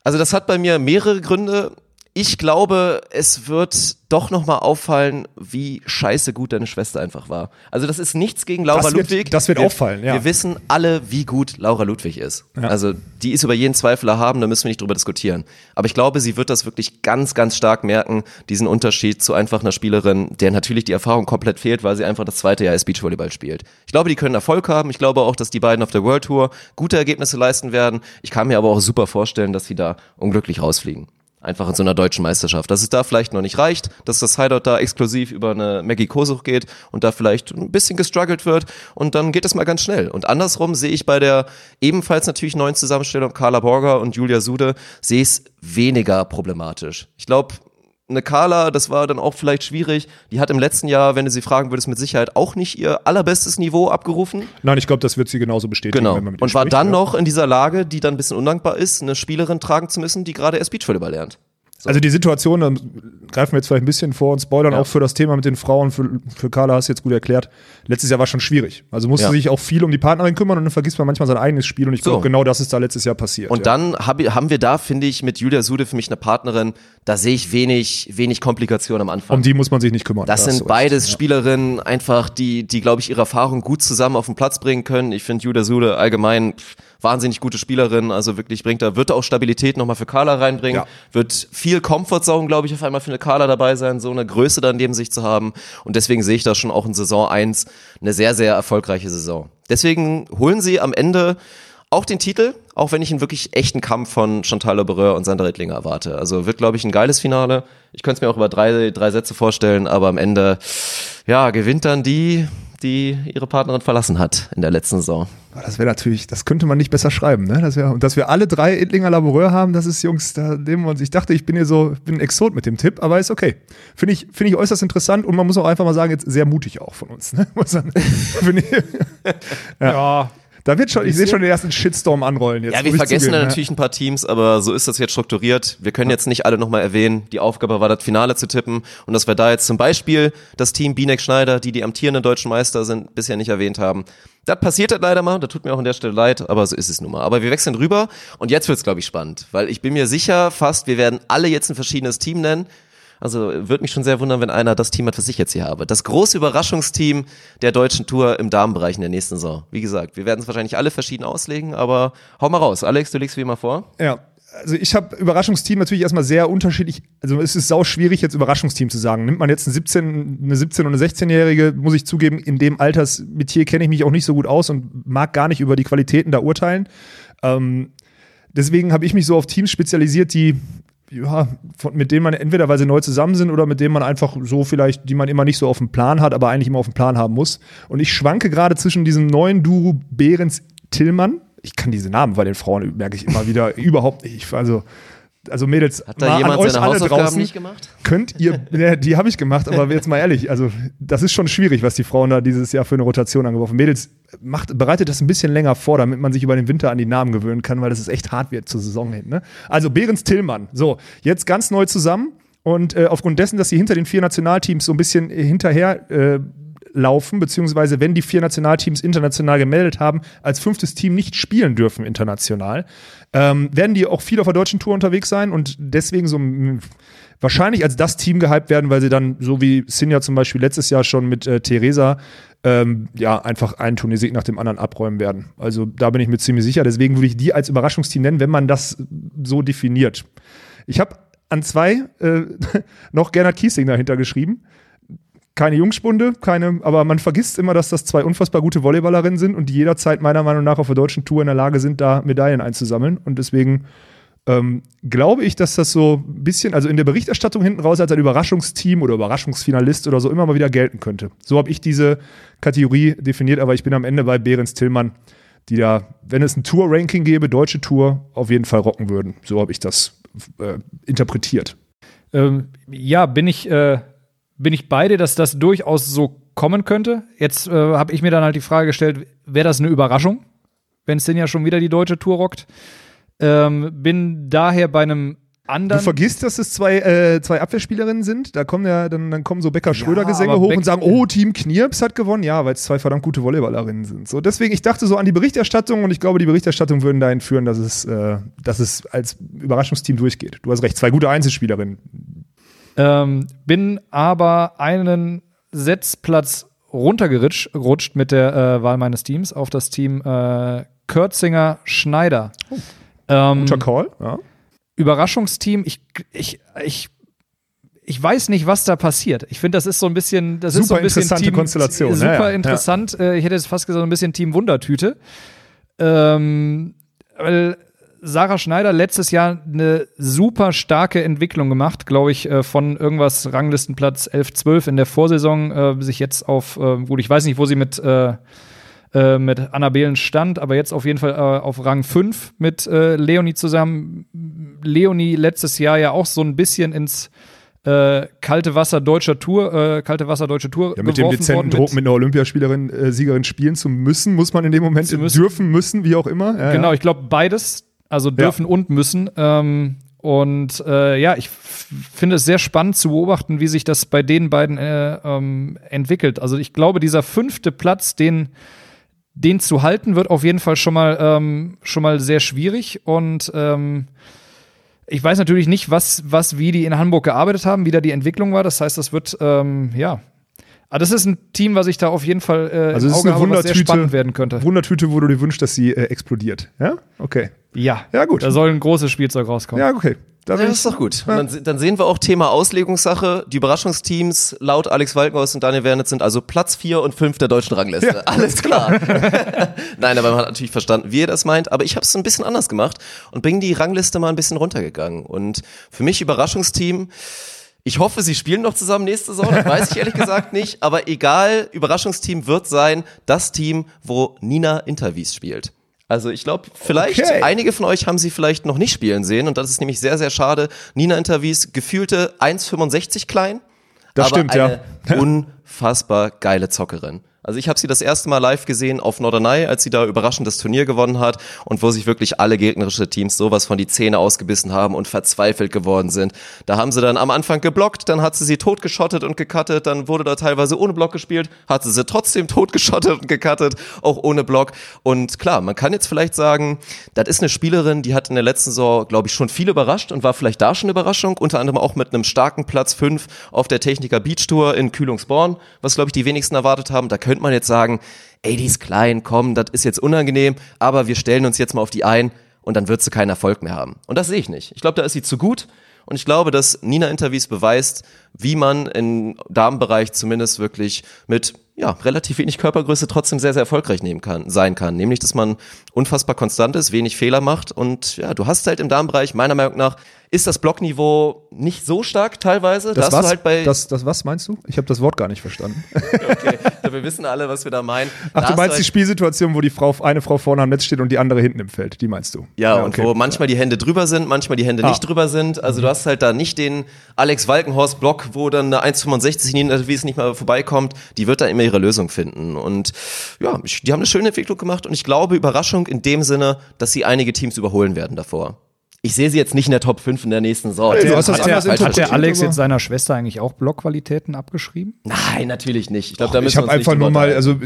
C: Also das hat bei mir mehrere Gründe. Ich glaube, es wird doch nochmal auffallen, wie scheiße gut deine Schwester einfach war. Also das ist nichts gegen Laura
D: Das wird-
C: Ludwig.
D: das wird
C: wir,
D: auffallen, ja.
C: Wir wissen alle, wie gut Laura Ludwig ist. Also die ist über jeden Zweifel erhaben, da müssen wir nicht drüber diskutieren. Aber ich glaube, sie wird das wirklich ganz, ganz stark merken, diesen Unterschied zu einfach einer Spielerin, der natürlich die Erfahrung komplett fehlt, weil sie einfach das zweite Jahr als Beachvolleyball spielt. Ich glaube, die können Erfolg haben. Ich glaube auch, dass die beiden auf der World Tour gute Ergebnisse leisten werden. Ich kann mir aber auch super vorstellen, dass sie da unglücklich rausfliegen. Einfach in so einer deutschen Meisterschaft. Dass es da vielleicht noch nicht reicht, dass das Hideout da exklusiv über eine Maggie Kosuch geht und da vielleicht ein bisschen gestruggelt wird und dann geht es mal ganz schnell. Und andersrum sehe ich bei der ebenfalls natürlich neuen Zusammenstellung Carla Borger und Julia Sude, sehe ich es weniger problematisch. Ich glaube, eine Carla, das war dann auch vielleicht schwierig. Die hat im letzten Jahr, wenn du sie fragen würdest, mit Sicherheit auch nicht ihr allerbestes Niveau abgerufen.
D: Nein, ich glaube, das wird sie genauso bestätigen.
C: Genau. Und war
D: spricht,
C: dann
D: ja.
C: noch in dieser Lage, die dann ein bisschen undankbar ist, eine Spielerin tragen zu müssen, die gerade erst Beachvolleyball lernt.
D: Also die Situation, da greifen wir jetzt vielleicht ein bisschen vor und spoilern
C: Ja.
D: auch für das Thema mit den Frauen, für, für Carla hast du jetzt gut erklärt. Letztes Jahr war schon schwierig. Also musste
C: Ja.
D: sich auch viel um die Partnerin kümmern und dann vergisst man manchmal sein eigenes Spiel und ich
C: So.
D: glaube, genau das ist da letztes Jahr passiert.
C: Und
D: ja.
C: dann hab, haben wir da, finde ich, mit Julia Sude für mich eine Partnerin, da sehe ich wenig, wenig Komplikationen am Anfang.
D: um die muss man sich nicht kümmern.
C: Das
D: Da hast
C: sind
D: recht.
C: beides Spielerinnen, einfach, die, die, glaube ich, ihre Erfahrung gut zusammen auf den Platz bringen können. Ich finde Julia Sude allgemein pff, wahnsinnig gute Spielerin, also wirklich bringt da, wird auch Stabilität nochmal für Carla reinbringen,
D: Ja.
C: wird viel Comfortzone, glaube ich, auf einmal für eine Kala dabei sein, so eine Größe dann neben sich zu haben. Und deswegen sehe ich da schon auch in Saison 1 eine sehr, sehr erfolgreiche Saison. Deswegen holen sie am Ende auch den Titel, auch wenn ich einen wirklich echten Kampf von Chantal Lebereur und Sandra Rittlinger erwarte. Also wird, glaube ich, ein geiles Finale. Ich könnte es mir auch über drei, drei Sätze vorstellen, aber am Ende, ja, gewinnt dann die, die ihre Partnerin verlassen hat in der letzten Saison.
D: Das wäre natürlich, das könnte man nicht besser schreiben, ne? Das wär, und dass wir alle drei Ittlinger Laboureur haben, das ist, Jungs, da nehmen wir uns. Ich dachte, ich bin hier so, bin ein Exot mit dem Tipp, aber ist okay. Finde ich, finde ich äußerst interessant und man muss auch einfach mal sagen, jetzt sehr mutig auch von uns. Ne? Ja.
E: Ja,
D: Da wird schon, ich sehe schon den ersten Shitstorm anrollen jetzt.
C: Ja, wir vergessen
D: zugeben,
C: da
D: ja.
C: natürlich ein paar Teams, aber so ist das jetzt strukturiert. Wir können jetzt nicht alle nochmal erwähnen. Die Aufgabe war, das Finale zu tippen. Und dass wir da jetzt zum Beispiel das Team Binek Schneider, die die amtierenden deutschen Meister sind, bisher nicht erwähnt haben. Das passiert halt leider mal, das tut mir auch an der Stelle leid, aber so ist es nun mal. Aber wir wechseln rüber und jetzt wird's, glaube ich, spannend, weil ich bin mir sicher fast, wir werden alle jetzt ein verschiedenes Team nennen. Also würde mich schon sehr wundern, wenn einer das Team hat, was ich jetzt hier habe. Das große Überraschungsteam der deutschen Tour im Damenbereich in der nächsten Saison. Wie gesagt, wir werden es wahrscheinlich alle verschieden auslegen, aber hau mal raus. Alex, du legst wie immer vor.
D: Ja. Also ich habe Überraschungsteam natürlich erstmal sehr unterschiedlich, also es ist sau schwierig jetzt Überraschungsteam zu sagen. Nimmt man jetzt ein 17, eine 17 und eine 16-Jährige, muss ich zugeben, in dem Altersmetier kenne ich mich auch nicht so gut aus und mag gar nicht über die Qualitäten da urteilen. Ähm, deswegen habe ich mich so auf Teams spezialisiert, die ja, von, mit denen man entweder, weil sie neu zusammen sind oder mit denen man einfach so vielleicht, die man immer nicht so auf dem Plan hat, aber eigentlich immer auf dem Plan haben muss. Und ich schwanke gerade zwischen diesem neuen Duo Behrens Tillmann. Ich kann diese Namen bei den Frauen, merke ich immer wieder, überhaupt nicht. Ich, Also, also Mädels,
C: Hat da jemand seine Hausaufgaben
D: draußen,
C: nicht gemacht?
D: Könnt ihr, ne, die habe ich gemacht, aber jetzt mal ehrlich, also das ist schon schwierig, was die Frauen da dieses Jahr für eine Rotation angeworfen. Mädels, macht, bereitet das ein bisschen länger vor, damit man sich über den Winter an die Namen gewöhnen kann, weil das ist echt hart wird zur Saison hin. Ne? Also Behrens Tillmann, so, jetzt ganz neu zusammen und äh, aufgrund dessen, dass sie hinter den vier Nationalteams so ein bisschen hinterher äh, laufen, beziehungsweise wenn die vier Nationalteams international gemeldet haben, als fünftes Team nicht spielen dürfen international, ähm, werden die auch viel auf der deutschen Tour unterwegs sein und deswegen so wahrscheinlich als das Team gehypt werden, weil sie dann, so wie Sinja zum Beispiel letztes Jahr schon mit äh, Theresa, ähm, ja, einfach einen Turniersieg nach dem anderen abräumen werden. Also da bin ich mir ziemlich sicher. Deswegen würde ich die als Überraschungsteam nennen, wenn man das so definiert. Ich habe an zwei äh, noch Gernot Kiesling dahinter geschrieben keine Jungspunde, keine, aber man vergisst immer, dass das zwei unfassbar gute Volleyballerinnen sind und die jederzeit meiner Meinung nach auf der deutschen Tour in der Lage sind, da Medaillen einzusammeln. Und deswegen ähm, glaube ich, dass das so ein bisschen, also in der Berichterstattung hinten raus als ein Überraschungsteam oder Überraschungsfinalist oder so immer mal wieder gelten könnte. So habe ich diese Kategorie definiert, aber ich bin am Ende bei Behrens Tillmann, die da, wenn es ein Tour-Ranking gäbe, deutsche Tour, auf jeden Fall rocken würden. So habe ich das äh, interpretiert.
E: Ähm, ja, bin ich, äh, bin ich bei dir, dass das durchaus so kommen könnte. Jetzt äh, habe ich mir dann halt die Frage gestellt, wäre das eine Überraschung, wenn es denn ja schon wieder die deutsche Tour rockt? Ähm, bin daher bei einem
D: Du
E: anderen.
D: vergisst, dass es zwei, äh, zwei Abwehrspielerinnen sind. Da kommen ja dann, dann kommen so Becker-Schröder-Gesänge
E: aber
D: hoch
E: Beck-
D: und sagen, oh, Team Knirps hat gewonnen. Ja, weil es zwei verdammt gute Volleyballerinnen sind. So, deswegen, ich dachte so an die Berichterstattung und ich glaube, die Berichterstattung würden dahin führen, dass es, äh, dass es als Überraschungsteam durchgeht. Du hast recht, zwei gute Einzelspielerinnen.
E: Ähm, bin aber einen Setzplatz runtergerutscht rutscht mit der äh, Wahl meines Teams auf das Team äh, Kürzinger Schneider. Ähm,
D: Guter Call, ja.
E: Überraschungsteam, ich, ich, ich, ich weiß nicht, was da passiert. Ich finde, das ist so ein bisschen, das ist so
D: Super
E: ein bisschen
D: interessante
E: Team,
D: Konstellation,
E: Super
D: ja, ja, ja.
E: interessant. Äh, Ich hätte jetzt fast gesagt, ein bisschen Team Wundertüte. Ähm, weil Sarah Schneider letztes Jahr eine super starke Entwicklung gemacht, glaube ich, äh, von irgendwas Ranglistenplatz 11, 12 in der Vorsaison, äh, sich jetzt auf, äh, gut, ich weiß nicht, wo sie mit, äh, äh, mit Annabelen stand, aber jetzt auf jeden Fall äh, auf Rang 5 mit äh, Leonie zusammen. Leonie letztes Jahr ja auch so ein bisschen ins äh, kalte Wasser deutscher Tour, äh, kalte Wasser deutsche Tour
D: ja mit dem dezenten
E: worden
D: Druck, mit einer Olympiaspielerin, äh, Siegerin spielen zu müssen, muss man in dem Moment dürfen, müssen, wie auch immer. Ja,
E: Genau,
D: ja.
E: ich glaube beides, also dürfen und müssen. Ähm, und äh, ja, ich finde es sehr spannend zu beobachten, wie sich das bei den beiden äh, ähm, entwickelt. Also ich glaube, dieser fünfte Platz, den, den zu halten, wird auf jeden Fall schon mal, ähm, schon mal sehr schwierig. Und ähm, ich weiß natürlich nicht, was, was, wie die in Hamburg gearbeitet haben, wie da die Entwicklung war. Das heißt, das wird, ähm, ja, Aber das ist ein Team, was ich da auf jeden Fall äh,
D: Also
E: im
D: es ist
E: Auge
D: eine
E: habe, was sehr spannend werden könnte.
D: Wundertüte, wo du dir wünschst, dass sie äh, explodiert. Ja? Okay.
E: Ja,
D: Ja, gut.
E: da soll ein großes Spielzeug rauskommen.
D: Ja, okay. Da
C: Ja, das ist doch gut. Und dann, dann sehen wir auch Thema Auslegungssache. Die Überraschungsteams laut Alex Walkenhaus und Daniel Wernitz sind also Platz 4 und 5 der deutschen Rangliste. Alles klar. Nein, aber man hat natürlich verstanden, wie ihr das meint. Aber ich habe es ein bisschen anders gemacht und bin die Rangliste mal ein bisschen runtergegangen. Und für mich Überraschungsteam. Ich hoffe, sie spielen noch zusammen nächste Saison. Das weiß ich ehrlich gesagt nicht. Aber egal, Überraschungsteam wird sein das Team, wo Nina Interviews spielt. Also ich glaube, vielleicht
D: Okay.
C: einige von euch haben sie vielleicht noch nicht spielen sehen und das ist nämlich sehr, sehr schade. Nina Interviews, gefühlte 1,65 klein.
D: Das
C: aber
D: stimmt,
C: eine
D: ja.
C: unfassbar geile Zockerin. Also ich habe sie das erste Mal live gesehen auf Norderney, als sie da überraschend das Turnier gewonnen hat und wo sich wirklich alle gegnerische Teams sowas von die Zähne ausgebissen haben und verzweifelt geworden sind. Da haben sie dann am Anfang geblockt, dann hat sie sie totgeschottet und gecuttet, dann wurde da teilweise ohne Block gespielt, hat sie sie trotzdem totgeschottet und gecuttet, auch ohne Block. Und klar, man kann jetzt vielleicht sagen, das ist eine Spielerin, die hat in der letzten Saison, glaube ich, schon viel überrascht und war vielleicht da schon eine Überraschung, unter anderem auch mit einem starken Platz 5 auf der Techniker Beach Tour in Kühlungsborn, was, glaube ich, die wenigsten erwartet haben. Da könnte man jetzt sagen, ey, die ist klein, komm, das ist jetzt unangenehm, aber wir stellen uns jetzt mal auf die ein und dann wird sie keinen Erfolg mehr haben. Und das sehe ich nicht. Ich glaube, da ist sie zu gut. Und ich glaube, dass Nina Interviews beweist, wie man im Damenbereich zumindest wirklich mit ja, relativ wenig Körpergröße trotzdem sehr, sehr erfolgreich nehmen kann, sein kann. Nämlich, dass man unfassbar konstant ist, wenig Fehler macht und ja, du hast halt im Damenbereich, meiner Meinung nach, ist das Blockniveau nicht so stark teilweise.
D: Das was?
C: du halt bei,
D: das, das was meinst du? Ich habe das Wort gar nicht verstanden.
C: okay, wir wissen alle, was wir da meinen.
D: Ach,
C: Da
D: du meinst die
C: halt-
D: Spielsituation, wo die Frau, eine Frau vorne am Netz steht und die andere hinten im Feld. Die meinst du?
C: Ja, und
D: okay.
C: wo manchmal die Hände drüber sind, manchmal die Hände
D: Ah.
C: nicht drüber sind. Also du hast halt da nicht den Alex Walkenhorst-Block, wo dann eine 1,65 in den es nicht mal vorbeikommt. Die wird da immer ihre Lösung finden. Und ja, die haben eine schöne Entwicklung gemacht und ich glaube, Überraschung in dem Sinne, dass sie einige Teams überholen werden davor. Ich sehe sie jetzt nicht in der Top 5 in der nächsten Saison.
D: du hast das
E: Hat der, hat der Alex jetzt seiner Schwester eigentlich auch Blockqualitäten abgeschrieben?
C: Nein, natürlich nicht. Ich glaube, da müssen
D: ich
C: wir
D: habe
C: uns
D: einfach
C: nicht
D: nur mal, also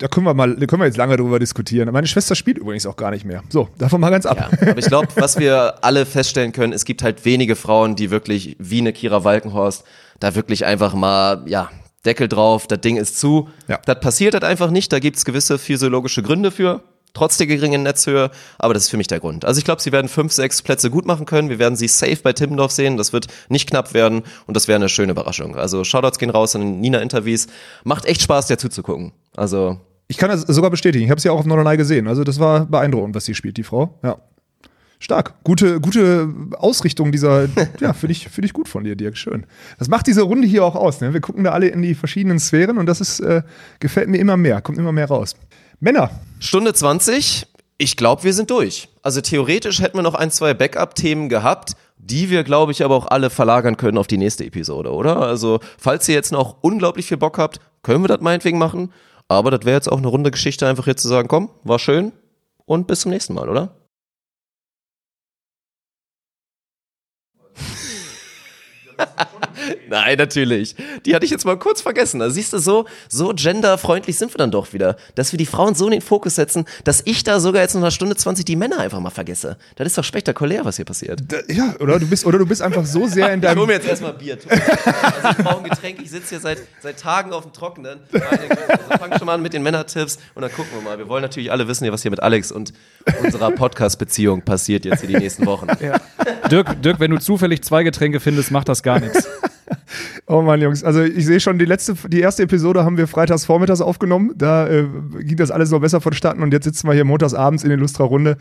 D: da können wir mal, da können wir jetzt lange drüber diskutieren. Meine Schwester spielt übrigens auch gar nicht mehr. So, davon mal ganz ab.
C: Ja, aber ich glaube, was wir alle feststellen können, es gibt halt wenige Frauen, die wirklich wie eine Kira Walkenhorst da wirklich einfach mal, ja, Deckel drauf, das Ding ist zu.
D: Ja.
C: Das passiert halt einfach nicht, da gibt's gewisse physiologische Gründe für. Trotz der geringen Netzhöhe, aber das ist für mich der Grund. Also ich glaube, sie werden fünf, sechs Plätze gut machen können. Wir werden sie safe bei Timmendorf sehen. Das wird nicht knapp werden und das wäre eine schöne Überraschung. Also Shoutouts gehen raus an den Nina-Interviews. Macht echt Spaß, der zuzugucken. Also
D: Ich kann das sogar bestätigen. Ich habe sie ja auch auf Norderney gesehen. Also das war beeindruckend, was sie spielt, die Frau. Ja. Stark. Gute, gute Ausrichtung dieser, ja, finde ich, finde ich gut von dir, Dirk. Schön. Das macht diese Runde hier auch aus. Ne? Wir gucken da alle in die verschiedenen Sphären und das ist, äh, gefällt mir immer mehr, kommt immer mehr raus. Männer,
C: Stunde 20. Ich glaube, wir sind durch. Also theoretisch hätten wir noch ein, zwei Backup-Themen gehabt, die wir, glaube ich, aber auch alle verlagern können auf die nächste Episode, oder? Also, falls ihr jetzt noch unglaublich viel Bock habt, können wir das meinetwegen machen. Aber das wäre jetzt auch eine runde Geschichte, einfach jetzt zu sagen, komm, war schön und bis zum nächsten Mal, oder? Nein, natürlich. Die hatte ich jetzt mal kurz vergessen. Also siehst du, so, so genderfreundlich sind wir dann doch wieder. Dass wir die Frauen so in den Fokus setzen, dass ich da sogar jetzt in einer Stunde 20 die Männer einfach mal vergesse. Das ist doch spektakulär, was hier passiert.
D: da, ja, oder du bist, oder du bist einfach so sehr in
C: Ich hol
D: deinem,
C: mir jetzt erstmal Bier. Also ich brauche ein Getränk. Ich sitze hier seit, seit Tagen auf dem Trockenen. Also fang schon mal an mit den Männertipps und dann gucken wir mal. Wir wollen natürlich alle wissen, was hier mit Alex und unserer Podcast-Beziehung passiert jetzt hier die nächsten Wochen.
E: Dirk, Dirk, wenn du zufällig zwei Getränke findest, macht das gar nichts.
D: Oh Mann, Jungs, also ich sehe schon, die letzte, die erste Episode haben wir freitags vormittags aufgenommen. Da äh, ging das alles noch besser vonstatten und jetzt sitzen wir hier montags abends in Illustra Runde.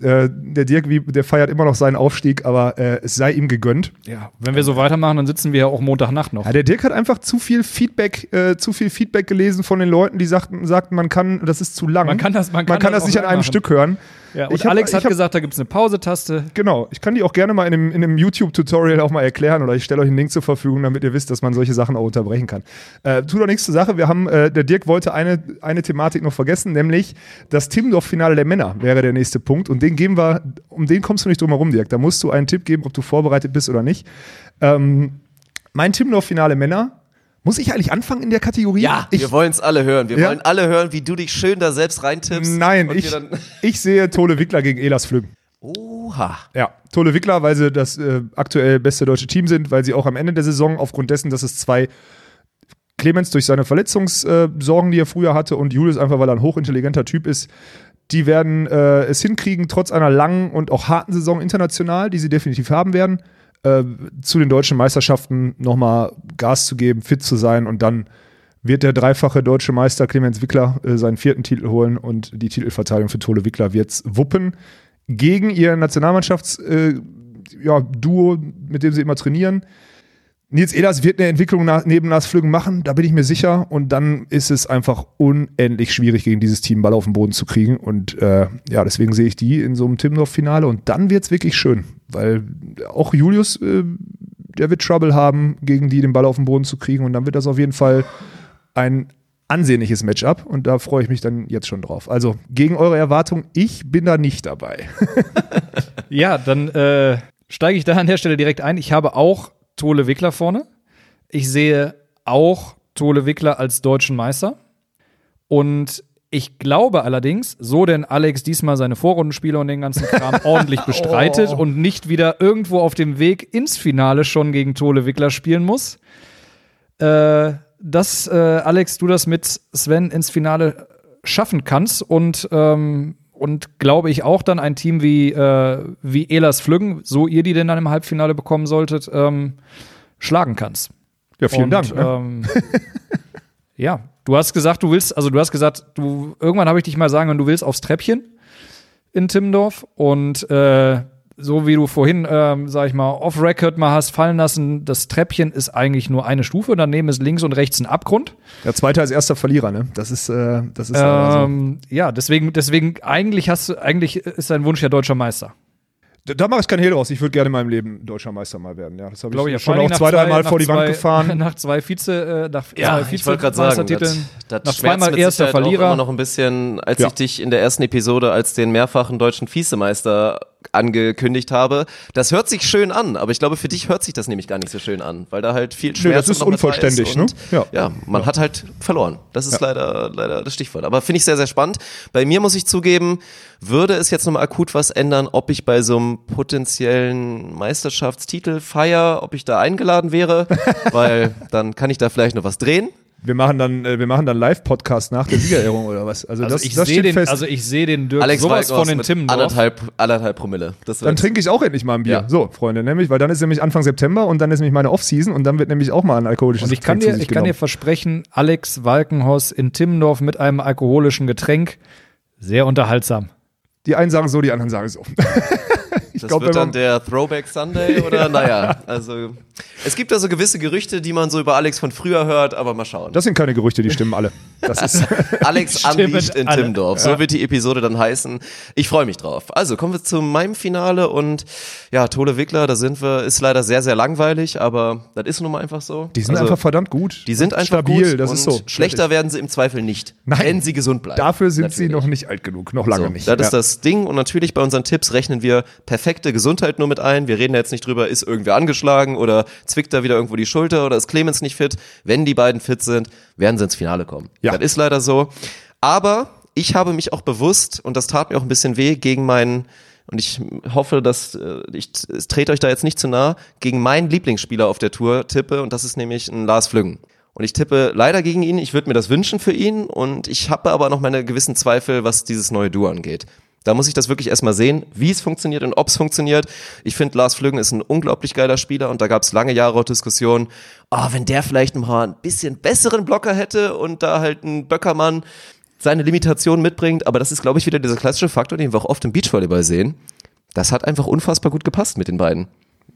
D: Äh, der Dirk, wie, der feiert immer noch seinen Aufstieg, aber äh, es sei ihm gegönnt.
E: Ja, wenn wir so weitermachen, dann sitzen wir ja auch Montagnacht noch.
D: Ja, der Dirk hat einfach zu viel Feedback, äh, zu viel Feedback gelesen von den Leuten, die sagten, sagten, man kann, das ist zu lang.
E: Man kann das- man
D: man
E: kann
D: kann
E: das
D: das nicht an einem
E: machen.
D: Stück hören.
E: Ja, und
D: Ich hab-
E: Alex
D: ich
E: hat
D: hab-
E: gesagt, da gibt es eine Pause-Taste.
D: Genau, ich kann die auch gerne mal in einem, in einem YouTube-Tutorial auch mal erklären oder ich stelle euch einen Link zur Verfügung, damit ihr wisst, dass man solche Sachen auch unterbrechen kann. Äh, tut doch nichts zur Sache. Wir haben, äh, der Dirk wollte eine, eine Thematik noch vergessen, nämlich das Timmendorf-Finale der Männer wäre der nächste Punkt und den geben wir, um den kommst du nicht drum herum, Dirk. Da musst du einen Tipp geben, ob du vorbereitet bist oder nicht. Ähm, mein Timmendorf-Finale Männer. Muss ich eigentlich anfangen in der Kategorie?
C: Ja,
D: ich,
C: wir wollen es alle hören. Wir
D: Ja.
C: wollen alle hören, wie du dich schön da selbst reintippst.
D: Nein, ich, ich sehe Tole Wickler gegen Elas Flüggen.
C: Oha.
D: Ja, Tole Wickler, weil sie das äh, aktuell beste deutsche Team sind, weil sie auch am Ende der Saison aufgrund dessen, dass es zwei Clemens durch seine Verletzungssorgen, die er früher hatte, und Julius einfach, weil er ein hochintelligenter Typ ist, die werden äh, es hinkriegen, trotz einer langen und auch harten Saison international, die sie definitiv haben werden, äh, zu den deutschen Meisterschaften nochmal Gas zu geben, fit zu sein. Und dann wird der dreifache deutsche Meister Clemens Wickler äh, seinen vierten Titel holen. Und die Titelverteidigung für Tole Wickler wird's wuppen. Gegen ihr Nationalmannschaftsduo, äh, ja, mit dem sie immer trainieren. Nils Ehlers wird eine Entwicklung nach, neben Lars Flügen machen, da bin ich mir sicher. Und dann ist es einfach unendlich schwierig, gegen dieses Team Ball auf den Boden zu kriegen. Und äh, ja, deswegen sehe ich die in so einem Timmendorf-Finale. Und dann wird es wirklich schön, weil auch Julius, äh, der wird Trouble haben, gegen die den Ball auf den Boden zu kriegen. Und dann wird das auf jeden Fall ein ansehnliches Matchup. Und da freue ich mich dann jetzt schon drauf. Also gegen eure Erwartung, ich bin da nicht dabei.
E: ja, dann äh, steige ich da an der Stelle direkt ein. Ich habe auch Tole Wickler vorne. Ich sehe auch Tole Wickler als deutschen Meister. Und ich glaube allerdings, so denn Alex diesmal seine Vorrundenspiele und den ganzen Kram ordentlich bestreitet
D: Oh.
E: und nicht wieder irgendwo auf dem Weg ins Finale schon gegen Tole Wickler spielen muss, äh, dass äh, Alex, du das mit Sven ins Finale schaffen kannst und ähm, und glaube ich auch dann ein Team wie äh, wie Elas Flüggen, so ihr die denn dann im Halbfinale bekommen solltet, ähm, schlagen kannst.
D: Ja, vielen
E: Und,
D: Dank. Ne?
E: Ähm, ja, du hast gesagt, du willst, also du hast gesagt, du irgendwann habe ich dich mal sagen, hören, du willst aufs Treppchen in Timmendorf und äh, so wie du vorhin, ähm, sag ich mal, off-Record mal hast fallen lassen, das Treppchen ist eigentlich nur eine Stufe, daneben ist links und rechts ein Abgrund.
D: Der zweite als erster Verlierer, ne? Das ist, äh, das ist aber so.
E: Ähm, ja, deswegen, deswegen eigentlich hast du, eigentlich ist dein Wunsch ja deutscher Meister.
D: Da, da mache ich kein Hehl draus. Ich würde gerne in meinem Leben deutscher Meister mal werden. Ja, das habe
E: Glaube
D: ich
E: ich,
D: schon
E: vor
D: auch zwei, dreimal vor die
E: zwei,
D: Wand gefahren.
E: Nach zwei Vize, äh, nach
C: Ja,
E: zwei
C: ich wollte gerade sagen, das,
E: Vizemeistertiteln,
C: das
E: nach zweimal
C: mit
E: erster
C: Sicherheit auch
E: Verlierer.
C: immer noch ein bisschen, als
D: Ja.
C: ich dich in der ersten Episode als den mehrfachen deutschen Vizemeister angekündigt habe. Das hört sich schön an, aber ich glaube, für dich hört sich das nämlich gar nicht so schön an, weil da halt viel Schmerz
D: das ist
C: noch
D: unvollständig,
C: und,
D: ne? Ja.
C: Ja, man hat halt verloren. Das ist leider, leider das Stichwort. Aber finde ich sehr, sehr spannend. Bei mir muss ich zugeben, würde es jetzt nochmal akut was ändern, ob ich bei so einem potenziellen Meisterschaftstitel feier, ob ich da eingeladen wäre, weil dann kann ich da vielleicht noch was drehen.
D: Wir machen dann, äh, wir machen dann Live-Podcast nach der Siegerehrung oder was? Also,
E: Also
D: das,
E: ich
D: das
E: sehe
D: steht
E: den,
D: fest.
E: also ich sehe den Dirk
C: Alex
E: sowas von den Timmendorf.
C: anderthalb, anderthalb Promille. Das
D: dann trinke ich auch endlich mal ein Bier.
C: Ja.
D: So, Freunde, nämlich, weil dann ist nämlich Anfang September und dann ist nämlich meine Off-Season und dann wird nämlich auch mal ein alkoholisches
E: Und ich kann
D: Getränk
E: dir,
D: zu sich
E: ich kann dir versprechen, Alex Walkenhorst in Timmendorf mit einem alkoholischen Getränk, sehr unterhaltsam.
D: Die einen sagen so, die anderen sagen so.
C: das
D: glaub,
C: wird dann der Throwback Sunday oder naja, also es gibt da so gewisse Gerüchte, die man so über Alex von früher hört, aber mal schauen.
D: Das sind keine Gerüchte, die stimmen alle. Das ist
C: Alex Unleashed in
E: alle.
C: Timmendorf. So wird die Episode dann heißen. Ich freue mich drauf. Also kommen wir zu meinem Finale und ja, Tole Wickler, da sind wir, ist leider sehr, sehr langweilig, aber das ist nun mal einfach so.
D: die sind
C: also,
D: einfach verdammt gut.
C: die sind einfach
D: stabil,
C: gut
D: das ist so.
C: Schlechter werden sie im Zweifel nicht,
D: Nein.
C: wenn sie gesund bleiben.
D: Dafür sind sie
C: Natürlich.
D: noch nicht alt genug, noch lange
C: So,
D: nicht.
C: Das ist
D: Ja.
C: das Ding und natürlich bei unseren Tipps rechnen wir perfekte Gesundheit nur mit ein. Wir reden jetzt nicht drüber, ist irgendwer angeschlagen oder zwickt da wieder irgendwo die Schulter oder ist Clemens nicht fit. Wenn die beiden fit sind, werden sie ins Finale kommen.
D: Ja.
C: Das ist leider so. Aber ich habe mich auch bewusst, und das tat mir auch ein bisschen weh, gegen meinen, und ich hoffe, dass äh, ich trete euch da jetzt nicht zu nah, gegen meinen Lieblingsspieler auf der Tour tippe, und das ist nämlich ein Lars Flüggen. Und ich tippe leider gegen ihn. Ich würde mir das wünschen für ihn. Und ich habe aber noch meine gewissen Zweifel, was dieses neue Duo angeht. Da muss ich das wirklich erstmal sehen, wie es funktioniert und ob es funktioniert. Ich finde, Lars Flüggen ist ein unglaublich geiler Spieler und da gab es lange Jahre auch Diskussionen, ah, wenn der vielleicht mal ein bisschen besseren Blocker hätte und da halt ein Böckermann seine Limitationen mitbringt. Aber das ist, glaube ich, wieder dieser klassische Faktor, den wir auch oft im Beachvolleyball sehen. Das hat einfach unfassbar gut gepasst mit den beiden.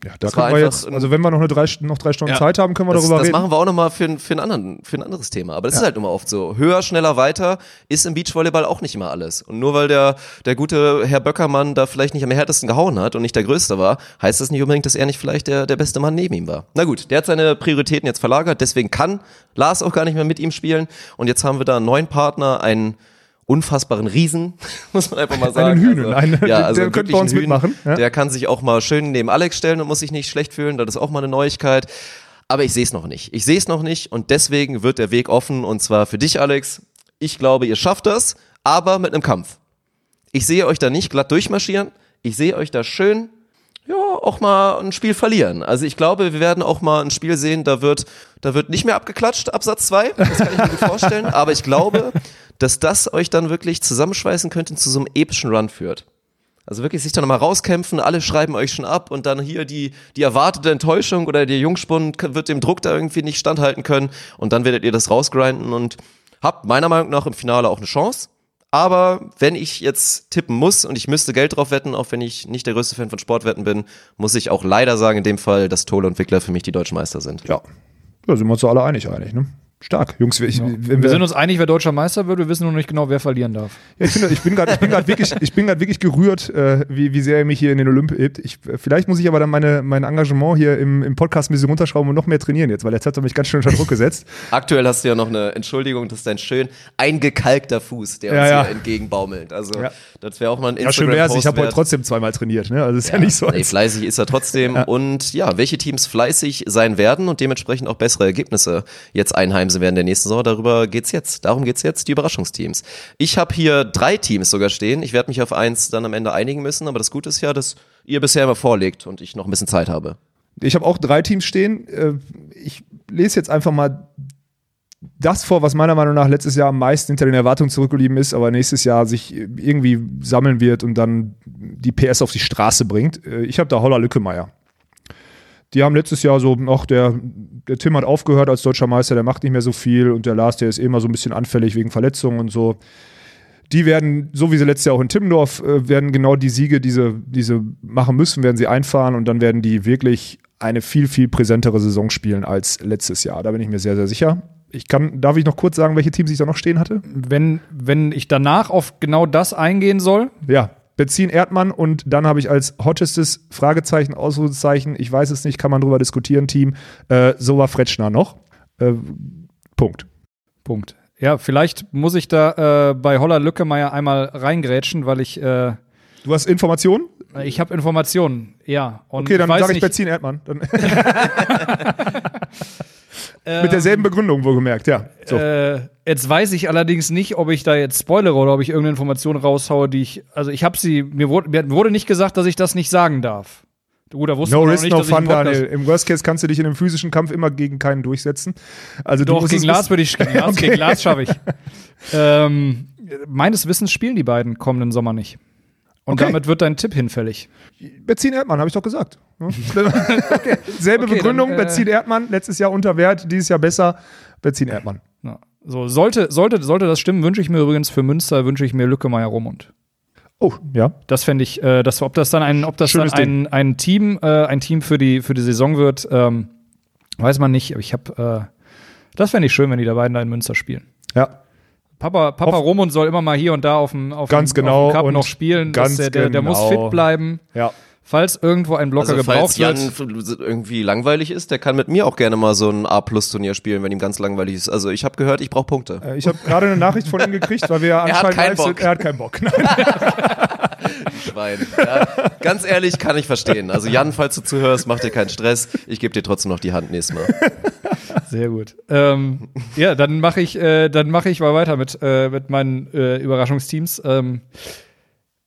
D: Ja, da
C: Das
D: können wir jetzt, also wenn wir noch, eine drei, noch drei Stunden
C: Ja.
D: Zeit haben, können wir
C: Das,
D: darüber
C: das
D: reden.
C: machen wir auch nochmal für, ein- für, anderen, für ein anderes Thema. Aber das ist halt immer oft so. Höher, schneller, weiter ist im Beachvolleyball auch nicht immer alles. Und nur weil der, der gute Herr Böckermann da vielleicht nicht am härtesten gehauen hat und nicht der Größte war, heißt das nicht unbedingt, dass er nicht vielleicht der, der beste Mann neben ihm war. Na gut, der hat seine Prioritäten jetzt verlagert, deswegen kann Lars auch gar nicht mehr mit ihm spielen. Und jetzt haben wir da einen neuen Partner, einen unfassbaren Riesen, muss man einfach mal sagen.
D: Einen Hühnen, einen-
C: ja, also
D: der könnte bei uns
C: Hühnen.
D: mitmachen, ja.
C: Der kann sich auch mal schön neben Alex stellen und muss sich nicht schlecht fühlen. Das ist auch mal eine Neuigkeit. Aber ich sehe es noch nicht. Ich sehe es noch nicht und deswegen wird der Weg offen und zwar für dich, Alex. Ich glaube, ihr schafft das, aber mit einem Kampf. Ich sehe euch da nicht glatt durchmarschieren. Ich sehe euch da schön, ja, auch mal ein Spiel verlieren. Also ich glaube, wir werden auch mal ein Spiel sehen, da wird, da wird nicht mehr abgeklatscht, Absatz 2. Das kann ich mir gut vorstellen. Aber ich glaube, dass das euch dann wirklich zusammenschweißen könnte und zu so einem epischen Run führt. Also wirklich sich da nochmal rauskämpfen, alle schreiben euch schon ab und dann hier die, die erwartete Enttäuschung oder der Jungspund wird dem Druck da irgendwie nicht standhalten können und dann werdet ihr das rausgrinden und habt meiner Meinung nach im Finale auch eine Chance. Aber wenn ich jetzt tippen muss und ich müsste Geld drauf wetten, auch wenn ich nicht der größte Fan von Sportwetten bin, muss ich auch leider sagen, in dem Fall, dass Tole und Wickler für mich die deutschen Meister sind.
D: Ja. Da sind wir uns alle einig eigentlich, ne? Stark, Jungs. Ich,
E: ja. wir, wir, sind uns einig, wer deutscher Meister wird. Wir wissen nur nicht genau, wer verlieren darf.
D: Ja, ich, bin, ich bin gerade, wirklich, ich bin gerade wirklich gerührt, äh, wie, wie sehr er mich hier in den Olymp hebt. Ich, vielleicht muss ich aber dann meine, mein Engagement hier im, im Podcast ein bisschen runterschrauben und noch mehr trainieren jetzt, weil jetzt hat er mich ganz schön unter Druck gesetzt.
C: Aktuell hast du ja noch eine Entschuldigung, das ist dein schön eingekalkter Fuß, der uns ja, ja. hier entgegenbaumelt. Also das wäre auch mal ein
D: Instagram Ja, schön wär's. Ich habe heute trotzdem zweimal trainiert. Ne? Also ist ja, nicht so.
C: Nee, fleißig ist er trotzdem. Und ja, welche Teams fleißig sein werden und dementsprechend auch bessere Ergebnisse jetzt einheimsen werden der nächsten Saison darüber geht's jetzt. Darum geht's jetzt, die Überraschungsteams. Ich habe hier drei Teams sogar stehen. Ich werde mich auf eins dann am Ende einigen müssen, aber das Gute ist ja, dass ihr bisher immer vorlegt und ich noch ein bisschen Zeit habe.
D: Ich habe auch drei Teams stehen. Äh, ich lese jetzt einfach mal das vor, was meiner Meinung nach letztes Jahr am meisten hinter den Erwartungen zurückgeblieben ist, aber nächstes Jahr sich irgendwie sammeln wird und dann die PS auf die Straße bringt. Äh, ich habe da Holler Lückemeier. Die haben letztes Jahr so, ach, der, der Tim hat aufgehört als deutscher Meister, der macht nicht mehr so viel und der Lars, der ist eh immer so ein bisschen anfällig wegen Verletzungen und so. Die werden, so wie sie letztes Jahr auch in Timmendorf, äh, werden genau die Siege, die sie, die sie machen müssen, werden sie einfahren und dann werden die wirklich eine viel, viel präsentere Saison spielen als letztes Jahr. Da bin ich mir sehr, sehr sicher. Ich kann, darf ich noch kurz sagen, welche Teams ich da noch stehen hatte?
E: Wenn, wenn ich danach auf genau das eingehen soll?
D: Ja, Benzin Erdmann und dann habe ich als hottestes Fragezeichen, Ausrufezeichen, ich weiß es nicht, kann man drüber diskutieren, Team, äh, so war Fretschner noch. Äh, Punkt.
E: Punkt. Ja, vielleicht muss ich da äh, bei Holler Lückemeier einmal reingrätschen, weil ich. Äh,
D: du hast Informationen?
E: Ich habe Informationen, ja.
D: Und okay, dann sage ich Benzin Erdmann. Mit derselben Begründung, wohlgemerkt, ja.
E: So. Äh, jetzt weiß ich allerdings nicht, ob ich da jetzt spoilere oder ob ich irgendeine Information raushaue, die ich. Also ich habe sie, mir wurde, mir wurde nicht gesagt, dass ich das nicht sagen darf.
D: Gut, da wusste no risk, nicht, no fun, Daniel. Im Worst Case kannst du dich in einem physischen Kampf immer gegen keinen durchsetzen. Also
E: Doch, gegen Lars würde ich, gegen Lars, okay. Lars schaffe ich. ähm, meines Wissens spielen die beiden kommenden Sommer nicht. Und okay. damit wird dein Tipp hinfällig.
D: Benzin Erdmann, habe ich doch gesagt. okay. Selbe okay, Begründung, dann, äh, Benzin Erdmann, letztes Jahr unter Wert, dieses Jahr besser. Benzin Erdmann.
E: Ja. So, sollte, sollte, sollte das stimmen, wünsche ich mir übrigens für Münster, wünsche ich mir Lücke Meier Romund.
D: Oh, ja.
E: Das fände ich, äh, das, ob das dann ein, ob das dann ein, ein Team, äh, ein Team für die, für die Saison wird, ähm, weiß man nicht. Aber ich habe, äh, das fände ich schön, wenn die da beiden da in Münster spielen.
D: Ja.
E: Papa, Papa Romund soll immer mal hier und da auf dem, auf
D: ganz
E: dem,
D: genau
E: auf dem Cup noch spielen.
D: Ganz
E: der, der, der, muss
D: genau.
E: fit bleiben.
D: Ja.
E: Falls irgendwo ein Blocker also, gebraucht
C: falls Jan wird. irgendwie langweilig ist, der kann mit mir auch gerne mal so ein A-Plus-Turnier spielen, wenn ihm ganz langweilig ist. Also ich habe gehört, ich brauche Punkte.
D: Äh, ich habe gerade eine Nachricht von ihm gekriegt, weil wir ja
C: anscheinend er hat
D: sind. Er hat keinen Bock.
C: Schwein. Ja, ganz ehrlich, kann ich verstehen. Also Jan, falls du zuhörst, mach dir keinen Stress. Ich gebe dir trotzdem noch die Hand nächstes Mal.
E: Sehr gut. Ähm, ja, dann mache ich, äh, dann mache ich mal weiter mit, äh, mit meinen äh, Überraschungsteams. Ähm,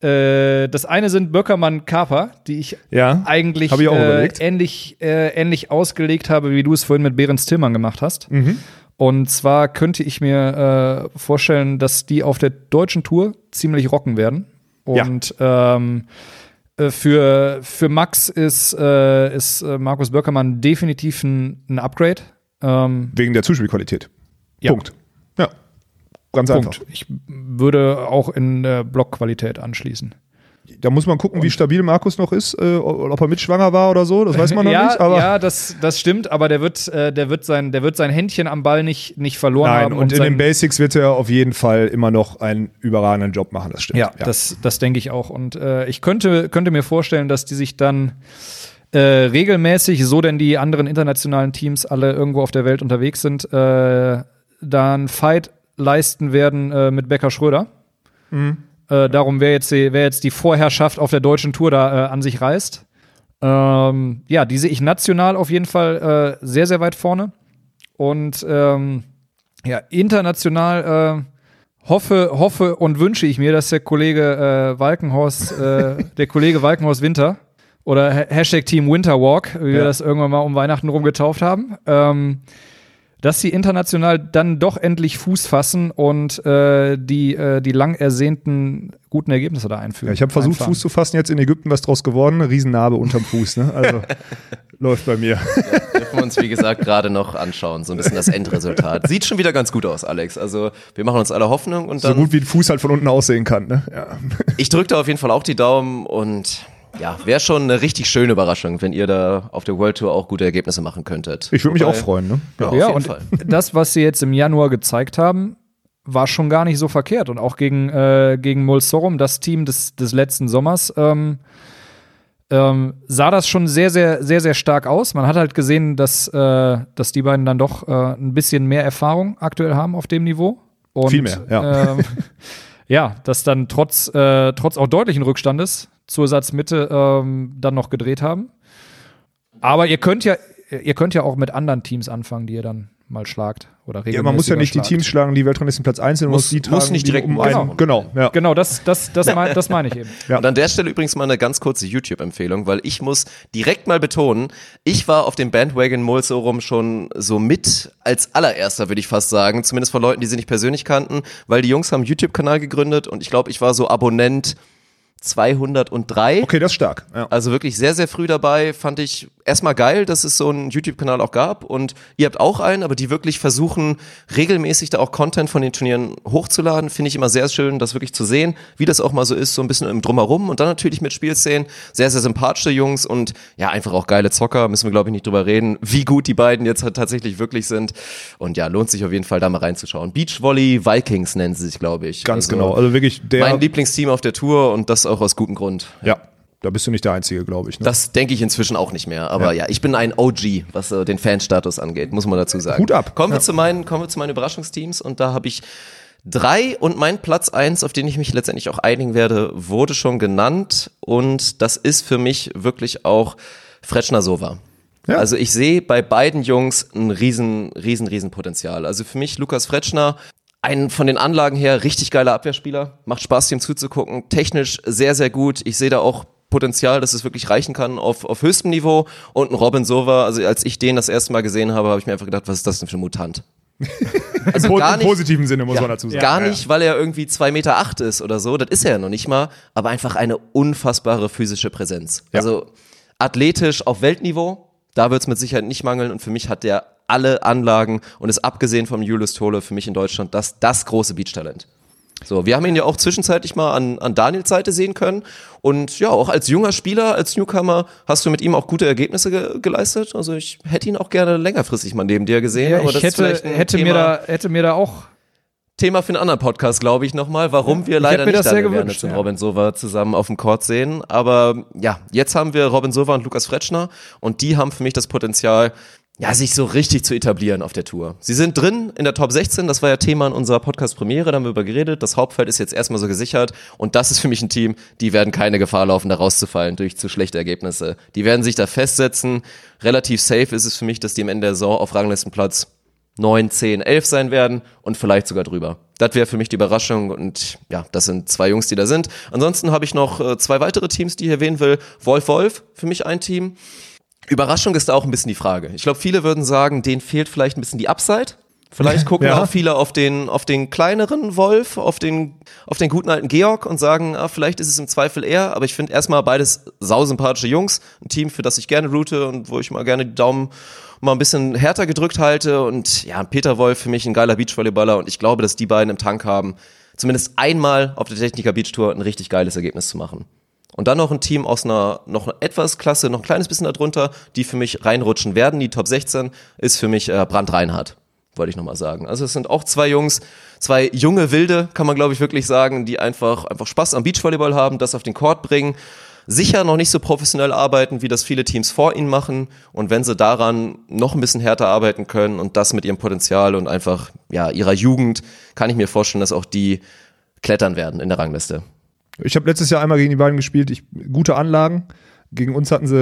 E: äh, das eine sind Böckermann Kaper, die ich
D: ja,
E: eigentlich
D: ich
E: äh, ähnlich, äh, ähnlich ausgelegt habe, wie du es vorhin mit Behrens Tillmann gemacht hast.
D: Mhm.
E: Und zwar könnte ich mir vorstellen, dass die auf der deutschen Tour ziemlich rocken werden. Und ja. ähm, äh, für, für Max ist, äh, ist Markus Böckermann definitiv ein, ein Upgrade. Ähm,
D: Wegen der Zuspielqualität.
E: Ja.
D: Punkt. Ja. Ganz
E: Punkt.
D: einfach.
E: Ich würde auch in der Blockqualität anschließen.
D: Da muss man gucken, wie stabil Markus noch ist, äh, ob er mitschwanger war oder so, das weiß man noch
E: ja,
D: nicht. Aber
E: ja, das, das stimmt, aber der wird, äh, der, wird sein, der wird sein Händchen am Ball nicht, nicht verloren
D: Nein,
E: haben.
D: Und, und in den Basics wird er auf jeden Fall immer noch einen überragenden Job machen, das stimmt.
E: Ja, ja. das, das denke ich auch. Und äh, ich könnte, könnte mir vorstellen, dass die sich dann äh, regelmäßig, so denn die anderen internationalen Teams alle irgendwo auf der Welt unterwegs sind, äh, dann Fight leisten werden äh, mit Becker Schröder.
D: Mhm.
E: Äh, darum, wer jetzt, die, wer jetzt die Vorherrschaft auf der deutschen Tour da äh, an sich reißt. Ähm, ja, die sehe ich national auf jeden Fall äh, sehr, sehr weit vorne. Und ähm, ja, international äh, hoffe, hoffe und wünsche ich mir, dass der Kollege äh, Walkenhorst, der Kollege Walkenhorst Winter oder Ha- Hashtag Team Winterwalk, wie wir
D: Ja.
E: das irgendwann mal um Weihnachten rum getauft haben. Ähm, dass sie international dann doch endlich Fuß fassen und äh, die, äh, die lang ersehnten guten Ergebnisse da einführen.
D: Ja, ich habe versucht,
E: einfahren.
D: Fuß zu fassen, jetzt in Ägypten was draus geworden. Riesennarbe unterm Fuß, ne? Also läuft bei mir.
C: Dürfen wir uns, wie gesagt, gerade noch anschauen, so ein bisschen das Endresultat. Sieht schon wieder ganz gut aus, Alex. Also wir machen uns alle Hoffnung und
D: So
C: dann,
D: gut wie ein Fuß halt von unten aussehen kann, ne? Ja.
C: ich drücke da auf jeden Fall auch die Daumen und ja, wäre schon eine richtig schöne Überraschung, wenn ihr da auf der World Tour auch gute Ergebnisse machen könntet.
D: Ich würde mich auch freuen, ne?
C: Ja, auf
E: ja,
C: jeden
E: und
C: Fall.
E: das, was sie jetzt im Januar gezeigt haben, war schon gar nicht so verkehrt. Und auch gegen, äh, gegen Mulsorum, das Team des, des letzten Sommers, ähm, ähm, sah das schon sehr, sehr, sehr, sehr stark aus. Man hat halt gesehen, dass, äh, dass die beiden dann doch äh, ein bisschen mehr Erfahrung aktuell haben auf dem Niveau. Und,
D: Viel mehr, ja.
E: Ähm, ja, das dann trotz, äh, trotz auch deutlichen Rückstandes zur Satzmitte ähm, dann noch gedreht haben. Aber ihr könnt ja, ihr könnt ja auch mit anderen Teams anfangen, die ihr dann mal schlagt oder
D: Ja, man muss ja nicht die
E: schlagt.
D: Teams schlagen, die Weltranglisten Platz 1 sind, man
C: Muss-
D: muss die
C: muss
D: tragen,
C: nicht
D: die
C: direkt
D: um einen.
C: machen.
D: Genau, ja.
E: Genau, das, das, das, mein, das meine ich eben.
D: Ja.
C: Und an der Stelle übrigens mal eine ganz kurze YouTube-Empfehlung, weil ich muss direkt mal betonen, ich war auf dem Bandwagon Mulsorum schon so mit als allererster, würde ich fast sagen, zumindest von Leuten, die sie nicht persönlich kannten, weil die Jungs haben einen YouTube-Kanal gegründet und ich glaube, ich war so Abonnent 203.
D: Okay, das ist stark. Ja.
C: Also wirklich sehr, sehr früh dabei. Fand ich erstmal geil, dass es so einen YouTube-Kanal auch gab. Und ihr habt auch einen, aber die wirklich versuchen, regelmäßig da auch Content von den Turnieren hochzuladen. Finde ich immer sehr schön, das wirklich zu sehen, wie das auch mal so ist, so ein bisschen im Drumherum. Und dann natürlich mit Spielszenen. Sehr, sehr sympathische Jungs und ja, einfach auch geile Zocker. Müssen wir, glaube ich, nicht drüber reden, wie gut die beiden jetzt halt tatsächlich wirklich sind. Und ja, lohnt sich auf jeden Fall, da mal reinzuschauen. Beachvolley Vikings nennen sie sich, glaube ich.
D: Ganz
C: Also
D: genau. Also wirklich der.
C: Mein Lieblingsteam auf der Tour und das auch aus gutem Grund.
D: ja, da bist du nicht der Einzige, glaube ich. Ne?
C: Das denke ich inzwischen auch nicht mehr. Aber ja, ich bin ein OG, was äh, den Fanstatus angeht, muss man dazu sagen.
D: Hut ab.
C: Kommen, wir
D: Ja.
C: zu meinen, kommen wir zu meinen Überraschungsteams und da habe ich drei und mein Platz eins, auf den ich mich letztendlich auch einigen werde, wurde schon genannt und das ist für mich wirklich auch Fretschner Sova.
D: Ja.
C: Also ich sehe bei beiden Jungs ein riesen, riesen, riesen Potenzial. Also für mich Lukas Fretschner, ein von den Anlagen her richtig geiler Abwehrspieler, macht Spaß, dem zuzugucken, technisch sehr, sehr gut. Ich sehe da auch Potenzial, dass es wirklich reichen kann auf, auf höchstem Niveau. Und ein Robin Sova, also als ich den das erste Mal gesehen habe, habe ich mir einfach gedacht, was ist das denn für ein Mutant? Also
D: Im
C: gar
D: im
C: nicht-
D: positiven Sinne, muss
C: Ja,
D: man dazu sagen.
C: Gar nicht, weil er irgendwie zwei Meter acht ist oder so, das ist er ja noch nicht mal, aber einfach eine unfassbare physische Präsenz.
D: Ja.
C: Also athletisch auf Weltniveau, da wird es mit Sicherheit nicht mangeln und für mich hat der alle Anlagen und ist abgesehen vom Julius Tole für mich in Deutschland das, das große Beachtalent. So, wir haben ihn ja auch zwischenzeitlich mal an, an Daniels Seite sehen können. Und ja, auch als junger Spieler, als Newcomer, hast du mit ihm auch gute Ergebnisse ge geleistet. Also ich hätte ihn auch gerne längerfristig mal neben dir gesehen.
E: Ja,
C: aber
E: ich
C: das ist
E: hätte,
C: ein
E: hätte,
C: Thema,
E: mir da, hätte mir da auch
C: Thema für einen anderen Podcast, glaube ich, nochmal, warum wir leider nicht Daniel
E: gewünscht,
C: und
E: ja.
C: Robin Sova zusammen auf dem Court sehen. Aber ja, jetzt haben wir Robin Sova und Lukas Fretschner und die haben für mich das Potenzial, ja, sich so richtig zu etablieren auf der Tour. Sie sind drin in der Top 16, das war ja Thema in unserer Podcast-Premiere, da haben wir über geredet. Das Hauptfeld ist jetzt erstmal so gesichert und das ist für mich ein Team, die werden keine Gefahr laufen, da rauszufallen durch zu schlechte Ergebnisse. Die werden sich da festsetzen. Relativ safe ist es für mich, dass die am Ende der Saison auf Ranglistenplatz 9, 10, 11 sein werden und vielleicht sogar drüber. Das wäre für mich die Überraschung und ja, das sind zwei Jungs, die da sind. Ansonsten habe ich noch äh, zwei weitere Teams, die ich erwähnen will. Wolf Wolf, für mich ein Team. Überraschung ist da auch ein bisschen die Frage. Ich glaube, viele würden sagen, denen fehlt vielleicht ein bisschen die Upside. Vielleicht gucken
D: Ja.
C: auch viele auf den, auf den kleineren Wolf, auf den, auf den guten alten Georg und sagen, ah, vielleicht ist es im Zweifel er, aber ich finde erstmal beides sausympathische Jungs, ein Team, für das ich gerne route und wo ich mal gerne die Daumen mal ein bisschen härter gedrückt halte und ja, Peter Wolf für mich ein geiler Beachvolleyballer und ich glaube, dass die beiden im Tank haben, zumindest einmal auf der Techniker Beach Tour ein richtig geiles Ergebnis zu machen. Und dann noch ein Team aus einer noch etwas Klasse, noch ein kleines bisschen darunter, die für mich reinrutschen werden. Die Top 16 ist für mich äh, Brand Reinhardt, wollte ich nochmal sagen. Also es sind auch zwei Jungs, zwei junge Wilde, kann man glaube ich wirklich sagen, die einfach, einfach Spaß am Beachvolleyball haben, das auf den Court bringen. Sicher noch nicht so professionell arbeiten, wie das viele Teams vor ihnen machen. Und wenn sie daran noch ein bisschen härter arbeiten können und das mit ihrem Potenzial und einfach ja ihrer Jugend, kann ich mir vorstellen, dass auch die klettern werden in der Rangliste.
D: Ich habe letztes Jahr einmal gegen die beiden gespielt. Ich, gute Anlagen. Gegen uns hatten sie,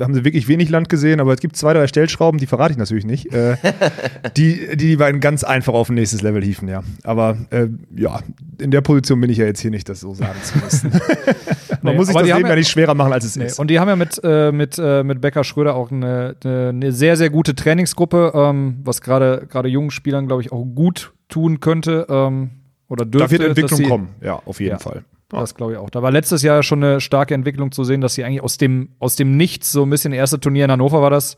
D: haben sie wirklich wenig Land gesehen, aber es gibt zwei, drei Stellschrauben, die verrate ich natürlich nicht, äh, die, die die beiden ganz einfach auf ein nächstes Level hieven, ja. Aber äh, ja, in der Position bin ich ja jetzt hier nicht, das so sagen zu müssen. Man
E: Nee,
D: muss sich das Leben ja
E: ja-
D: nicht schwerer machen, als es
E: Nee,
D: ist.
E: und die haben ja mit, äh, mit, äh, mit Becker Schröder auch eine, eine, sehr, sehr gute Trainingsgruppe, ähm, was gerade jungen Spielern, glaube ich, auch gut tun könnte ähm, oder dürfte.
D: da wird Entwicklung
E: sie,
D: kommen, ja, auf jeden
E: Ja.
D: Fall.
E: Das glaube ich auch. Da war letztes Jahr schon eine starke Entwicklung zu sehen, dass sie eigentlich aus dem, aus dem Nichts, so ein bisschen erste Turnier in Hannover war das,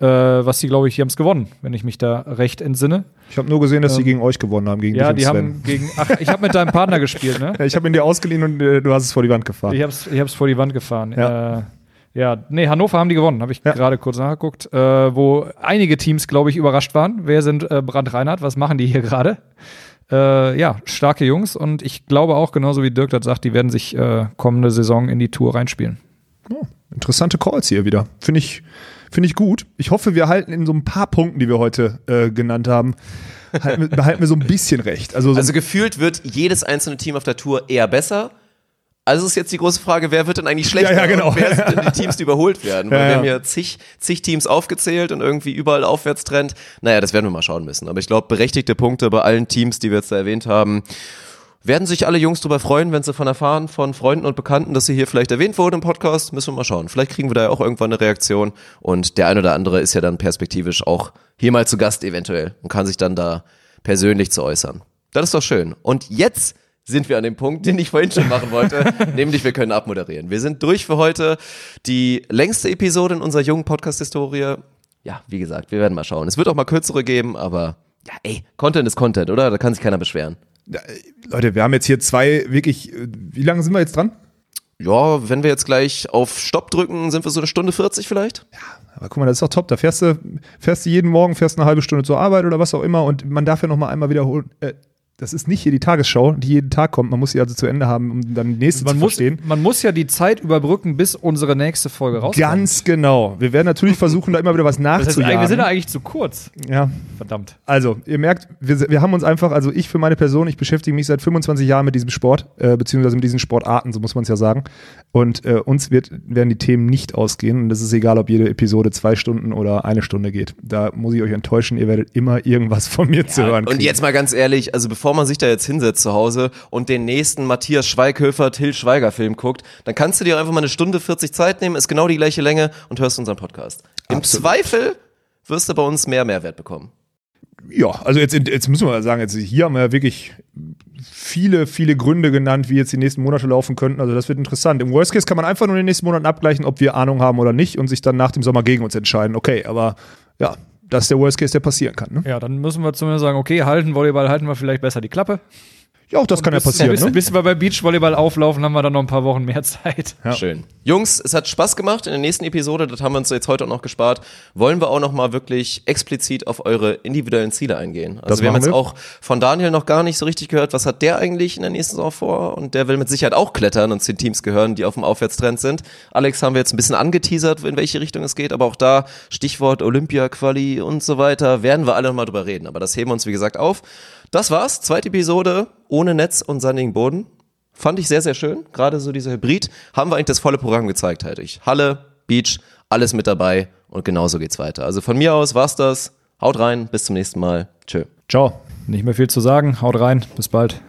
E: äh, was sie, glaube ich, die haben es gewonnen, wenn ich mich da recht entsinne.
D: Ich habe nur gesehen, dass sie
E: Ähm,
D: gegen euch gewonnen haben, gegen
E: Ja,
D: dich
E: die
D: und Sven.
E: haben gegen. Ach, ich habe mit deinem Partner gespielt, ne?
D: Ja, ich habe ihn dir ausgeliehen und äh, du hast es vor die Wand gefahren.
E: Ich hab's, ich hab's vor die Wand gefahren.
D: Ja.
E: Äh, ja, nee, Hannover haben die gewonnen, habe ich
D: Ja.
E: gerade kurz nachgeguckt, äh, wo einige Teams, glaube ich, überrascht waren. Wer sind äh, Brand Reinhardt? Was machen die hier gerade? Äh, ja, starke Jungs und ich glaube auch, genauso wie Dirk das sagt, die werden sich äh, kommende Saison in die Tour reinspielen.
D: Interessante Calls hier wieder. Finde ich, finde ich gut. Ich hoffe, wir halten in so ein paar Punkten, die wir heute äh, genannt haben, halten, wir- behalten wir so ein bisschen recht. Also, so
C: Also gefühlt wird jedes einzelne Team auf der Tour eher besser. Also ist jetzt die große Frage, wer wird denn eigentlich schlechter?
D: Ja, ja, genau.
C: Wer sind denn die Teams, die überholt werden? Weil
D: Ja,
C: wir
D: ja.
C: haben hier zig, zig Teams aufgezählt und irgendwie überall Aufwärtstrend. Naja, das werden wir mal schauen müssen. Aber ich glaube, berechtigte Punkte bei allen Teams, die wir jetzt da erwähnt haben, werden sich alle Jungs darüber freuen, wenn sie von erfahren, von Freunden und Bekannten, dass sie hier vielleicht erwähnt wurden im Podcast. Müssen wir mal schauen. Vielleicht kriegen wir da ja auch irgendwann eine Reaktion. Und der ein oder andere ist ja dann perspektivisch auch hier mal zu Gast eventuell und kann sich dann da persönlich zu äußern. Das ist doch schön. Und jetzt sind wir an dem Punkt, den ich vorhin schon machen wollte, nämlich wir können abmoderieren. Wir sind durch für heute. Die längste Episode in unserer jungen Podcast-Historie. Ja, wie gesagt, wir werden mal schauen. Es wird auch mal kürzere geben, aber ja, ey, Content ist Content, oder? Da kann sich keiner beschweren.
D: Leute, wir haben jetzt hier zwei wirklich. Wie lange sind wir jetzt dran?
C: Ja, wenn wir jetzt gleich auf Stopp drücken, sind wir so eine Stunde 40 vielleicht?
D: Aber guck mal, das ist doch top. Da fährst du, fährst du jeden Morgen, fährst eine halbe Stunde zur Arbeit oder was auch immer und man darf ja noch mal einmal wiederholen. Äh, das ist nicht hier die Tagesschau, die jeden Tag kommt. Man muss sie also zu Ende haben, um dann die nächste
E: Man
D: zu
E: muss,
D: verstehen.
E: man muss ja die Zeit überbrücken, bis unsere nächste Folge rauskommt.
D: Ganz genau. Wir werden natürlich versuchen, da immer wieder was
E: das heißt,
D: nachzujagen.
E: wir sind ja eigentlich zu kurz.
D: ja.
E: Verdammt.
D: Also, ihr merkt, wir, wir haben uns einfach, also ich für meine Person, ich beschäftige mich seit 25 Jahren mit diesem Sport, äh, beziehungsweise mit diesen Sportarten, so muss man es ja sagen. Und äh, uns wird, werden die Themen nicht ausgehen. Und das ist egal, ob jede Episode zwei Stunden oder eine Stunde geht. Da muss ich euch enttäuschen, ihr werdet immer irgendwas von mir zu hören.
C: Und
D: kriegen.
C: jetzt mal ganz ehrlich, also bevor man sich da jetzt hinsetzt zu Hause und den nächsten Matthias Schweighöfer, Till Schweiger Film guckt, dann kannst du dir einfach mal eine Stunde 40 Zeit nehmen, ist genau die gleiche Länge und hörst unseren Podcast. Im Zweifel wirst du bei uns mehr Mehrwert bekommen.
D: Ja, also jetzt, jetzt müssen wir sagen, jetzt hier haben wir ja wirklich viele, viele Gründe genannt, wie jetzt die nächsten Monate laufen könnten. Also das wird interessant. Im Worst Case kann man einfach nur in den nächsten Monaten abgleichen, ob wir Ahnung haben oder nicht und sich dann nach dem Sommer gegen uns entscheiden. Okay, aber ja, das ist der Worst Case, der passieren kann. Ne?
E: Ja, dann müssen wir zumindest sagen, okay, halten Volleyball, halten wir vielleicht besser die Klappe.
D: Ja, auch das kann ja
E: bis,
D: passieren.
E: Bis,
D: ne?
E: bis wir bei Beachvolleyball auflaufen, haben wir dann noch ein paar Wochen mehr Zeit.
D: Ja.
C: Schön. Jungs, es hat Spaß gemacht in der nächsten Episode, das haben wir uns jetzt heute auch noch gespart. Wollen wir auch noch mal wirklich explizit auf eure individuellen Ziele eingehen. Also
D: Das
C: wir haben jetzt
D: wir.
C: auch von Daniel noch gar nicht so richtig gehört, was hat der eigentlich in der nächsten Saison vor? Und der will mit Sicherheit auch klettern und zu den Teams gehören, die auf dem Aufwärtstrend sind. Alex haben wir jetzt ein bisschen angeteasert, in welche Richtung es geht, aber auch da Stichwort Olympia-Quali und so weiter, werden wir alle noch mal drüber reden. Aber das heben wir uns, wie gesagt, auf. Das war's. Zweite Episode ohne Netz und sandigen Boden. Fand ich sehr, sehr schön. Gerade so dieser Hybrid. Haben wir eigentlich das volle Programm gezeigt, halte ich. Halle, Beach, alles mit dabei und genauso geht's weiter. Also von mir aus war's das. Haut rein, bis zum nächsten Mal. Tschö.
D: Ciao.
E: Nicht mehr viel zu sagen. Haut rein. Bis bald.